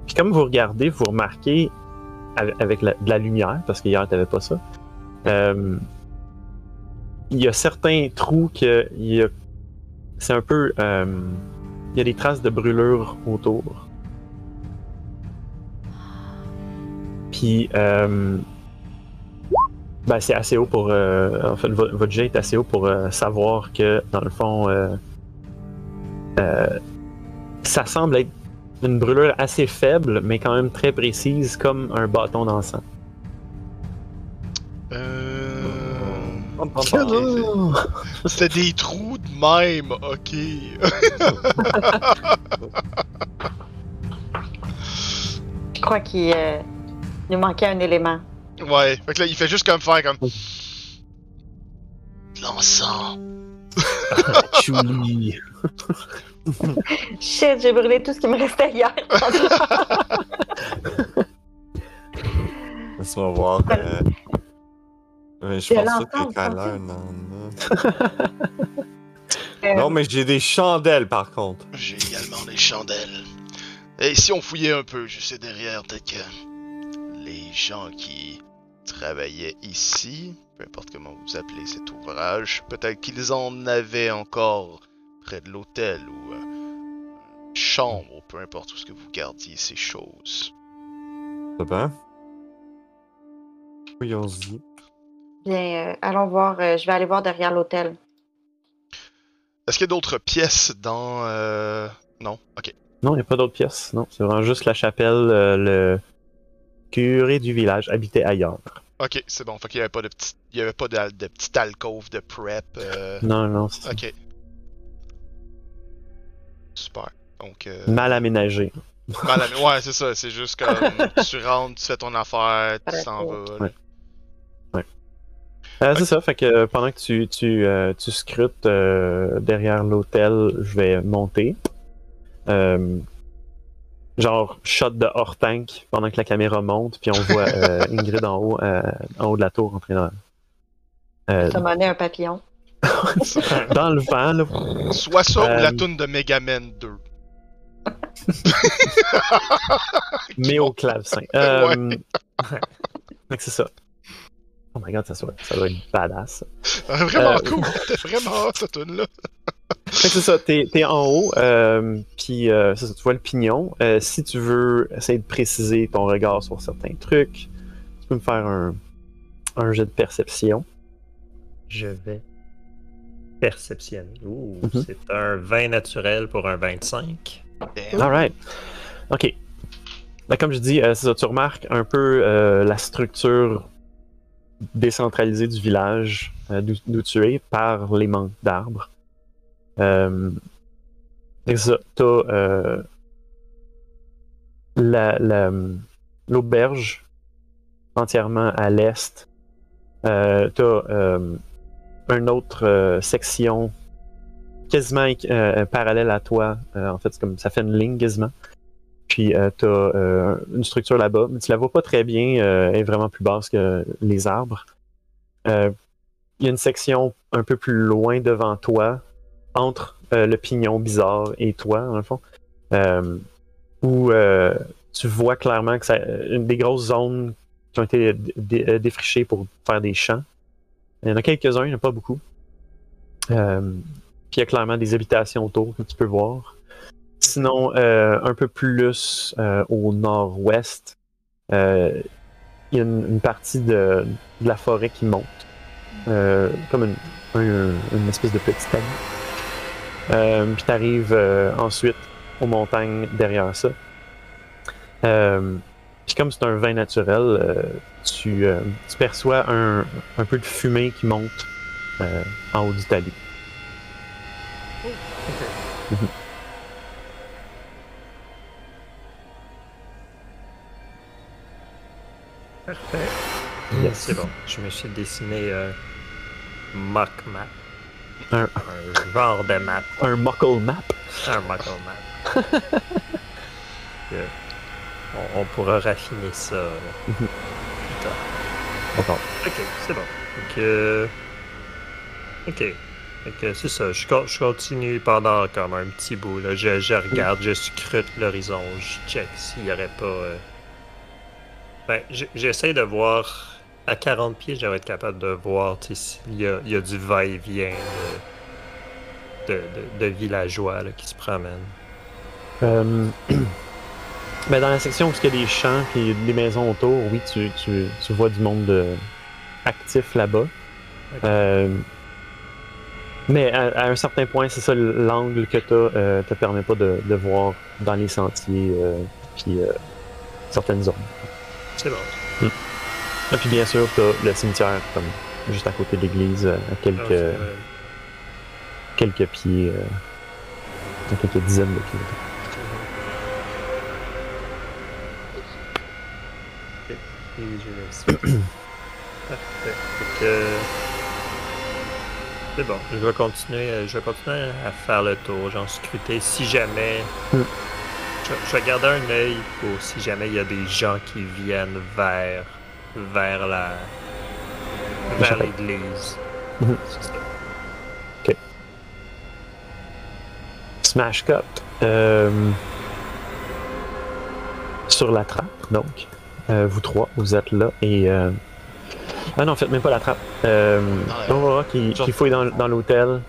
puis comme vous regardez, vous remarquez, avec, de la lumière, parce qu'hier, t'avais pas ça, euh, il y a certains trous que c'est un peu... euh, il y a des traces de brûlure autour. Puis, euh, ben, c'est assez haut pour. euh, en fait, vo- votre jet est assez haut pour savoir que, dans le fond, ça semble être une brûlure assez faible, mais quand même très précise, comme un bâton d'encens. Euh... Pam, pam. Ok. C'était des trous de même, ok. Je crois qu'il euh, nous manquait un élément. ouais, fait que là, il fait juste comme faire comme. De L'encens. [LAUGHS] Julie. [LAUGHS] Shit, j'ai brûlé tout ce qui me restait hier. Laisse-moi voir. Euh... ouais, je pense pas que vous Kyler, pensez? non, non. Euh, Non, mais j'ai des chandelles par contre. J'ai également des chandelles. Et si on fouillait un peu, je sais derrière, peut-être que les gens qui travaillaient ici, peu importe comment vous appelez cet ouvrage, peut-être qu'ils en avaient encore près de l'hôtel ou euh, une chambre, ou peu importe où ce que vous gardiez ces choses. Ça va? Fouillons-y. Bien, euh, allons voir. euh, je vais aller voir derrière l'hôtel. Est-ce qu'il y a d'autres pièces dans... Euh... Non? Ok. Non, il n'y a pas d'autres pièces. Non, c'est vraiment juste la chapelle. euh, le curé du village habitait ailleurs. Ok, c'est bon. Fait qu'il y avait pas de petit... Il y avait pas de, de petite alcôve de prep. euh, Non, non, c'est Ok. Super. Donc... Euh... mal aménagé. Mal à- Ouais, c'est ça. C'est juste comme [LAUGHS] tu rentres, tu fais ton affaire, tu t'en vas. là. Ouais. Euh, c'est ça, fait que pendant que tu, tu, euh, tu scrutes euh, derrière l'hôtel, je vais monter. Euh, genre shot de hors tank pendant que la caméra monte, puis on [LAUGHS] voit euh, Ingrid en haut, euh, en haut de la tour en train de. euh, Ça m'a donné un papillon. [LAUGHS] dans le vent, là. Soit ça ou la Euh, toune de Megaman 2. [LAUGHS] mais au clavecin. [LAUGHS] Euh, fait que c'est ça. Oh my god, ça, soit- ça doit être badass. Vraiment Euh, cool. C'était vraiment hot, cette tune là Fait que c'est ça, t'es es en haut, euh, puis euh, c'est ça, tu vois le pignon. Euh, si tu veux essayer de préciser ton regard sur certains trucs, tu peux me faire un, un jet de perception. Je vais perceptionner. Ouh, Mhm. c'est un 20 naturel pour un 25. Damn. Alright. Ok. Ben, comme je dis, euh, ça, tu remarques un peu euh, la structure décentralisée du village euh, d'où tu es par les manques d'arbres. Euh, c'est ça, t'as la- la- l'auberge entièrement à l'est. Euh, t'as euh, une autre euh, section quasiment euh, parallèle à toi. Euh, en fait, comme ça fait une ligne quasiment. Puis euh, t'as euh, une structure là-bas, mais tu la vois pas très bien. euh, elle est vraiment plus basse que les arbres. Euh, Il y a une section un peu plus loin devant toi, entre euh, le pignon bizarre et toi, dans le fond, euh, où euh, tu vois clairement que c'est une des grosses zones qui ont été dé- dé- euh, défrichées pour faire des champs. Il y en a quelques-uns, il n'y en a pas beaucoup. Euh, puis il y a clairement des habitations autour que tu peux voir. Sinon, euh, un peu plus euh, au nord-ouest, il y a une, partie de, la forêt qui monte. Comme une, un- une espèce de petit talus. Euh, puis tu arrives ensuite aux montagnes derrière ça. Puis comme c'est un vin naturel, euh, tu, euh, tu perçois un, un peu de fumée qui monte euh, en haut du talus. Parfait. Yes. C'est bon. Je me suis dessiné un mock map. Un- Un genre de map. Un muckle map. Un mock map. [LAUGHS] on, on pourra raffiner ça. Mhm. plus tard. D'accord. Ok, c'est bon. Donc, euh, ok. Ok, c'est ça. Je, con- je continue pendant comme un petit bout. Là. Je, je regarde, je scrute l'horizon, je check s'il n'y aurait pas. euh, Ben, j'essaie de voir. À 40 pieds, j'aurais être capable de voir s'il y y a du va-et-vient de, de, de- de villageois là, qui se promènent. Euh, [CLEARS THROAT] ben, dans la section où il y a des champs et des maisons autour, oui, tu, tu, tu vois du monde euh, actif là-bas. Euh, mais à, à un certain point, c'est ça, l'angle que tu as te permet pas de, de voir dans les sentiers euh, puis euh, certaines zones. C'est bon. Et puis bien sûr, tu as le cimetière comme juste à côté de l'église, euh, à quelques, Ah, quelques pieds, euh, à quelques dizaines de pieds. Et [CLEARS THROAT] je. Parfait. Fait que, C'est bon. Je vais continuer. euh, Je vais continuer à faire le tour, genre scruter si jamais. Hmm. Je, je vais garder un œil pour si jamais il y a des gens qui viennent vers vers la vers l'église. C'est ça. Smash Cut. euh, sur la trappe, donc. Euh, vous trois, vous êtes là et. euh, Ah non, faites même pas la trappe. Euh, Ah, ouais. Aurora qui, fouille dans, dans l'hôtel.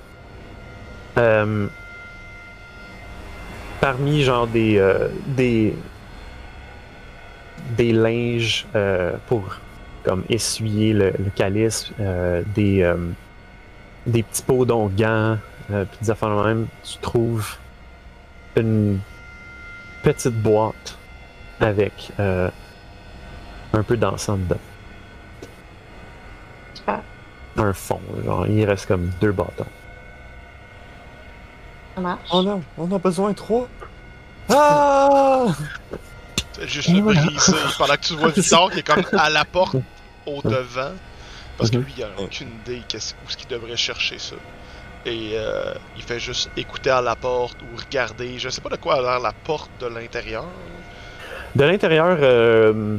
Euh, parmi genre des. euh, des. des linges euh, pour comme essuyer le, le calice, des. des petits pots d'onguents, euh, puis des affaires même, tu trouves une petite boîte avec un peu d'encens dedans. Super. Un fond, genre, il reste comme deux bâtons. Ça marche. Oh non, on a besoin de trois. Ah! Juste le voilà. briser pendant que tu vois Victor qui est comme à la porte au devant. Parce que Mhm. lui, il a aucune idée qu'est-ce- où ce qu'il devrait chercher ça. Et euh, il fait juste écouter à la porte ou regarder. Je sais pas de quoi a l'air la porte de l'intérieur. De l'intérieur, euh,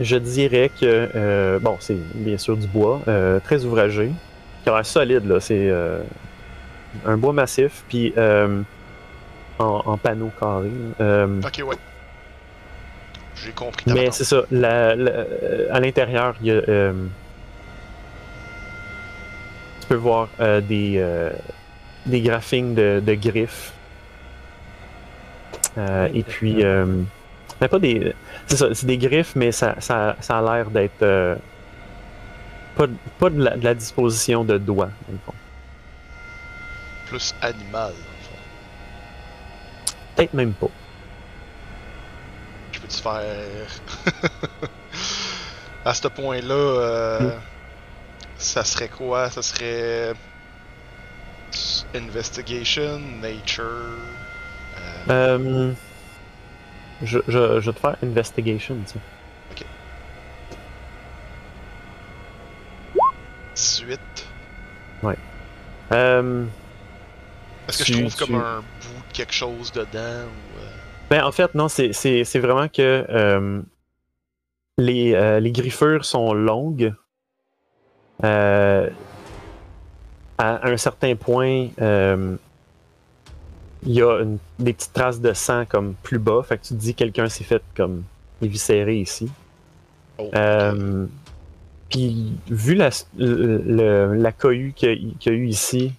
je dirais que, euh, bon, c'est bien sûr du bois, euh, très ouvragé, qui a l'air solide, là. C'est euh, un bois massif, puis en, en panneaux carrés. Euh, Ok, ouais. J'ai compris. Mais c'est ça. la- la- à l'intérieur, il y a. tu peux voir des, des graphiques de, de griffes. Et puis, mais pas des. C'est ça, c'est des griffes, mais ça, ça, ça a l'air d'être. euh, pas, de- pas de, la, de la disposition de doigts, dans le fond. Plus animal, dans le fond. Peut-être même pas. Je peux-tu faire? [LAUGHS] à ce point-là, euh, Hmm. ça serait quoi? Ça serait. Investigation, Nature. euh, Euh, je, je, je vais te faire investigation, tu sais. 18. Euh, Est-ce que Tu- je trouve tu- comme un bout de quelque chose dedans ou. euh, Ben, en fait, non, c'est- vraiment que euh, les, euh, les griffures sont longues. À un certain point, il y a une- des petites traces de sang comme plus bas. Fait que tu te dis que quelqu'un s'est fait comme éviscérer ici. Oh. Euh, Puis, vu la, le- la cohue qu'il y, a- qu'il y a eu ici,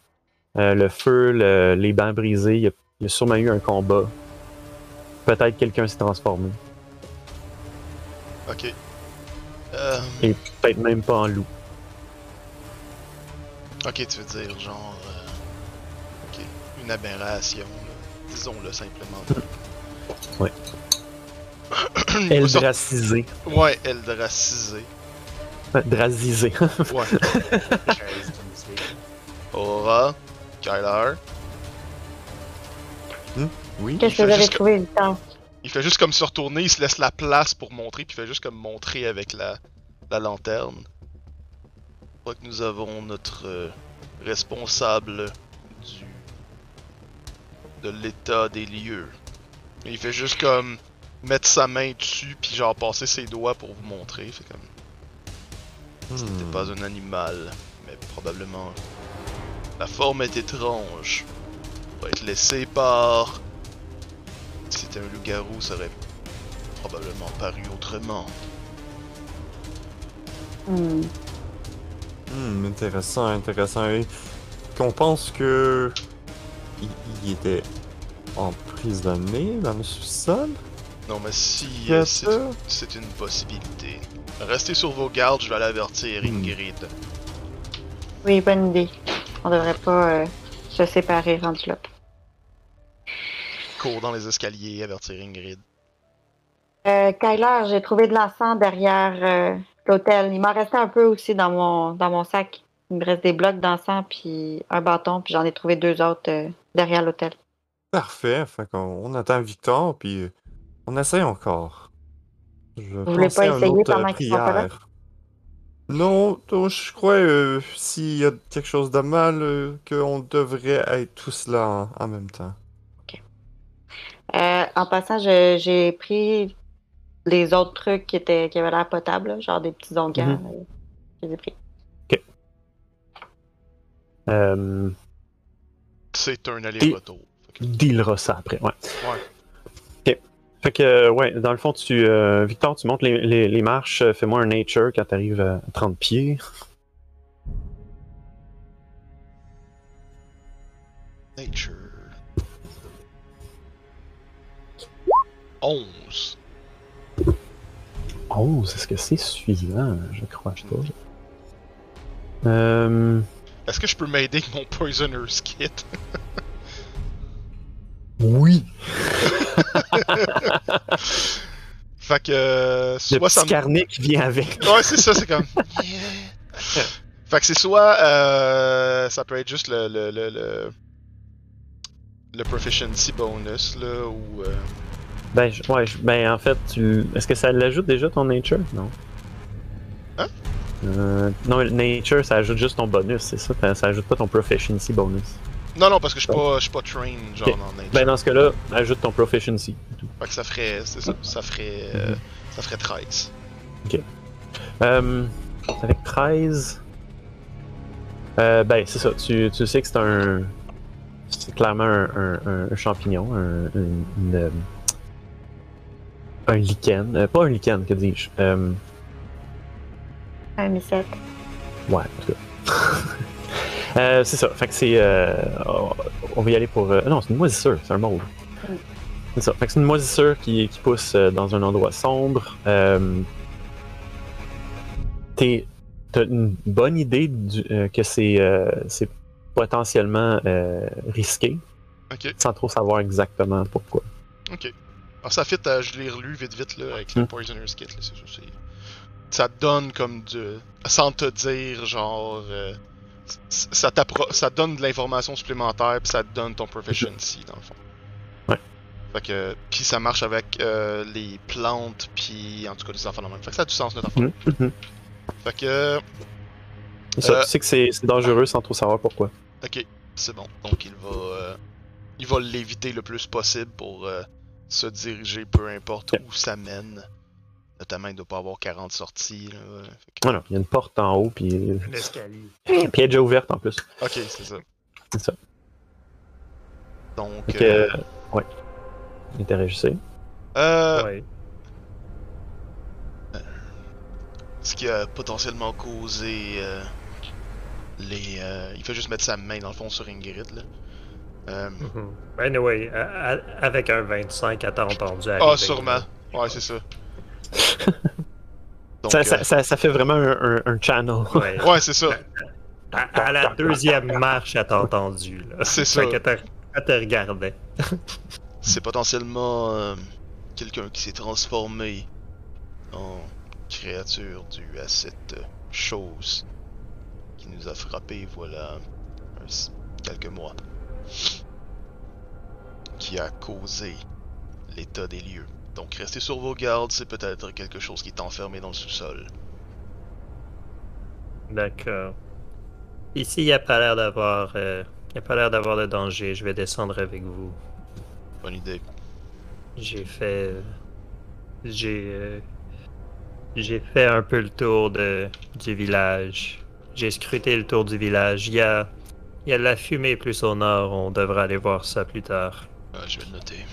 euh, le feu, le- les bancs brisés, il y, a, il y a sûrement eu un combat. Peut-être quelqu'un s'est transformé. Ok. Euh, Et peut-être même pas en loup. ok, tu veux dire genre. Une aberration, disons-le simplement. [LAUGHS] Ouais. [COUGHS] Eldracisé. Ouais, Eldracisé. Drasisé. Ouais. [LAUGHS] [LAUGHS] Aura, Kyler. Oui. Qu'est-ce que vous avez trouvé, Victor? Il fait juste comme se retourner, il se laisse la place pour montrer, puis il fait juste comme montrer avec la, la lanterne. Je crois que nous avons notre euh, responsable de l'état des lieux. Et il fait juste comme mettre sa main dessus, puis genre passer ses doigts pour vous montrer. Fait comme Hmm. c'était pas un animal, mais probablement la forme est étrange. Pour être laissé par si c'était un loup-garou, ça aurait probablement paru autrement. Hmm. Hmm, intéressant, intéressant. Et qu'on pense que il, il était emprisonné dans le sous-sol? Non, mais si euh, c'est une possibilité. Restez sur vos gardes, je vais aller avertir Hmm. Ingrid. Oui, bonne idée. On devrait pas euh, se séparer rendu là. Cours dans les escaliers, avertir Ingrid. Euh, Kyler, j'ai trouvé de l'encens derrière euh, l'hôtel. Il m'en restait un peu aussi dans mon, dans mon sac. Il me reste des blocs d'encens puis un bâton, puis j'en ai trouvé deux autres euh, derrière l'hôtel. Parfait. Fait qu'on on attend Victor, puis euh, on essaie encore. Je voulez pensais pas essayer euh, pendant qu'ils sont pas là? prière. Non, donc, je crois euh, s'il y a quelque chose de mal, euh, qu'on devrait être tous là en, en même temps. Euh, en passant, j'ai pris les autres trucs qui, étaient, qui avaient l'air potables, genre des petits onguents. Mhm. euh, je les ai pris. Euh, C'est un aller-retour. Dealera ça après, ouais. Ouais. Ok. Fait que, euh, ouais, dans le fond, tu, euh, Victor, tu montes les, les- les marches, euh, fais-moi un nature quand t'arrives à 30 pieds. Nature. 11. 11, est-ce que c'est suffisant? Je crois pas. Euh, Est-ce que je peux m'aider avec mon Poisoner's Kit? oui. [LAUGHS] Fait que. euh, Le soit petit ça me- carnet qui vient avec. Ouais, c'est ça, c'est comme. [LAUGHS] fait que c'est soit. euh, ça peut être juste le. Le, le, le, le proficiency bonus, là, ou. euh, Ben, ouais, ben en fait, tu... est-ce que ça l'ajoute déjà ton nature? Non. Hein? Euh, non, nature, ça ajoute juste ton bonus, c'est ça? Ça ajoute pas ton proficiency bonus. Non, non, parce que je suis pas, je suis pas trained, genre, Ok. dans nature. Ben, dans ce cas-là, ajoute ton proficiency. Fait que ça ferait. C'est ça, ça ferait. euh, Mhm. ça ferait 13. Euh, avec 13. Euh, ben, c'est ça. Tu, tu sais que c'est un. C'est clairement un, un- un- un champignon, un, une, une, euh, un lichen. Pas un lichen, que dis-je. Un mycète. ouais, en tout cas. [LAUGHS] Euh, c'est ça. Fait que c'est. euh, on va y aller pour. euh, non, c'est une moisissure, c'est un mold. Mm. C'est ça. Fait que c'est une moisissure qui, qui pousse euh, dans un endroit sombre. Euh, t'es- T'as une bonne idée du- euh, que c'est euh, c'est potentiellement euh, risqué, Ok, sans trop savoir exactement pourquoi. ok. Alors ça fit à je l'ai relu vite vite là avec le Hmm. Poisoner's Kit là, c'est ça. Ça te donne comme du. Sans te dire genre. euh, ça, ça te donne de l'information supplémentaire puis ça te donne ton proficiency dans le fond. Ouais. Fait que. Puis ça marche avec euh, les plantes puis en tout cas les enfants de même. Fait que ça a du sens notre affaire. Mhm, mhm. Fait que. Ça, Euh. Tu sais que c'est dangereux sans trop savoir pourquoi. Ok, c'est bon. Donc il va, euh, il va l'éviter le plus possible pour se diriger peu importe où ça mène. Notamment, il doit pas avoir 40 sorties. Là. Il y a une porte en haut, puis, Un escalier. puis elle est déjà ouverte en plus. Ok, c'est ça. C'est ça. Donc, que, euh, ouais. Interagissez. euh, Ouais. ce qui a potentiellement causé euh, les. euh, il fait juste mettre sa main dans le fond sur Ingrid. Là. Euh, Mhm. Anyway, avec un 25, à t'as entendu Ah, arriver, sûrement. là. Ouais, c'est ça. [LAUGHS] Donc, ça, euh, ça, ça, ça fait vraiment un, un- un channel. Ouais. Ouais, c'est ça. À, à la deuxième marche, elle t'a entendu. là. C'est ça. Elle te regardait. C'est potentiellement euh, quelqu'un qui s'est transformé en créature due à cette euh, chose qui nous a frappé voilà quelques mois. Qui a causé l'état des lieux. Donc restez sur vos gardes, c'est peut-être quelque chose qui est enfermé dans le sous-sol. D'accord. Ici, il n'y a pas l'air d'avoir. euh, a pas l'air d'avoir de danger. Je vais descendre avec vous. Bonne idée. J'ai fait. J'ai. euh, J'ai fait un peu le tour de, du village. J'ai scruté le tour du village. Il y a. Il y a de la fumée plus au nord. On devra aller voir ça plus tard. Ah, je vais le noter.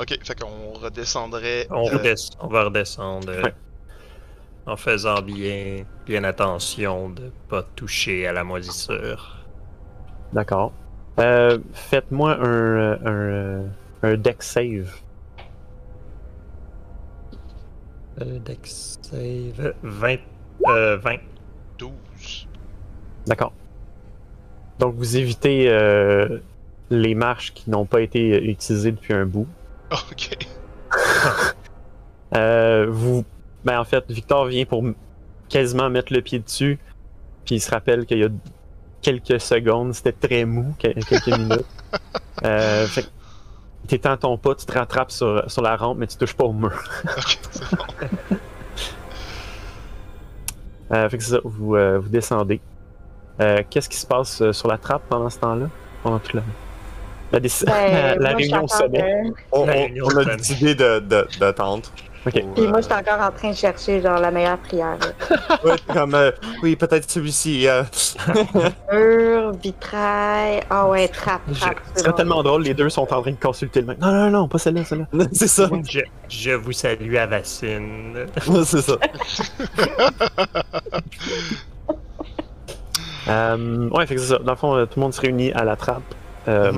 Ok, fait qu'on redescendrait. On, euh, redescend- on va redescendre. euh, Ouais. En faisant bien, bien attention de pas toucher à la moisissure. D'accord. Euh, Faites-moi un, un, un deck save. Euh, Dex save 20. Euh, 20. 12. D'accord. Donc vous évitez euh, les marches qui n'ont pas été utilisées depuis un bout. [LAUGHS] Ok. Euh, vous, ben en fait, Victor vient pour quasiment mettre le pied dessus, puis il se rappelle qu'il y a quelques secondes, c'était très mou, que- quelques [LAUGHS] minutes. Euh, fait que t'étends ton pas, tu te rattrapes sur, sur la rampe, mais tu touches pas au mur. Ok, c'est bon. [LAUGHS] Euh, fait que c'est ça, vous, euh, vous descendez. Euh, Qu'est-ce qui se passe sur la trappe pendant ce temps-là? Pendant toute la, la, déc- Ben, [LAUGHS] la moi, je suis réunion au sommet. euh, On, a de décidé de, de, d'attendre. Ok. pour, Puis moi, euh, je suis encore en train de chercher genre la meilleure prière. [LAUGHS] ouais, comme, euh, oui, peut-être celui-ci. euh. [LAUGHS] Mur, vitrail. Ah ouais, trappe, Je- trappe. Ce c'est tellement drôle, les deux sont en train de consulter le mec. Non, non, non, pas celle-là, celle-là. c'est ça. Je, je vous salue à Vaccine. c'est ça. Euh, ouais, fait que c'est ça. Dans le fond, euh, tout le monde se réunit à la trappe. Euh,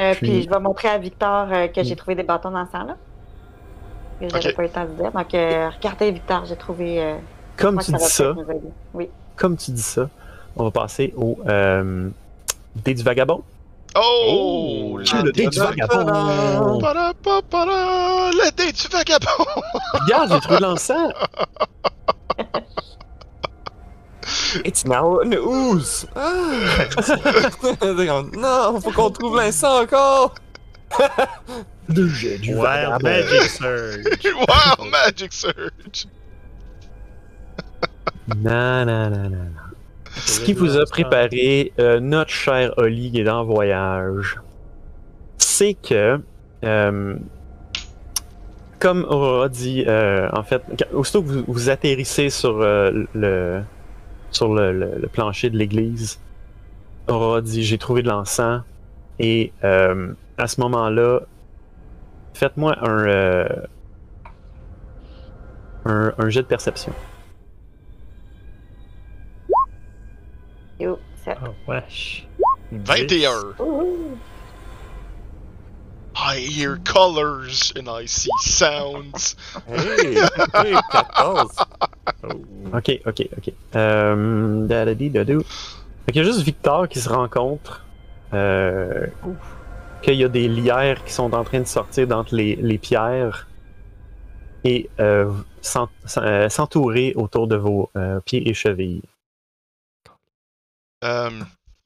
Euh, Puis- puis je vais montrer à Victor euh, que j'ai Mm. trouvé des bâtons dans temps-là. Que j'avais Ok. pas eu le temps de dire. Donc, euh, regardez, Victor, j'ai trouvé. Euh, Comme tu ça dis ça. Oui. comme tu dis ça, on va passer au euh, dé du vagabond. Oh! Ah, le dé du vagabond! Le dé du vagabond! Regarde, j'ai trouvé l'encens! [LAUGHS] It's now an ooze. Ah. [LAUGHS] non, faut qu'on trouve l'instant encore. [LAUGHS] Le jet du Wow, vagabond. Magic Surge. [LAUGHS] wow, Magic Surge! Non, non, non, non, non. Ce qui vous a préparé euh, notre cher Oli qui est en voyage, c'est que, euh, comme Aurora dit, euh, en fait, aussitôt que vous, vous atterrissez sur, euh, le, sur le, plancher de l'église. Aurora dit J'ai trouvé de l'encens. Et euh, à ce moment-là, faites-moi un, euh, un, jet de perception. Yo, Oh, wesh. 21. I hear colors and I see sounds. Hey! hey, 14! Oh. Ok, ok, ok. Euh, dadadi, dadou. Fait qu'il y a juste Victor qui se rend compte euh, qu'il y a des lierres qui sont en train de sortir d'entre les, les pierres et euh, euh, s'entourer autour de vos euh, pieds et chevilles. Euh,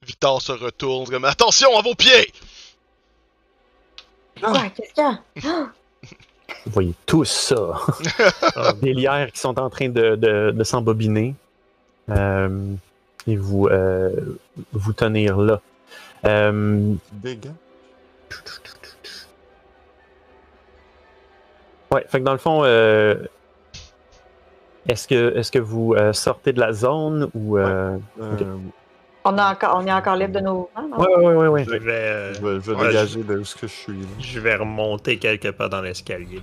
Victor se retourne comme attention à vos pieds. Quoi, qu'est-ce qu'il y a? [GASPS] Vous voyez tous ça. [LAUGHS] Ah, des lierres qui sont en train de, de, de s'embobiner euh, et vous, euh, vous tenir là. Euh, Dégâts. Ouais, fait que dans le fond, euh, est-ce que, est-ce que vous euh, sortez de la zone ou. Euh... Euh, On, a encore, on est encore libre de nos mouvements, non? Ouais, ouais, ouais, ouais. Je vais, euh, je vais, je vais Ouais, dégager de où ce que je suis. là. je vais remonter quelque part dans l'escalier.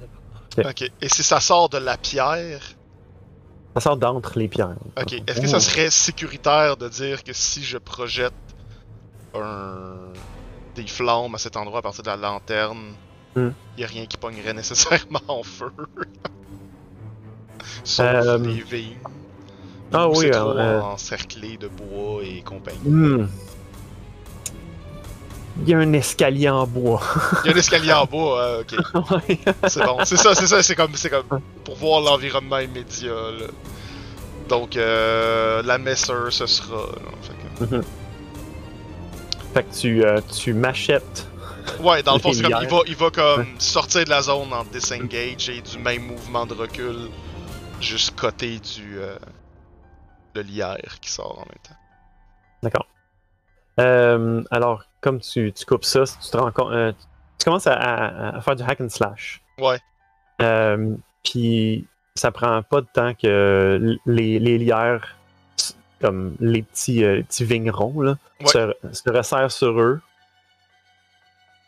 là. Ok. Et si ça sort de la pierre, Ça sort d'entre les pierres. ok. Est-ce que ça serait sécuritaire de dire que si je projette un des flammes à cet endroit à partir de la lanterne, il Hmm. y a rien qui pognerait nécessairement en feu? [LAUGHS] Sauf Euh, les. Ah Ou oui, trop euh, encerclé de bois et compagnie. Hmm. Il y a un escalier en bois. [LAUGHS] Il y a un escalier en bois, euh, ok. [LAUGHS] Ouais. C'est bon, c'est ça, c'est ça, c'est comme, c'est comme pour voir l'environnement immédiat. Là. Donc, euh, la messer, ce sera. là, fait que- fait que tu, euh, tu m'achètes. Ouais, dans le fond, c'est comme il va, il va comme sortir de la zone en disengage et du même mouvement de recul, juste côté du euh, de lierre qui sort en même temps. D'accord. Euh, alors, comme tu, tu coupes ça, tu te rends compte. euh, tu commences à, à- à faire du hack and slash. Ouais. Euh, Puis ça prend pas de temps que les, les lierres, s- comme les petits, les petits vignerons, là, Ouais. se, se resserrent sur eux,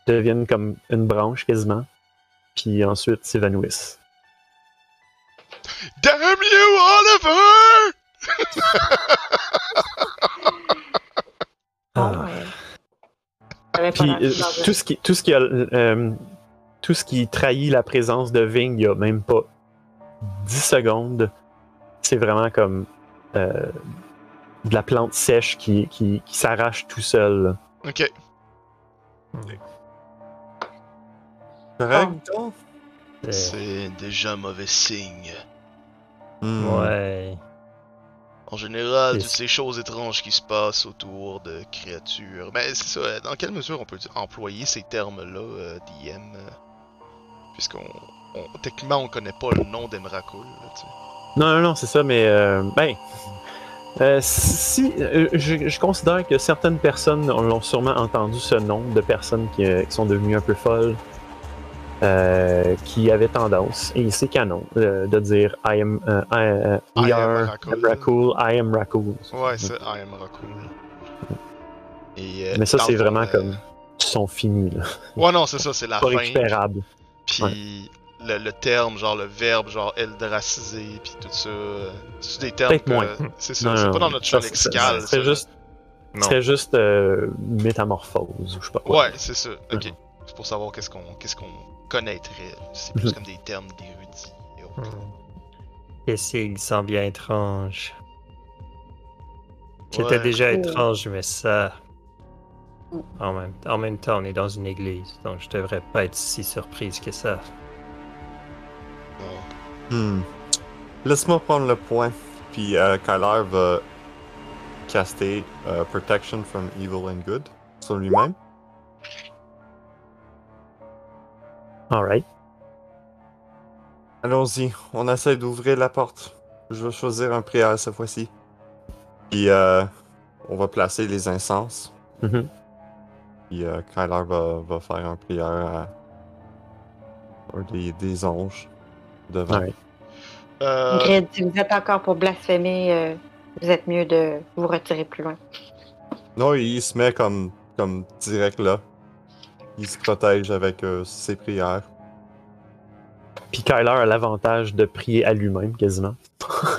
deviennent comme une branche quasiment, puis ensuite s'évanouissent. Damn you, Oliver! Ah, Ah. ouais. Pas Puis euh, tout ce qui, tout ce qui a, euh, tout ce qui trahit la présence de Ving, il y a même pas 10 secondes. C'est vraiment comme euh, de la plante sèche qui, qui, qui s'arrache tout seul. Ok. C'est déjà mauvais signe. Hmm. Ouais. En général, toutes ces choses étranges qui se passent autour de créatures. Mais c'est ça, dans quelle mesure on peut employer ces termes-là, euh, DM euh, Puisqu'on. on- techniquement, on connaît pas le nom d'Emrakul, là, tu sais. Non, non, non, c'est ça, mais euh, ben. euh, si euh, je, je considère que certaines personnes l'ont sûrement entendu ce nom de personnes qui, qui sont devenues un peu folles, euh, qui avaient tendance, et c'est canon, euh, de dire I am, euh, I, we I am are. Rakul, I am Rakul. Ouais, c'est I am. Et, euh, Mais ça, c'est vraiment euh, comme. Ils sont finis, là. Ouais, non, c'est ça, c'est la Pas fin. récupérable. Puis le, le terme, genre le verbe, genre eldracisé, puis tout ça. C'est des termes. Peut-être que- moins. C'est ça, c'est pas dans notre champ lexical. ça. juste, Non. serait juste euh, métamorphose, ou je sais pas quoi. Ouais, c'est ça. Ok. C'est pour savoir qu'est-ce qu'on qu'est-ce qu'on connaîtrait. C'est plus Mhm. comme des termes d'érudits. et autres. Hmm. Bien étranges. C'était Ouais. déjà étrange, mais ça. Mm. En même, en même temps, on est dans une église, donc je devrais pas être si surprise que ça. Hmm. Laisse-moi prendre le point. Puis euh, Kyler va caster euh, Protection from Evil and Good sur lui-même. Alright. Allons-y, on essaie d'ouvrir la porte. Je vais choisir un prière cette fois-ci. Puis euh, on va placer les incenses. Mhm. Puis euh, Kyler va, va faire un prière à un des, des anges devant. Alright. Euh, Grid, si vous êtes encore pour blasphémer, euh, vous êtes mieux de vous retirer plus loin. Non, il se met comme, comme direct là. Il se protège avec euh, ses prières. Puis Kyler a l'avantage de prier à lui-même, quasiment. [LAUGHS] [LAUGHS]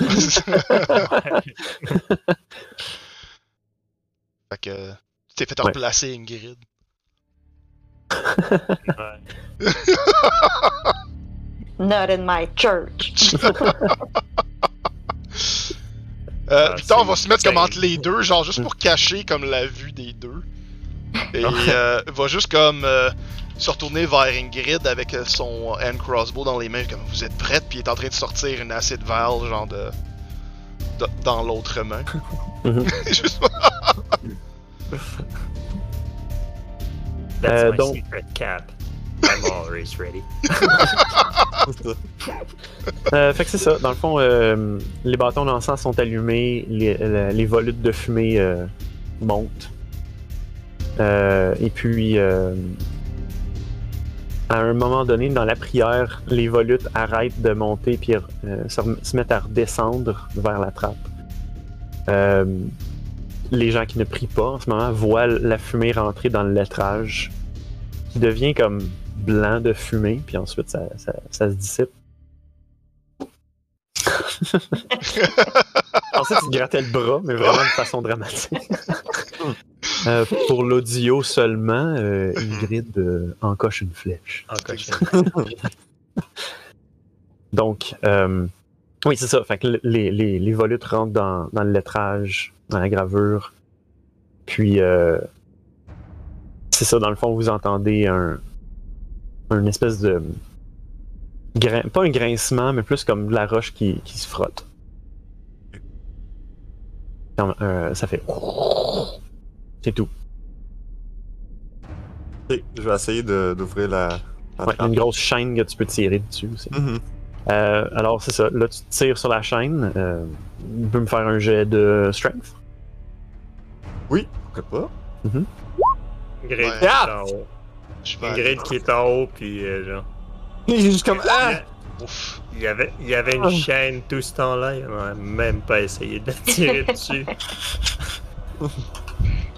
Fait que tu t'es fait Ouais. replacer, Ingrid. Ouais. [LAUGHS] Not in my church. Euh, Ah, Victor c'est va se mettre comme entre les deux, genre juste pour cacher comme la vue des deux. Et euh, va juste comme euh, se retourner vers Ingrid avec euh, son hand crossbow dans les mains, comme vous êtes prête, puis il est en train de sortir une acid vial, genre de. de- dans l'autre main. [LAUGHS] Mhm. [LAUGHS] Juste- That's Euh, my donc- secret cap. I'm always ready. [LAUGHS] Euh, fait que c'est ça. Dans le fond, euh, les bâtons d'encens sont allumés, les volutes de fumée euh, montent. Euh, et puis, euh, à un moment donné, dans la prière, les volutes arrêtent de monter puis euh, se, mettent à redescendre vers la trappe. Les gens qui ne prient pas en ce moment voient la fumée rentrer dans le lettrage, qui devient comme blanc de fumée, puis ensuite ça se dissipe. [LAUGHS] Ensuite, tu te grattais le bras, mais vraiment de façon dramatique. [LAUGHS] Euh, pour l'audio seulement, euh, Ingrid euh, encoche une flèche. En cochonnerie. [LAUGHS] Donc, euh, oui, c'est ça. Fait que les, les, les volutes rentrent dans, dans le lettrage, dans la gravure. Puis, euh, c'est ça, dans le fond, vous entendez un, un espèce de. Grin, pas un grincement, mais plus comme de la roche qui, qui se frotte. Comme, euh, ça fait. C'est tout. Je vais essayer de- d'ouvrir la. la Ouais, une grosse chaîne que tu peux tirer dessus aussi. Mhm. Euh, alors, c'est ça. Là, tu tires sur la chaîne. Euh, tu peux me faire un jet de strength? Oui, pourquoi pas. Ingrid Ouais. qui est en haut. Je qui est en haut, puis euh, J'ai juste comme. Ah! Ouf. Il y avait, il y avait une Ah. chaîne tout ce temps-là, il n'a même pas essayé de la tirer dessus. [LAUGHS]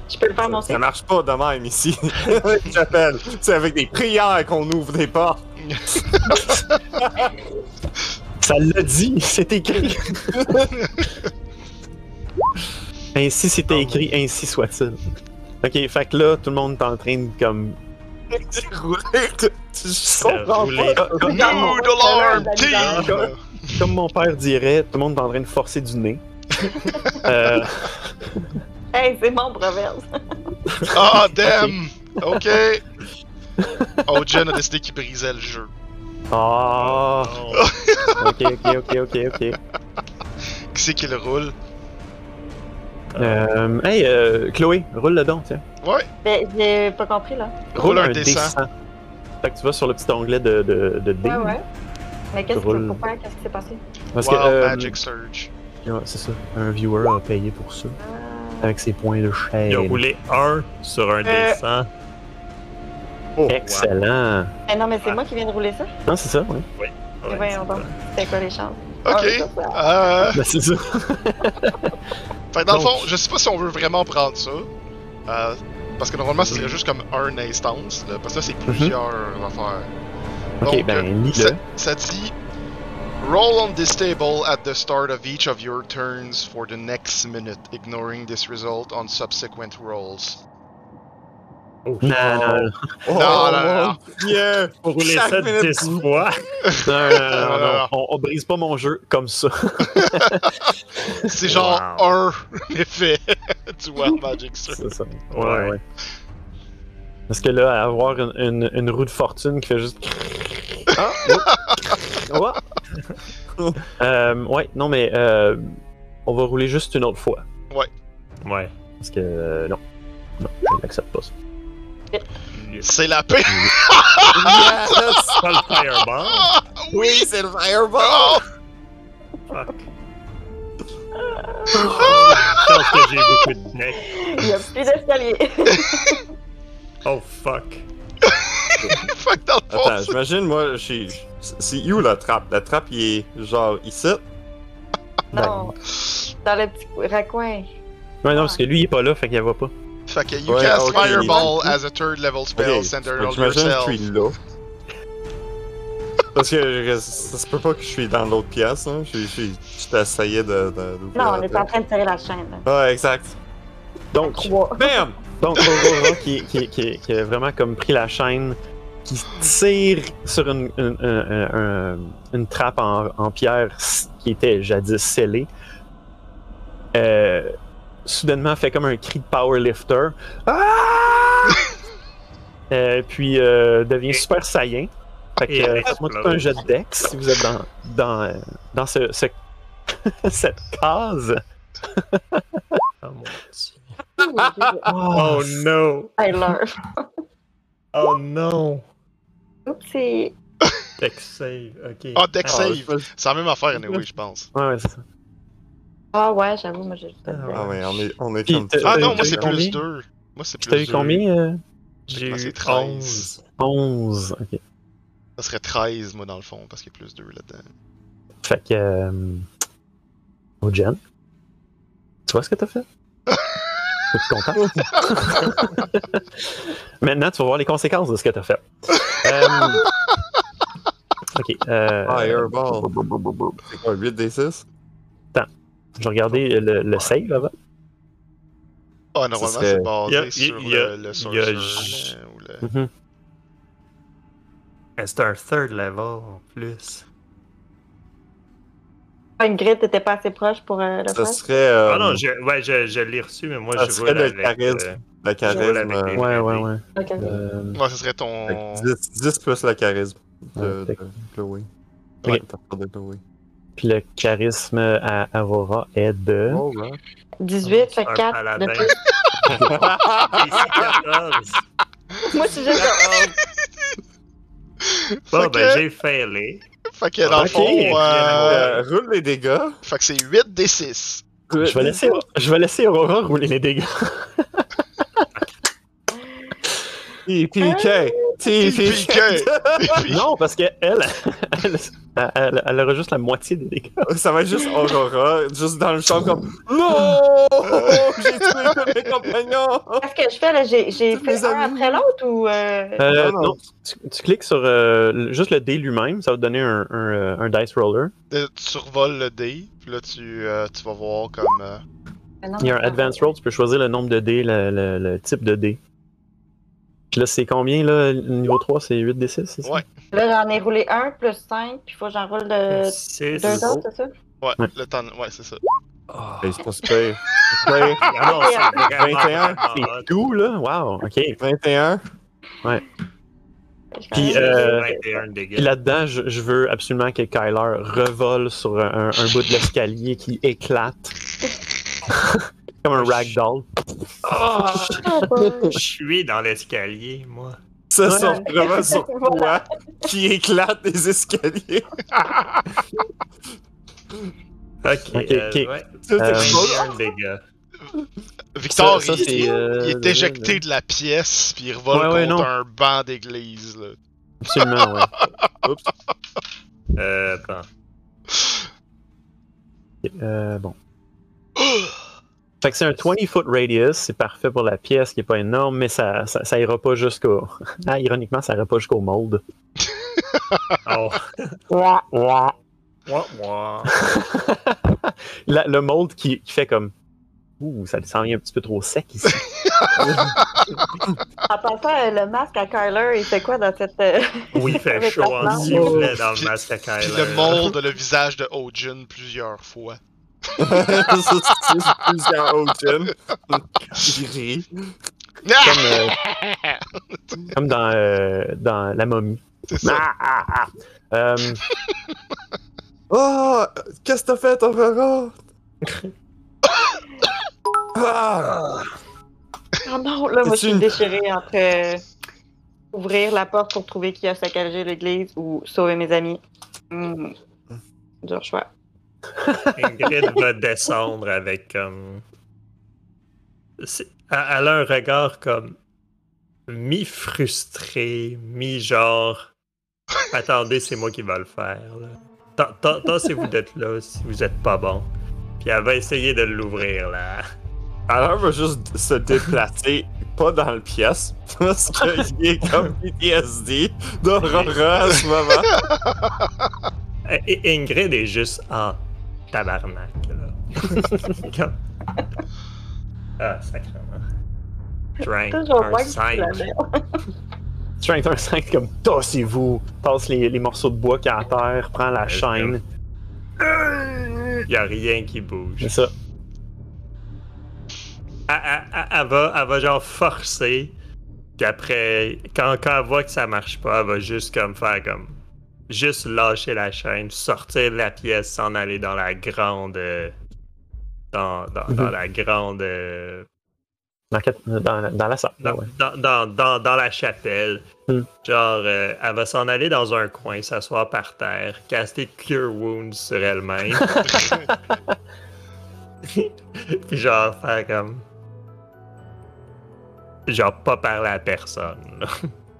Je peux le faire, mon Ça marche pas de même ici. [LAUGHS] J'appelle. C'est avec des prières qu'on ouvre des portes. [LAUGHS] Ça l'a dit, c'est écrit. ainsi c'était écrit, ainsi soit-il. Ok, fait que là, tout le monde est en train de comme. Pas. Comme, mon père dirait, tout le monde est en train de forcer du nez. [LAUGHS] Euh, Hey, c'est mon proverbe. [LAUGHS] Ah, damn! Ok! Ojen a décidé qu'il brisait le jeu. Ah, Oh. ok, ok, ok, ok, ok. Qui c'est qui le roule? Euh, hey, euh, Chloé, roule le don, tiens. Ouais, Ben, j'ai pas compris, là. roule un dessin. D100. Fait que tu vas sur le petit onglet de, de, de. Ouais, ouais. Mais qu'est-ce Roule. que pourquoi? Qu'est-ce qui s'est passé? Parce Wild que, euh, Magic Surge. ouais, c'est ça. Un viewer a payé pour ça. Ah. Avec ses points de Il a chaîne. roulé 1 sur un Euh. dessin. Oh, Excellent. Eh non, mais c'est Ah. moi qui viens de rouler ça. Non, c'est ça, oui. Ouais, Et voyons c'est donc. ça. C'était quoi les chances? Ok. Ah, c'est ça. Euh, Ben, c'est ça. [LAUGHS] fait que dans le Donc. fond, je sais pas si on veut vraiment prendre ça. Euh, parce que normalement, ce serait juste comme un instance. Là, parce que là, c'est plusieurs affaires. Ok, Donc, ben, euh, lis-le. ça, ça dit Roll on this table at the start of each of your turns for the next minute, ignoring this result on subsequent rolls. Oh, Non, non, Oh, Non, non, non. mon Dieu! Faut rouler ça minute. 10 fois. non, non, non, non, non, non. non. On, on brise pas mon jeu comme ça. [LAUGHS] C'est genre Wow. un [LAUGHS] effet du Wild [LAUGHS] Magic. C'est ça. Ouais. Ouais, ouais. Parce que là, avoir une, une, une roue de fortune qui fait juste. Ah, oh. Oh. Euh, ouais, non, mais euh, on va rouler juste une autre fois. Ouais. Parce que euh, non. Non, je n'accepte pas ça. C'est la paix! [LAUGHS] Yes! Pas le fireball. Oui, c'est le fireball! Oh! Fuck. Je pense que j'ai beaucoup de neck? Il y a plus d'escalier. [LAUGHS] Oh fuck. [LAUGHS] Fuck dans le! Attends, j'imagine, moi, j'ai. C'est où la trappe? La trappe, il est genre ici? non. Dans le petit raccoin. Ouais, non, parce que lui, il est pas là, fait qu'il la voit pas. Fait que you Ouais, cast ok. Fireball as a third level spell Ok, centered on j'imagine que yourself. je suis là. Parce que je- ça se peut pas que je suis dans l'autre pièce, hein. Je, je, je t'essayais de. de Non, on est en train de tirer la chaîne. Ouais, exact. Donc. [LAUGHS] Bam! donc Aurora qui, qui, qui, qui a vraiment comme pris la chaîne, qui tire sur une, une, une- une- une trappe en, en pierre qui était jadis scellée. Euh, soudainement fait comme un cri de powerlifter. Ah! [LAUGHS] Euh, puis euh, devient super saillant. Fait que euh, faites-moi tout un jet de dex si vous êtes dans, dans, euh, dans ce, ce- [LAUGHS] cette case. [LAUGHS] Oh mon dieu. Oh, Oh no! Tyler. Oh non! Oupsie. Dex save, ok. Ah, deck Ah, save! je fais- C'est la même affaire, anyway, je pense. Ouais, ouais, c'est ça. Ah ouais, j'avoue, moi j'ai Ah, Ah ouais, on est, on est Puis comme t'as- Ah non, moi c'est combien? plus 2. Moi c'est plus T'as eu combien euh? J'ai Moi, eu c'est 13. 11. 11. Ok. Ça serait 13, moi, dans le fond, parce qu'il y a plus 2 là-dedans. Fait que. Euh, Ojen, tu vois ce que t'as fait? [LAUGHS] Es-tu content? [LAUGHS] Maintenant, tu vas voir les conséquences de ce que t'as fait. Euh, ok. Euh, Fireball. C'est quoi, 8 des 6? Je regarder le, le save avant. Ah, normalement, serait- c'est basé il y sur a- le, le il y a sorcerer, j- ou le... Mhm. C'est un third level en plus. Ingrid, t'étais pas assez proche pour euh, le Ça faire? serait euh, Ah non, je, ouais, je, je l'ai reçu, mais moi Ça je serait roule le avec. charisme. euh, le roule charisme. les- euh, Ouais, ouais, ouais. Ok, ok. Euh, Ouais, ce serait ton... que 10, 10 plus le charisme de, Chloé. Ouais, de Chloé. Puis le charisme à Aurora est de. Oh, ouais. 18, fait un 4 paladin. de plus. 14. [LAUGHS] Moi, c'est juste Bon, Fait ben j'ai failé. Fait que dans le Ok. fond, euh, Euh, roule les dégâts. fait que c'est 8 des 6. Je vais laisser, je vais laisser Aurora rouler les dégâts. [LAUGHS] TPK! TPK! [LAUGHS] Non, parce qu'elle, elle, elle, elle, aura juste la moitié des dégâts. Ça va être juste Aurora, juste dans le champ comme [LAUGHS] Non! J'ai tué tous mes compagnons! Qu'est-ce que je fais là? J'ai fait un amis. après l'autre ou. euh, Euh, non, non. non, tu, tu cliques sur euh, juste le dé lui-même, ça va te donner un, un, un dice roller. Tu survoles le dé, puis là tu, euh, tu vas voir comme... euh, Il y a un advance roll, tu peux choisir le nombre de dés, le, le- le type de dé. Puis là, c'est combien là? Le niveau 3, c'est 8 d 6, c'est ça? Ouais. Là, j'en ai roulé un plus 5, puis il faut que j'en roule de C'est deux autres, c'est ça? Ouais, Ouais. le temps... Ouais, c'est ça. Hey, c'est pas super. Ah non, c'est [LAUGHS] vraiment 21, C'est tout, là? Wow, ok. 21. Puis, Je- euh, 21 dégâts. Puis là-dedans, je, je veux absolument que Kyler revole sur un, un bout de l'escalier qui éclate. [LAUGHS] Comme un ragdoll. Ah, bon. Je suis dans l'escalier, moi. Ça Ouais. sort vraiment sur [LAUGHS] toi qui éclate les escaliers. [LAUGHS] Ok, Ok, euh, ok. ouais. Ça, Euh, c'est 21 dégâts. Victor, Ça- ça, il, c'est, il- euh, il est éjecté de la pièce, puis il revole Ouais, ouais, contre non. un banc d'église, là. Absolument, ouais. [LAUGHS] Oups. Euh, attends. Euh, bon. Fait que c'est un 20 foot radius, c'est parfait pour la pièce qui est pas énorme, mais ça, ça, ça ira pas jusqu'au. [LAUGHS] Ah, ironiquement, ça ira pas jusqu'au mold. Oh. Ouah, ouah. Ouah, ouah. [LAUGHS] La- le mold qui, qui fait comme. Ouh, ça s'en vient un petit peu trop sec ici. [LAUGHS] En passant, euh, le masque à Kyler, il fait quoi dans cette. euh, Oui, il fait chaud en sifflet dans Puis- le masque à Puis Kyler. le monde le visage de Ojin plusieurs fois. Ça, c'est Ocean. Il rit. comme, euh, comme dans, euh, dans La momie. C'est ça. Ah, ah, ah. Euh, [LAUGHS] Oh! Qu'est-ce que t'as fait, Aurora? [LAUGHS] ah! Oh non, là, moi, je suis une- déchirée entre euh, ouvrir la porte pour trouver qui a saccagé l'église ou sauver mes amis. Hmm. Dur choix. Ingrid va descendre avec comme. Elle elle a un regard comme mi-frustré, mi-genre. Attendez, c'est moi qui va le faire. Tassez-vous d'être là si vous êtes pas bon. Puis elle va essayer de l'ouvrir là. Alors, elle va juste se déplacer, pas dans le pièce, [LAUGHS] parce qu'il est comme PTSD d'Aurora à ce moment. Ingrid est juste en tabarnak. Là. [LAUGHS] Ah, sacrément. Strength, Toujours un moi qui suis 5. la merde. Strength un 5 comme tassez-vous, passe les, les morceaux de bois qui à terre, prends la chaîne. Y a rien qui bouge. C'est ça. Elle- elle va, elle va genre forcer. Puis après, quand, quand elle voit que ça marche pas, elle va juste comme faire comme. Juste lâcher la chaîne, sortir de la pièce, s'en aller dans la grande. euh, dans, dans, dans Mhm. la grande. euh, Dans, la salle. dans, ouais. dans, dans, dans- dans la chapelle. Mm. Genre, euh, elle va s'en aller dans un coin, s'asseoir par terre, caster Cure Wounds sur elle-même. [LAUGHS] Puis genre, faire comme. Genre, pas parler à personne.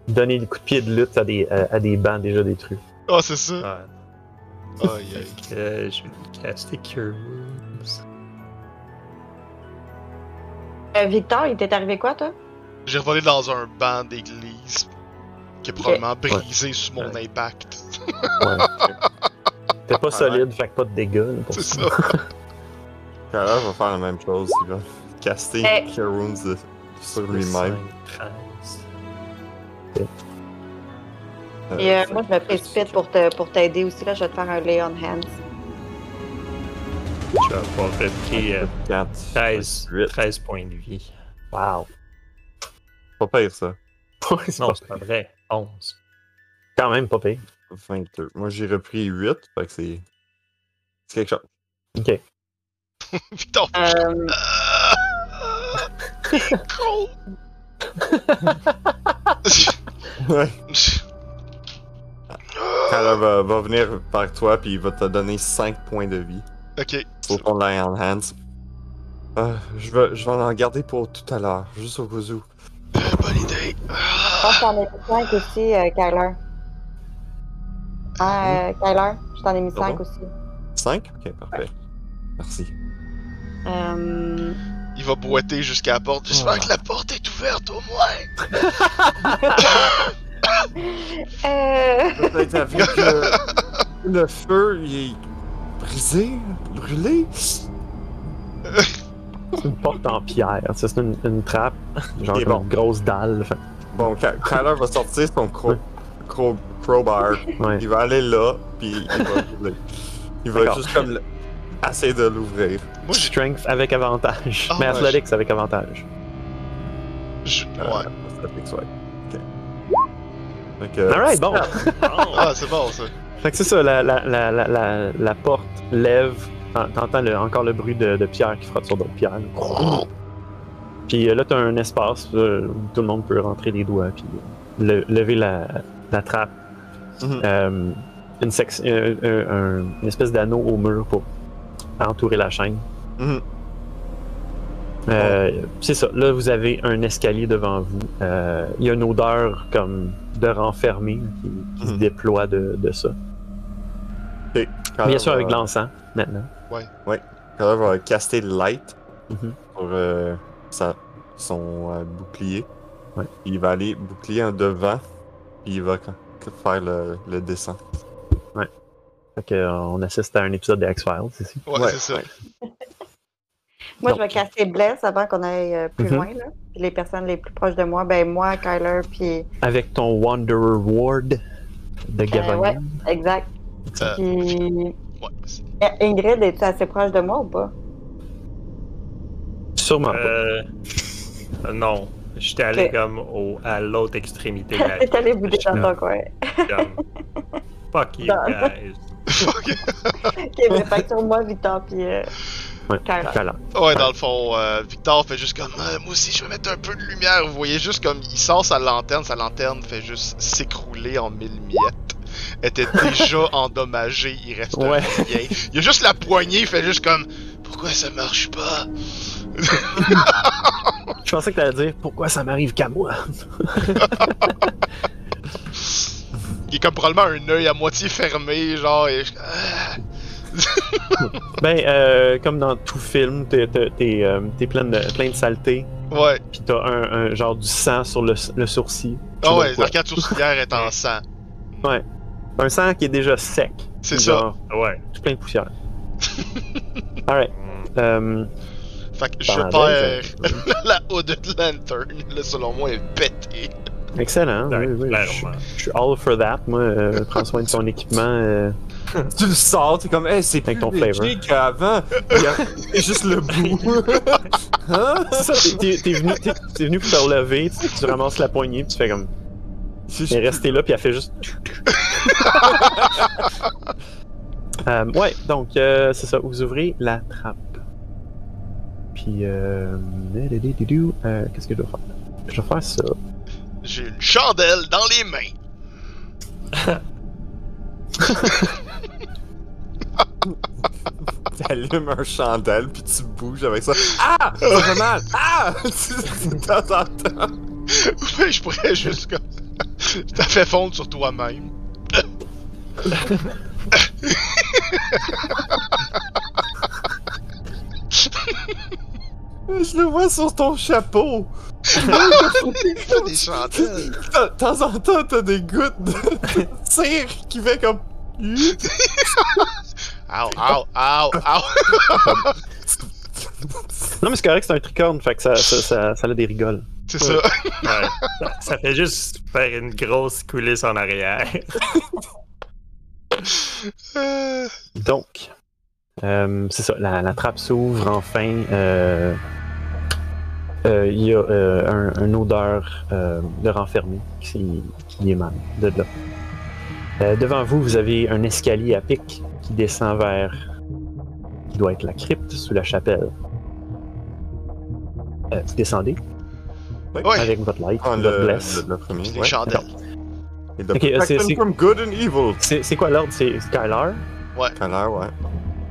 Donner des coups de pied de lutte à des, à, à des bancs déjà détruits. Ah, c'est ça. Ouais. Aïe, aïe. Fait que, euh, je vais caster Cure Wounds. Euh, Victor, il t'est arrivé quoi, toi? J'ai revolé dans un banc d'église qui est probablement brisé sous mon Ouais. impact. Ouais. [LAUGHS] T'es pas Ah, solide, fait que pas de dégâts. C'est ça. ça. [LAUGHS] Kyler va faire la même chose. Il va caster Eh. Cure Wounds de- sur lui-même. 13. Euh, Et euh, moi, je me précipite pour te- pour t'aider aussi. Là, je vais te faire un lay on hands. Je vais avoir repris euh, 4, 13, 8. 13 points de vie. Wow. Pas pire ça. [LAUGHS] Non, c'est pas vrai. 11. quand même pas pire. 22. Moi j'ai repris 8, fait que c'est. C'est quelque chose. Ok. [LAUGHS] Euh, Ah, t'es con. Ouais. Kyler va, va venir vers toi puis il va te donner 5 points de vie ok. sur ton Lay on Hands. Euh, je, vais, je vais en garder pour tout à l'heure, juste au cas où. Euh, bonne idée. je pense que t'en as mis 5 aussi, euh, Kyler. Ah, euh, Kyler, je t'en ai mis 5 Pardon? aussi. 5 Ok, parfait. Merci. Il va boiter jusqu'à la porte. J'espère Oh. que la porte est ouverte au moins. [LAUGHS] [LAUGHS] euh, Peut-être avec euh, le feu, il est brisé, brûlé. C'est une porte en pierre. Ça, c'est une, une trappe. Genre Ok, comme bon. une grosse dalle. Fait- Bon, Ky- Kyler va sortir son cro cro crowbar. Ouais. Il va aller là, puis il va brûler. Il va juste comme essayer de l'ouvrir. Moi. Strength avec avantage. Ah, Mais ouais, Athletics avec avantage. je- Euh, Ouais. athletics, ouais. Que- Alright, bon. Ah, c'est bon ça. Fait que c'est ça, la, la, la, la, la, la porte lève. T'en- T'entends le- encore le bruit de, de pierre qui frotte sur d'autres pierres. Puis euh, là, t'as un espace euh, où tout le monde peut rentrer les doigts puis le- lever la, la trappe. Mhm. Euh, une, sec- euh, euh, un- une espèce d'anneau au mur pour entourer la chaîne. Mhm. Euh, C'est ça. Là, vous avez un escalier devant vous. Euh, Il y a une odeur comme de renfermé qui, qui se Mhm. déploie de, de ça. Bien sûr, va- avec l'encens maintenant. Kyler va caster Light Mhm. sur euh, sa- son euh, bouclier. Ouais. Il va aller bouclier en devant, puis il va faire le, le descend. Fait que, euh, on assiste à un épisode de X-Files ici. Ouais, Ouais, c'est ça. Moi, Donc. je vais casser Bless avant qu'on aille euh, plus Mhm. loin. Là. Puis les personnes les plus proches de moi, ben moi, Kyler, puis Avec ton Wanderer Ward de Gavin. Euh, ouais. exact. Euh, Puis Ouais. Euh, Ingrid, es-tu assez proche de moi ou pas? Sûrement pas. Euh, euh, non. J'étais allé comme au, à l'autre extrémité [LAUGHS] T'es allé bouder dans ton coin. comme, Fuck you [LAUGHS] guys. [LAUGHS] Fuck. ok, mais sur moi, Victor, puis euh, Ouais, dans le fond, euh, Victor fait juste comme Euh, moi aussi, je vais mettre un peu de lumière. Vous voyez juste comme il sort sa lanterne, sa lanterne fait juste s'écrouler en mille miettes. Elle était [LAUGHS] déjà endommagée, il reste Ouais. rien. Il y a juste la poignée, il fait juste comme pourquoi ça marche pas? [LAUGHS] Je pensais que t'allais dire pourquoi ça m'arrive qu'à moi? [LAUGHS] Il est comme probablement un œil à moitié fermé, genre. Et... [LAUGHS] Ben, euh, comme dans tout film, t'es euh, plein, de, plein de saleté, Ouais. pis t'as un, un genre du sang sur le, le sourcil. Ah pas ouais, pourquoi. l'arcade sourcilière est en sang. Ouais. Un sang qui est déjà sec. C'est Genre, Ouais. Tout plein de poussière. [LAUGHS] Alright. Euh, Fait que je Pendant perds deux, [LAUGHS] la Hooded Lantern. Là, selon moi, est pétée. Excellent. Ouais, oui, oui, je, clairement. je suis all for that. Moi, euh, prends soin de ton équipement. euh, [LAUGHS] Tu le sors, t'es comme, hey, c'est Avec plus ton léger flavor. qu'avant. Il y a- C'est [LAUGHS] juste le bout. [LAUGHS] hein? C'est ça, t'es- venu, t'es- t'es venu pour te relever, tu, tu ramasses la poignée, puis tu fais comme. Elle est restée là, puis elle fait juste. Euh, ouais, donc, euh, c'est ça. Vous ouvrez la trappe. Puis, euh. euh, Qu'est-ce que je dois faire? Je dois faire ça. J'ai une chandelle dans les mains. T'allumes un chandelle puis tu bouges avec ça. Ah! Ça fait mal! Ah! de temps en temps. Ouais, je pourrais juste comme. T'as fait fondre sur toi-même. [LAUGHS] Je le vois sur ton chapeau. [LAUGHS] T'as des chandelles. De temps en temps, t'as des gouttes de [LAUGHS] cire qui fait comme. [LAUGHS] Ow, ow, ow, ow. Non, mais c'est correct, c'est un tricorne, fait que ça, ça, ça, ça a des rigoles. C'est ça. Ouais. ça, ça fait juste faire une grosse coulisse en arrière. Euh, Donc, euh, c'est ça, la, la trappe s'ouvre enfin. euh, euh, Il y a euh, un, une odeur euh, de renfermé qui, qui émane de là. Euh, devant vous, vous avez un escalier à pic qui descend vers. qui doit être la crypte sous la chapelle. Euh, vous descendez Ouais. avec votre light, votre le, bless. le, le les ouais. chandelles. Euh, c'est- c'est- from good and evil. C'est c'est quoi l'ordre? C'est Skylar? Canard, ouais.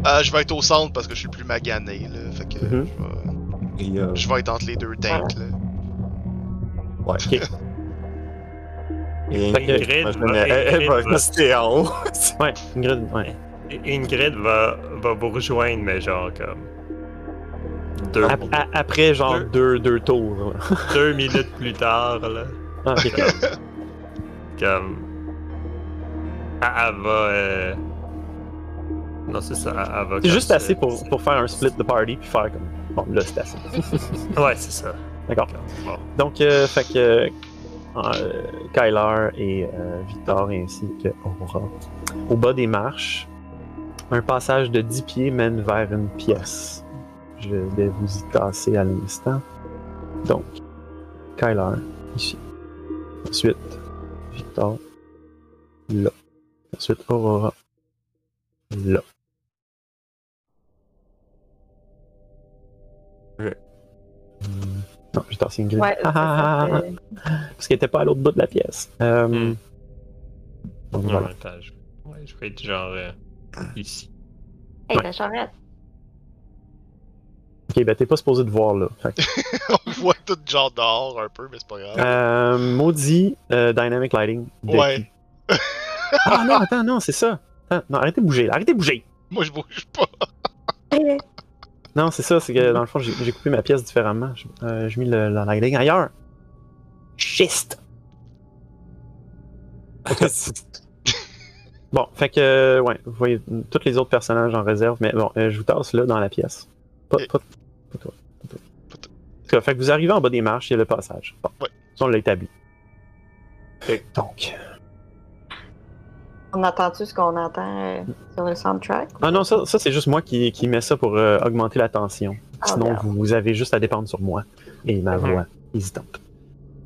Euh, je vais être au centre parce que je suis le plus magané, là. Fait que Mhm. je, vais, Et, euh, je vais être entre les deux tanks, là. ouais. Ok. [LAUGHS] Et Ingrid, Ingrid moi, je va- elle, rester en haut. [LAUGHS] Ouais, Ingrid, ouais. Ingrid va, va vous rejoindre, mais genre comme. Deux, a- après, genre, deux, deux tours. [LAUGHS] deux minutes plus tard, là. Ah, ok. Comme. Elle, elle va. euh, Non, c'est ça. Elle, elle va C'est juste assez pour, pour faire un split de party puis faire comme. Bon, là, c'est assez. [LAUGHS] Ouais, c'est ça. D'accord. Bon. Donc, euh, fait que. euh, Kyler et euh, Victor ainsi que Aurora. Au bas des marches, un passage de 10 pieds mène vers une pièce. Je vais vous y tasser à l'instant. Donc, Kyler, ici. Ensuite, Victor, là. Ensuite, Aurora, là. Ok. Hmm. Non, j'ai tassé Ingrid. Ouais, Ah, [LAUGHS] Parce qu'elle était pas à l'autre bout de la pièce. Euh, Hmm. donc, Ouais, voilà. attends, je... Ouais, je vais être genre euh, ici. Hey, Ouais. la charrette. Ok, ben t'es pas supposé de voir là. Fait que, [LAUGHS] On voit tout genre dehors un peu, mais c'est pas grave. euh, maudit euh, Dynamic Lighting. Ouais. Ah non, attends, non, c'est ça. Attends, non, arrêtez de bouger, là, arrêtez de bouger. Moi, je bouge pas. Non, c'est ça, c'est que dans le fond, j'ai coupé ma pièce différemment. J'ai euh, mis le, le lighting ailleurs. Schiste. [LAUGHS] Bon, fait que, euh, ouais, vous voyez tous les autres personnages en réserve, mais bon, euh, je vous tasse là dans la pièce. Pas, Et- pas, pas toi. Pas Fait que vous arrivez en bas des marches, il y a le passage. Bon, Ouais. on l'a établi. Donc, On entend-tu ce qu'on entend euh, sur le soundtrack? ah non, ça, ça c'est juste moi qui, qui mets ça pour euh, augmenter la tension. Ah, Sinon, vous, vous avez juste à dépendre sur moi et ma Mhm. voix hésitante.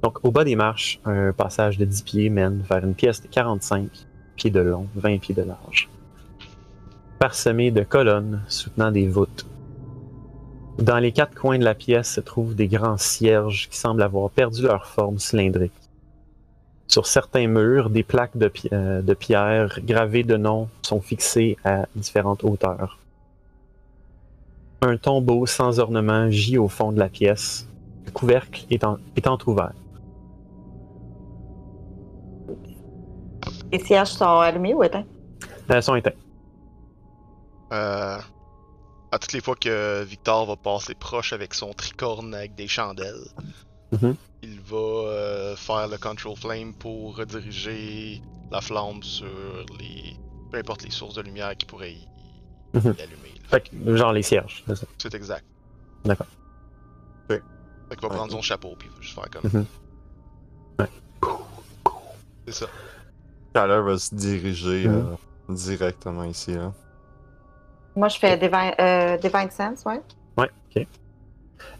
Donc, au bas des marches, un passage de 10 pieds mène vers une pièce de 45 pieds de long, 20 pieds de large, parsemée de colonnes soutenant des voûtes. Dans les quatre coins de la pièce se trouvent des grands cierges qui semblent avoir perdu leur forme cylindrique. Sur certains murs, des plaques de, pi- euh, de pierre gravées de noms sont fixées à différentes hauteurs. Un tombeau sans ornement gît au fond de la pièce. Le couvercle est, en, est entrouvert. Les cierges sont allumés ou éteints? Elles sont éteints. Euh, à toutes les fois que Victor va passer proche avec son tricorne avec des chandelles, Mhm. il va euh, faire le control flame pour rediriger la flamme sur les. peu importe les sources de lumière qui pourraient y, y Mhm. allumer. là. Fait que, genre les cierges. c'est ça. C'est exact. D'accord. Ok. Fait qu'il va Ouais. prendre son chapeau, puis il va juste faire comme. Mhm. C'est ça. Kyler va se diriger Mhm. euh, directement ici. Là. Moi, je fais Divine, euh, Divine Sense, ouais. Ouais, ok.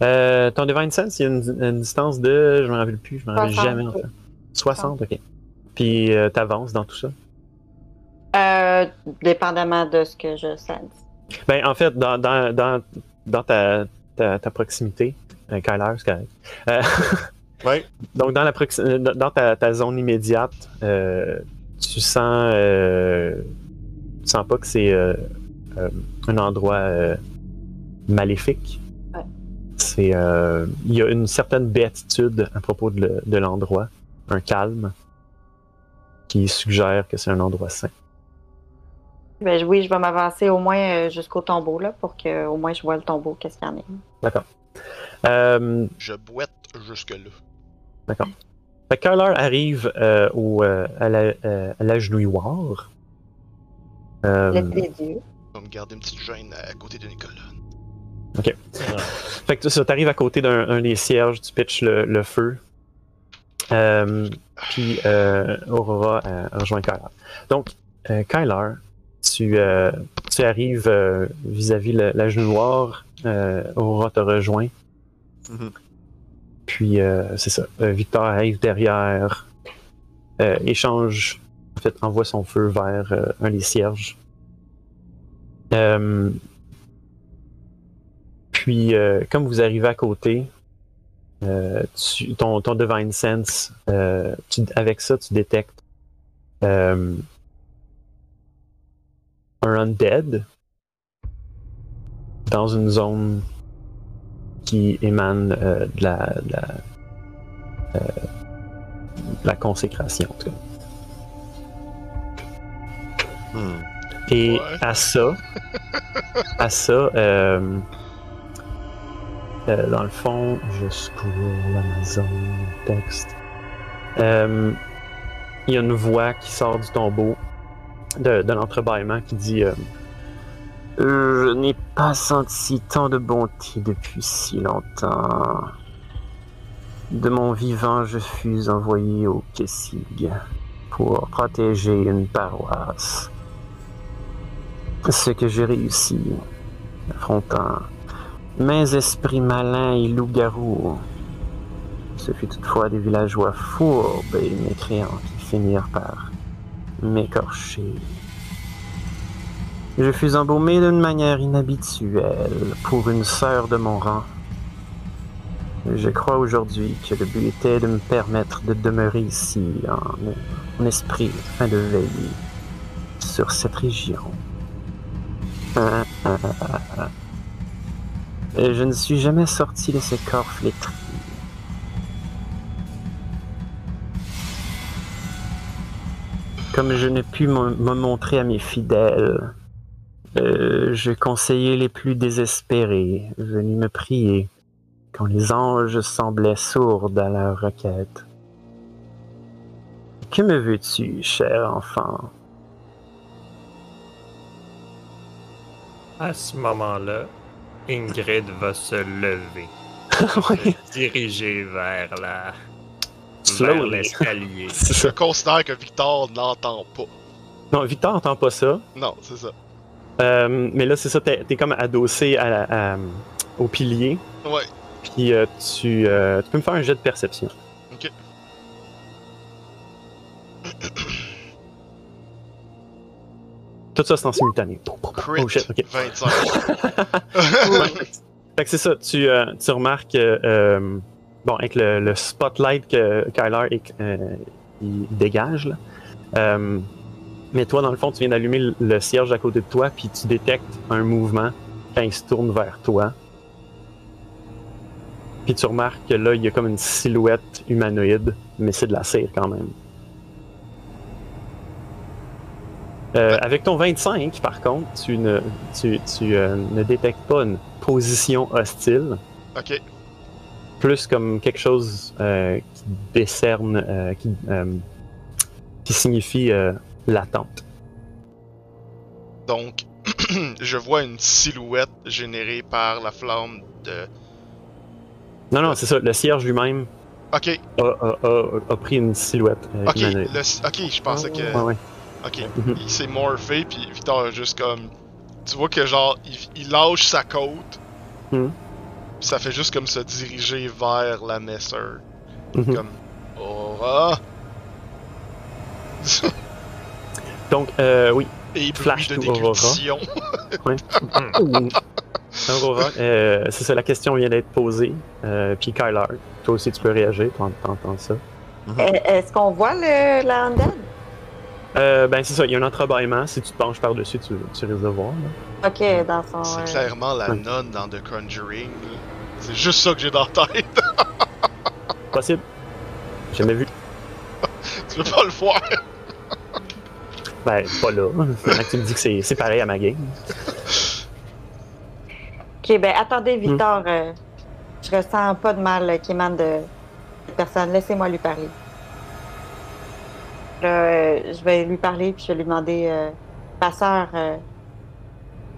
Euh, ton Divine Sense, il y a une, une distance de. Je me rappelle plus, je me rappelle 60, jamais en oui. fait. 60, ok. Puis euh, t'avances dans tout ça? Euh, dépendamment de ce que je sens. Ben, en fait, dans, dans, dans, dans ta, ta, ta proximité, euh, Kyler, c'est correct. Euh, Ouais. [LAUGHS] donc, dans, la proxi- dans dans ta, ta zone immédiate, euh, tu sens. Euh, tu sens pas que c'est euh, euh, un endroit euh, maléfique? C'est. euh, Il y a une certaine béatitude à propos de, le- de l'endroit, un calme, qui suggère que c'est un endroit sain. Ben, oui, je vais m'avancer au moins euh, jusqu'au tombeau, là, pour que au moins je vois le tombeau, qu'est-ce qu'il y en a. D'accord. Euh, Je boite jusque-là. Fait que Kyler arrive euh, au, euh, à, la, euh. Euh, dieux. Je vais me garder une petite gêne à côté d'une colonne. fait que ça, t'arrives à côté d'un un des cierges, tu pitches le, le feu. Euh, puis euh, Aurora euh, rejoint Kyler. Donc, Kyler, tu, tu arrives vis-à-vis le- l'agenouilloir. Euh, Aurora te rejoint. Mhm. Puis, c'est ça. Victor arrive derrière, échange, en fait, envoie son feu vers euh, un des cierges. Euh, puis, euh, comme vous arrivez à côté, euh, tu- ton, ton Divine Sense, euh, tu- avec ça, tu détectes euh, un Undead dans une zone qui émane euh, de, la, de la, euh, de la consécration, en tout cas. Hmm. Et Ouais. à ça, à ça, euh, euh, dans le fond, je scroll Amazon texte. Euh, Il y a une voix qui sort du tombeau de, l'entrebâillement qui dit euh, Je n'ai pas senti tant de bonté depuis si longtemps. De mon vivant, je fus envoyé au Kessig pour protéger une paroisse. Ce que j'ai réussi, affrontant mes esprits malins et loups-garous. Ce fut toutefois des villageois fourbes et mécréants qui finirent par m'écorcher. Je fus embaumé d'une manière inhabituelle pour une sœur de mon rang. Je crois aujourd'hui que le but était de me permettre de demeurer ici en, en esprit afin de veiller sur cette région. Et je ne suis jamais sorti de ce corps flétri. Comme je n'ai pu me me montrer à mes fidèles, euh, je conseillais les plus désespérés venus me prier quand les anges semblaient sourds à leur requête. Que me veux-tu, cher enfant? À ce moment-là, Ingrid va se lever, [LAUGHS] oui, se diriger vers la vers l'escalier. [LAUGHS] C'est Je considère que Victor n'entend pas. Non, Victor n'entend pas ça. Non, c'est ça. Euh, mais là, c'est ça, t'es es comme adossé à la- à- au pilier. Ouais. Puis euh, tu, euh, tu peux me faire un jet de perception. Tout ça, c'est en simultané. Crit. Oh shit, ok. 25. [LAUGHS] Fait que c'est ça, tu, euh, tu remarques que, euh, bon, avec le, le spotlight que Kyler euh, il dégage, là, euh, mais toi, dans le fond, tu viens d'allumer le, le cierge à côté de toi, puis tu détectes un mouvement quand il se tourne vers toi. Puis tu remarques que là, il y a comme une silhouette humanoïde, mais c'est de la cire quand même. Euh, avec ton 25, par contre, tu ne, tu, tu, euh, ne détectes pas une position hostile, ok. plus comme quelque chose euh, qui décerne, qui, qui signifie l'attente. Donc, [CLEARS THROAT] je vois une silhouette générée par la flamme de. Non, non, c'est ça. Le cierge lui-même Ok, a, a- a- a pris une silhouette. ok, le- ok, je pensais que. Ouais, ouais. Ok, Mhm. il s'est morphé, puis Victor a juste comme. Tu vois que genre, il, il lâche sa côte, Mhm. puis ça fait juste comme se diriger vers la Messer. Mhm. Comme. Aura! [LAUGHS] Donc, euh, oui. Et Flash de Aurora. déglutition. [LAUGHS] Aurora, euh, c'est ça, la question vient d'être posée. Euh, puis Kyler, toi aussi tu peux réagir, t'en- t'entends ça. Euh, Est-ce qu'on voit le, la undead? Euh, ben c'est ça, il y a un entrebâillement. Si tu te penches par-dessus, tu, tu risques de voir. là. Ok, dans son. C'est euh, clairement la Ouais. nonne dans The Conjuring. C'est juste ça que j'ai dans la tête. [LAUGHS] Possible. J'ai jamais vu. [LAUGHS] tu veux pas le voir? Ben, pas là. Maintenant que tu me dis que c'est- c'est pareil à ma game. Ok, ben attendez, Victor. euh, je ressens pas de mal euh, qui émane de personne. Laissez-moi lui parler. Là, euh, je vais lui parler puis je vais lui demander, euh, ma euh,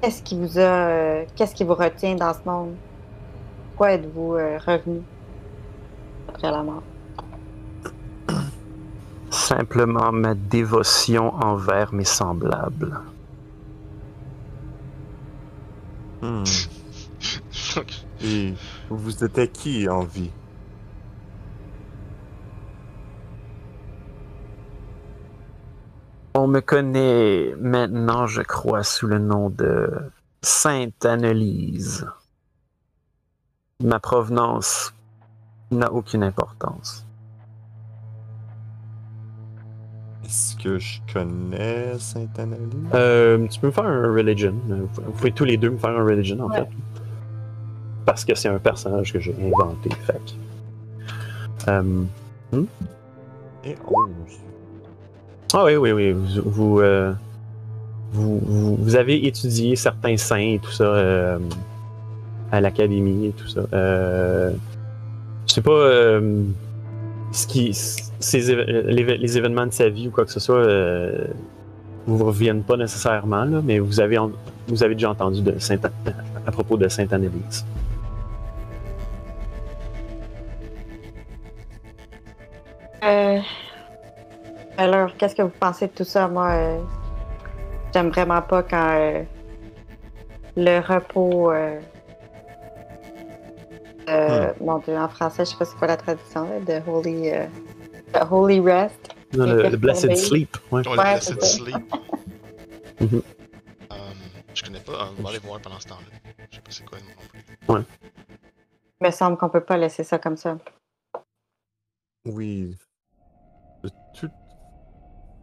qu'est-ce qui vous a, euh, qu'est-ce qui vous retient dans ce monde? Pourquoi êtes-vous euh, revenu après la mort? Simplement ma dévotion envers mes semblables. Hmm. [LAUGHS] Et vous étiez qui en vie? On me connaît maintenant, je crois, sous le nom de Sainte Annelise. Ma provenance n'a aucune importance. Est-ce que je connais Sainte-Analyse? Euh, tu peux me faire un religion. Vous pouvez tous les deux me faire un religion, en Ouais. fait. Parce que c'est un personnage que j'ai inventé, fait Euh, Et 11. Ah oui, oui, oui. Euh, vous, vous- vous avez étudié certains saints et tout ça euh, à l'académie et tout ça. Euh, je sais pas euh, ce qui, ces, les, événements de sa vie ou quoi que ce soit vous reviennent pas nécessairement, là, mais vous avez, vous avez déjà entendu de Saint, à propos de Sainte Annelise. Euh, alors, qu'est-ce que vous pensez de tout ça? Moi, euh, j'aime vraiment pas quand euh, le repos. Euh, euh, Mon Dieu, en français, je sais pas c'est quoi la traduction, là, de Holy, euh, the holy Rest. Non, le, le Blessed. Sleep. Ouais. Ouais, l'a c'est Blessed. Sleep. [LAUGHS] Euh, je connais pas. on va aller voir pendant ce temps-là. Je sais pas c'est quoi non plus. Il me semble qu'on peut pas laisser ça comme ça. Oui.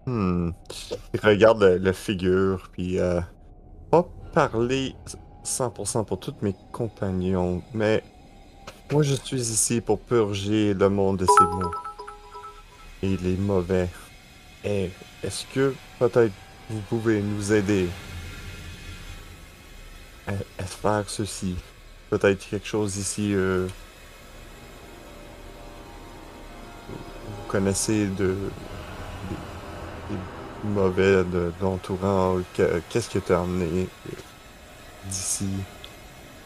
Hmm. Regarde le figure, puis euh, pas parler 100% pour tous mes compagnons, mais moi je suis ici pour purger le monde de ces maux. Et les mauvais. Et est-ce que peut-être vous pouvez nous aider à, à faire ceci? Peut-être quelque chose ici euh, vous connaissez de mauvais de l'entourant qu'est-ce que t'as emmené d'ici?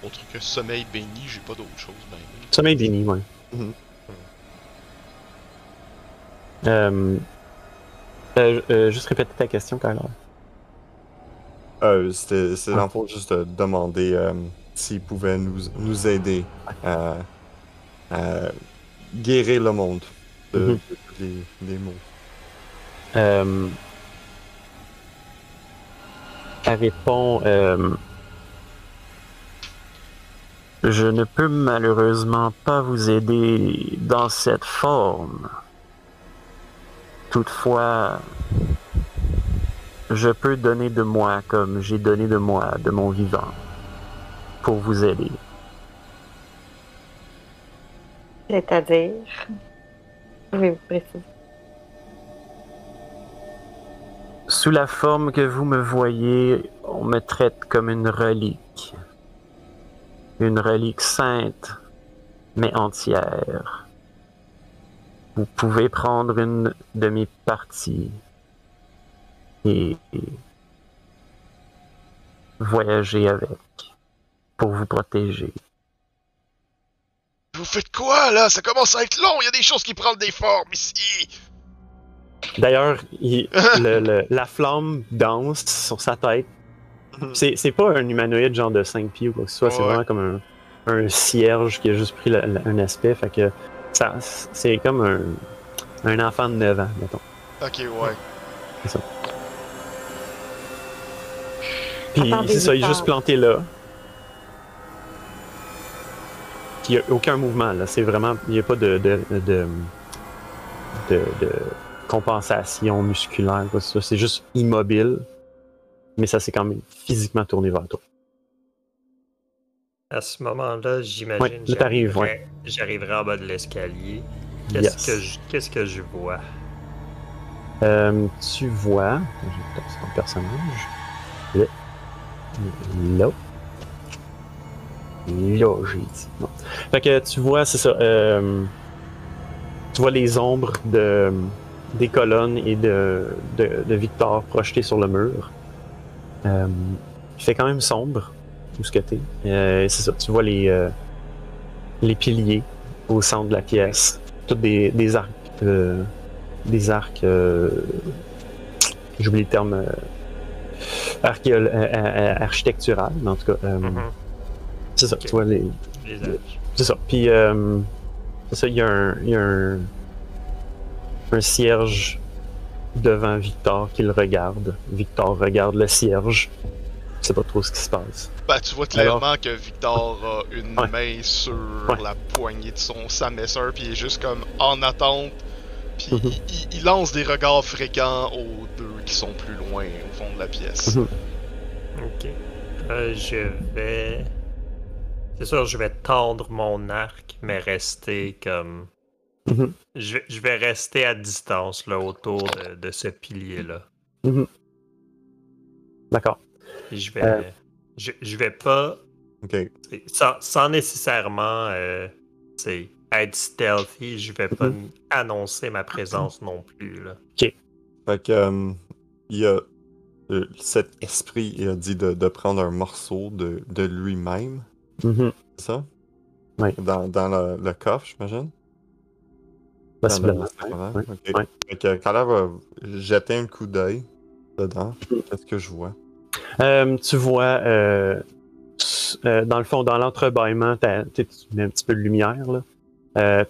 Autre que sommeil béni, j'ai pas d'autre chose. Ben, Sommeil béni, ouais. Mhm. Euh, euh, euh, juste répéter ta question, Kyler. euh, c'était c'est Ah. dans juste de demander euh, s'ils pouvaient nous, nous aider à, à guérir le monde de, Mhm. de tous les, les maux Euh, répond euh, Je ne peux malheureusement pas vous aider dans cette forme. Toutefois, je peux donner de moi comme j'ai donné de moi, de mon vivant, pour vous aider. C'est-à-dire? Pouvez-vous préciser? Sous la forme que vous me voyez, on me traite comme une relique. Une relique sainte, mais entière. Vous pouvez prendre une de mes et voyager avec pour vous protéger. Vous faites quoi là? Ça commence à être long, il y a des choses qui prennent des formes ici. D'ailleurs, il- [LAUGHS] le- le- la flamme danse sur sa tête. C'est c'est pas un humanoïde genre de 5 pieds ou quoi que ce soit, c'est vraiment comme un, un cierge qui a juste pris un aspect. Fait que ça, c'est comme un, un enfant de 9 ans, mettons. Ok, ouais. Puis Attendez, c'est ça, il est juste planté là. Puis il n'y a aucun mouvement là. C'est vraiment. Il n'y a pas de. de, de, de- de compensation musculaire, que. C'est juste immobile. Mais ça s'est quand même physiquement tourné vers toi. À ce moment-là, j'imagine Ouais, là, t'arrives, j'arriverai- en bas de l'escalier. Qu'est-ce Yes. que je qu'est-ce que je vois? Euh, tu vois. Passer ton personnage. Là. Là. Là, j'ai dit. Fait que tu vois, c'est ça. euh, tu vois les ombres de, des colonnes et de, de, de Victor projetées sur le mur. Euh, il fait quand même sombre, tout ce que t'es. Euh, c'est ça. Tu vois les, euh, les piliers au centre de la pièce. Tous des, des arcs. des arcs. J'oublie le terme. architectural, mais en tout cas. Mhm. C'est ça, tu vois les. Les. C'est ça. Puis, c'est ça, il y a un. Il y a un, un cierge devant Victor qui le regarde. Victor regarde le cierge. Je sais pas trop ce qui se passe. Bah, tu vois clairement que Victor a une Ouais. main sur Ouais. la poignée de son Samesser, puis il est juste comme en attente. Puis Mhm. il, il- il lance des regards fréquents aux deux qui sont plus loin au fond de la pièce. Mhm. Ok. Euh, je vais. C'est sûr, je vais tendre mon arc, mais rester comme. Mhm. Je, vais- je vais rester à distance là, autour de, de ce pilier-là. D'accord. Puis Je vais. Euh. Je, je vais pas. Ok. Sans, sans nécessairement euh, être stealthy, je vais pas Mhm. annoncer ma présence non plus. Là. Fait que, euh, il y a euh, cet esprit, il a dit de, de prendre un morceau de, de lui-même, Mhm. c'est ça? Oui. Dans, dans le, le coffre, j'imagine? Possiblement. Dans le- dans le- Ouais. ok. Ouais. Fait que Kala va jeter un coup d'œil dedans. Qu'est-ce que je vois? Euh, tu vois, euh, euh, dans le fond, dans l'entrebâillement, tu mets un petit peu de lumière. Là.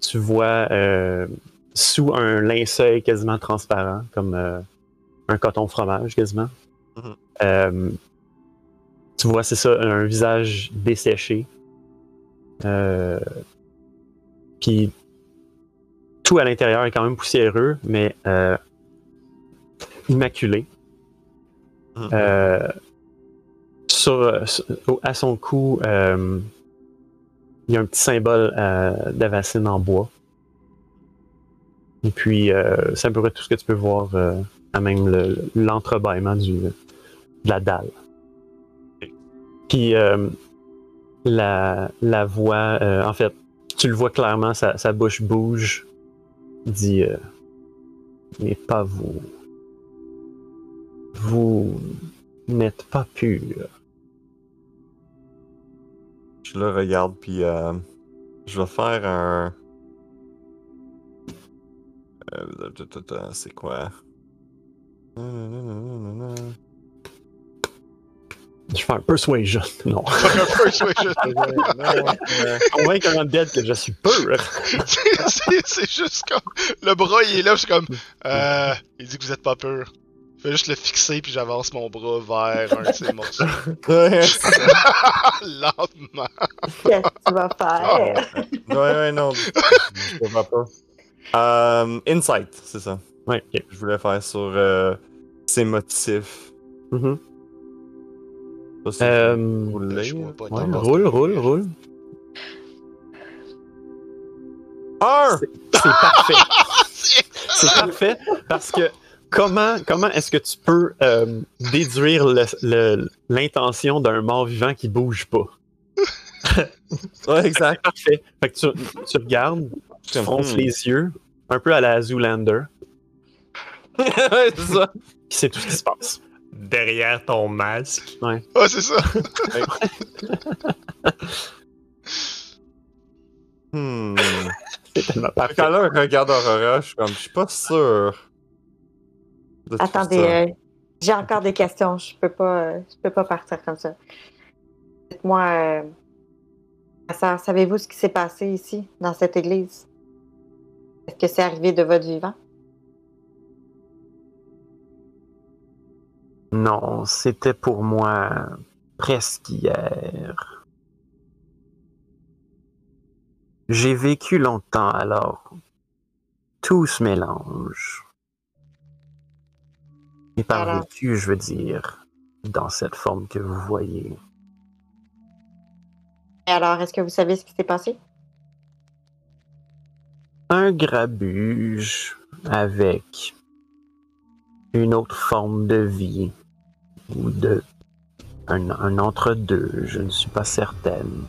Tu vois sous un linceul quasiment transparent, comme un coton fromage quasiment. Mhm. Tu vois, c'est ça, un visage desséché. Puis tout à l'intérieur est quand même poussiéreux, mais euh, immaculé. Mhm. Euh, sur, sur- au- à son cou, euh, il y a un petit symbole d'Avacine en bois. Et puis, c'est à peu près tout ce que tu peux voir à même le- l'entrebâillement du, de la dalle. Puis, la, la voix, en fait, tu le vois clairement, sa, sa bouche bouge. Dit euh, Mais pas vous. Vous n'êtes pas pur. Je le regarde, puis euh, je vais faire un. Euh, C'est quoi? Je fais un persuasion. [LAUGHS] Non. [LAUGHS] Un persuasion. [LAUGHS] Convaincre un dead que je suis pur. C'est- juste comme. Le bras, il est là, c'est comme. Euh, il dit que vous êtes pas pur. Je vais juste le fixer, puis j'avance mon bras vers un de ses morceaux. Lentement. Qu'est-ce que tu vas faire? ouais, ouais, non. Je je pas. Euh, Insight, c'est ça. Ouais. Je voulais faire sur euh, ses motifs. Mhm. Ça, Euh. Je pas ouais, de- roule, roule, roule. Un! C'est parfait. [LAUGHS] C'est- parfait parce que comment, comment est-ce que tu peux euh, déduire l'intention d'un mort-vivant qui bouge pas? [LAUGHS] Ouais, exact. Parfait. Fait que tu, tu regardes, tu fronces hmm. les yeux, un peu à la Zoolander, [LAUGHS] ouais, c'est ça. puis c'est tout ce qui se passe. Derrière ton masque. Ouais, c'est ça. [LAUGHS] Hmm. C'est tellement parfait. Quand là, regarde Aurora, je suis comme, je suis pas sûr. de Attendez, ça. euh, j'ai encore des questions. Je peux pas, euh, je peux pas partir comme ça. Dites-moi, euh, ma sœur, savez-vous ce qui s'est passé ici, dans cette église? Est-ce que c'est arrivé de votre vivant? Non, c'était pour moi presque hier. J'ai vécu longtemps alors. Tout se mélange. Et par vécu, je veux dire, dans cette forme que vous voyez? Et alors, est-ce que vous savez ce qui s'est passé? Un grabuge avec une autre forme de vie ou de un, entre-deux, je ne suis pas certaine.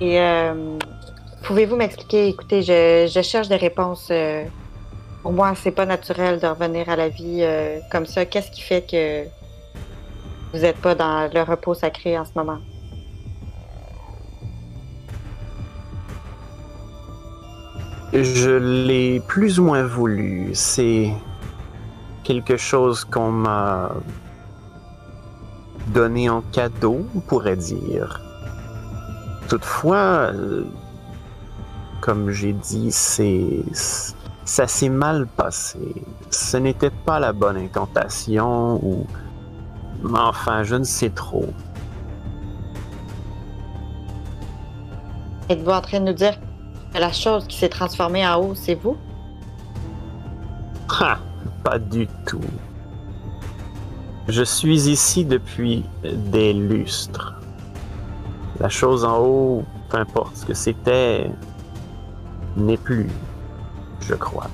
Et euh, pouvez-vous m'expliquer? Écoutez, je, je cherche des réponses. euh, pour moi, c'est pas naturel de revenir à la vie euh, comme ça. Qu'est-ce qui fait que vous n'êtes pas dans le repos sacré en ce moment? Je l'ai plus ou moins voulu. C'est quelque chose qu'on m'a donné en cadeau, on pourrait dire. Toutefois, comme j'ai dit, ça s'est mal passé. Ce n'était pas la bonne incantation ou enfin, je ne sais trop. Êtes-vous en train de nous dire la chose qui s'est transformée en haut, c'est vous? Ha, pas du tout. Je suis ici depuis des lustres. La chose en haut, peu importe ce que c'était, n'est plus, je crois.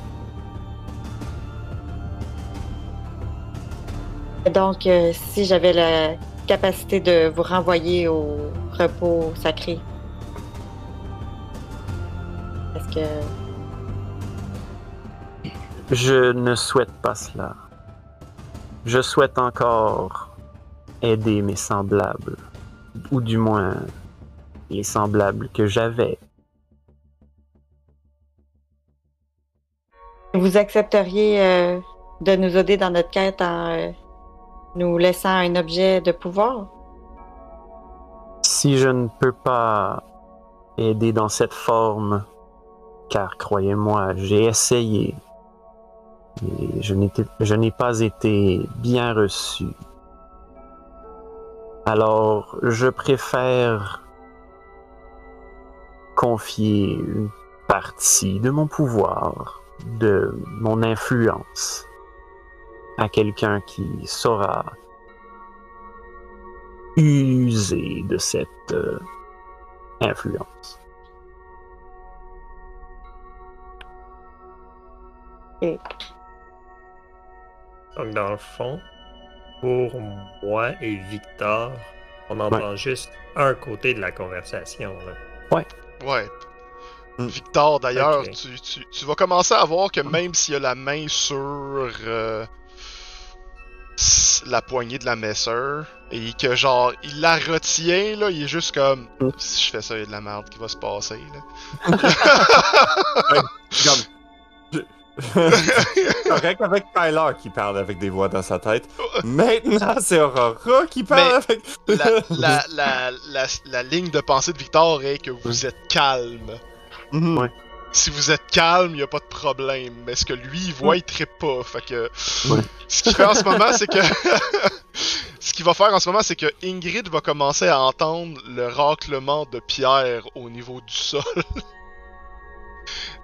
Donc, euh, si j'avais la capacité de vous renvoyer au repos sacré, que Je ne souhaite pas cela. Je souhaite encore aider mes semblables, ou du moins les semblables que j'avais. vous accepteriez euh, de nous aider dans notre quête en euh, nous laissant un objet de pouvoir? Si je ne peux pas aider dans cette forme, car croyez-moi, j'ai essayé, je n'ai pas été bien reçu. Alors, je préfère confier une partie de mon pouvoir, de mon influence, à quelqu'un qui saura user de cette euh, influence. Donc, dans le fond, pour moi et Victor, on entend juste un côté de la conversation. là. Ouais. Hmm. Victor, d'ailleurs, tu, tu, tu vas commencer à voir que même s'il a la main sur euh, la poignée de la messeur, et que genre, il la retient, là, il est juste comme, si je fais ça, il y a de la merde qui va se passer, là. [LAUGHS] [LAUGHS] Correct avec Kyler qui parle avec des voix dans sa tête. Maintenant, c'est Aurora qui parle Mais- avec. la, la, la, la, la ligne de pensée de Victor est que vous êtes calme. Mhm. Ouais. Si vous êtes calme, il a pas de problème. Mais ce que lui, il voit, il trippe pas. Fait que. Ouais. Ce qu'il fait en ce moment, c'est que. [LAUGHS] ce qu'il va faire en ce moment, c'est que Ingrid va commencer à entendre le raclement de pierre au niveau du sol. [LAUGHS]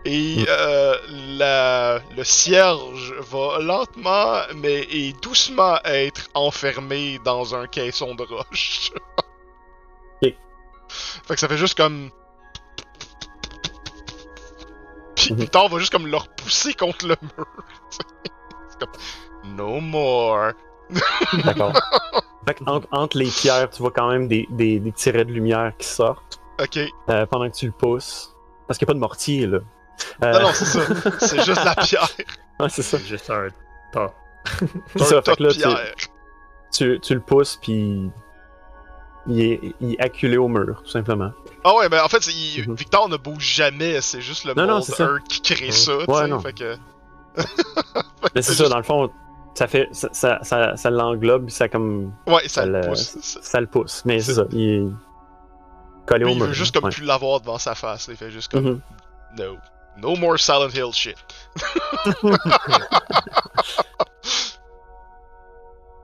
Et Mm. euh, la, le cierge va lentement, mais et doucement être enfermé dans un caisson de roche. Ok. Fait que ça fait juste comme. Puis Mhm. Victor va juste comme le repousser contre le mur. C'est comme. No more. D'accord. [LAUGHS] Fait que entre, entre les pierres, tu vois quand même des, des, des petits raies de lumière qui sortent Ok. euh, pendant que tu le pousses. Parce qu'il n'y a pas de mortier, là. Euh, Non, non, c'est ça. C'est juste la pierre. [LAUGHS] Ouais, c'est ça. C'est juste un tas. C'est ça, fait que là, tu, tu, tu le pousses, puis il est, il est acculé au mur, tout simplement. Ah ouais, mais en fait, il- Mhm. Victor ne bouge jamais, c'est juste le Non, monde. Earth qui crée ça, tu Ouais, sais, non. fait que... [LAUGHS] Mais c'est ça, dans le fond, ça fait. Ça, ça, ça, ça l'englobe, ça comme. Ouais, ça Ça le pousse. Ça le pousse. Mais c'est ça, il est collé au il mur. veut juste comme ouais. plus l'avoir devant sa face, il fait juste comme... Mhm. No. No more Silent Hill shit.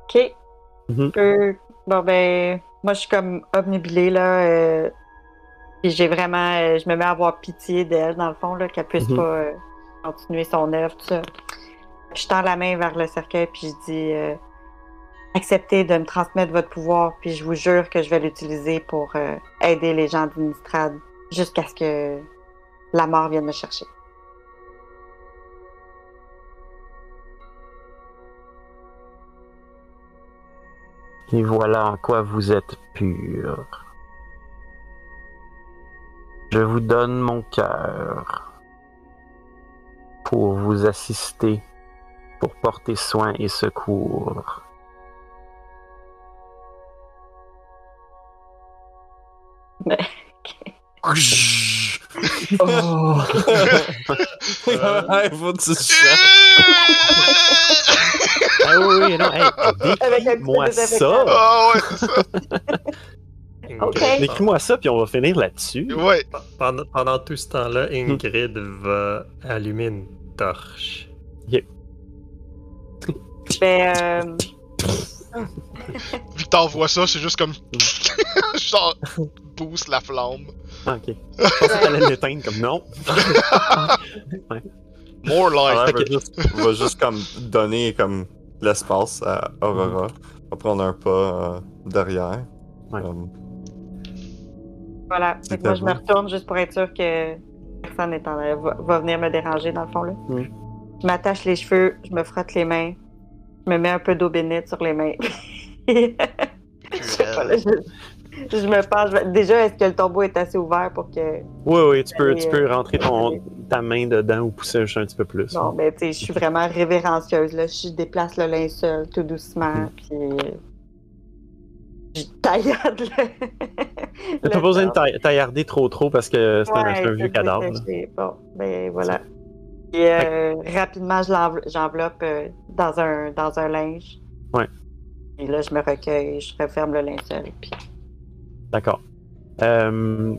Ok. Mhm. Euh, bon, ben, moi, je suis comme obnubilée, là. euh, puis j'ai vraiment. euh, je me mets à avoir pitié d'elle, dans le fond, là, qu'elle puisse Mhm. pas euh, continuer son œuvre, tout ça. Je tends la main vers le cercueil, puis je dis euh, Acceptez de me transmettre votre pouvoir, puis je vous jure que je vais l'utiliser pour euh, aider les gens d'Inistrad jusqu'à ce que la mort vienne me chercher. Et voilà en quoi vous êtes pur. Je vous donne mon cœur pour vous assister, pour porter soin et secours. [LAUGHS] Oh. [LAUGHS] Que tu saches. Ah oui, oui, non, hey, peu ça! Ah ouais, c'est ça. [LAUGHS] Ok. Décris-moi ça, puis on va finir là-dessus. Ouais. Pendant, pendant tout ce temps-là, Ingrid va allumer une torche. Ben, euh, Victor voit ça, c'est juste comme... [LAUGHS] Genre, boost la flamme. Ah, ok. Je pensais que t'allais l'éteindre comme non. [LAUGHS] More light. Ok. va, juste, va juste comme donner comme l'espace à Aurora. Va prendre un pas euh, derrière. Ouais. Comme, Voilà. C'est Fait que moi, je me retourne juste pour être sûr que personne est en, va, va venir me déranger, dans le fond. Là. Mm. Je m'attache les cheveux, je me frotte les mains, je me mets un peu d'eau bénite sur les mains. [LAUGHS] je, sais pas, là, je, je me penche. Déjà, est-ce que le tombeau est assez ouvert pour que. Oui, oui, tu peux, tu peux euh, rentrer ton, ta main dedans ou pousser juste un petit peu plus. Non, mais tu sais, je suis vraiment révérencieuse. Là. Je déplace le linceul tout doucement, Mm. puis. euh, Je taillarde le. [LAUGHS] T'as pas besoin de taillarder trop trop parce que c'est un, Ouais, c'est un vieux cadavre. Bon, ben voilà. Et euh, rapidement, j'enveloppe euh, dans, un, dans un linge. Ouais. Et là, je me recueille, je referme le linceul. Puis D'accord. Euh,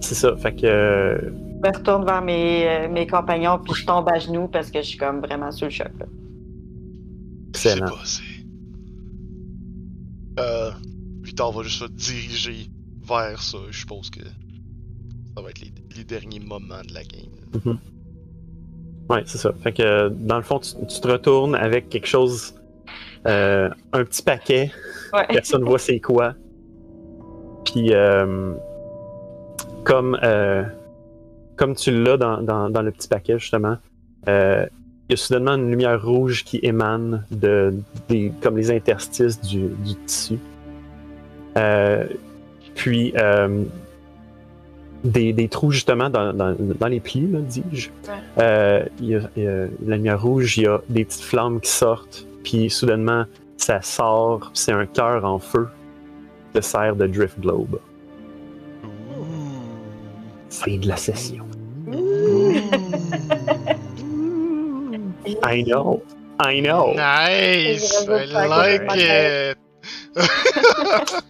c'est ça, fait que. euh, je me retourne vers mes, euh, mes compagnons, puis je tombe à genoux parce que je suis comme vraiment sous le choc. là. Excellent. pas, c'est... Euh... Victor va juste se diriger vers ça. Je suppose que ça va être les, les derniers moments de la game. Ouais, c'est ça. Fait que dans le fond, tu, tu te retournes avec quelque chose. euh, un petit paquet. Ouais. Personne voit c'est quoi. Puis, euh, comme, euh, comme tu l'as dans, dans, dans le petit paquet, justement, euh, il y a soudainement une lumière rouge qui émane de, des, comme les interstices du, du tissu. Euh, puis, euh, des, des trous, justement, dans, dans, dans les plis, dis-je. Ouais. Euh, il y a, il y a la lumière rouge, il y a des petites flammes qui sortent, puis soudainement, ça sort, c'est un cœur en feu te sert de Drift Globe. Fin de la session. I know. I know. Nice! I like que- it! [LAUGHS] [LAUGHS]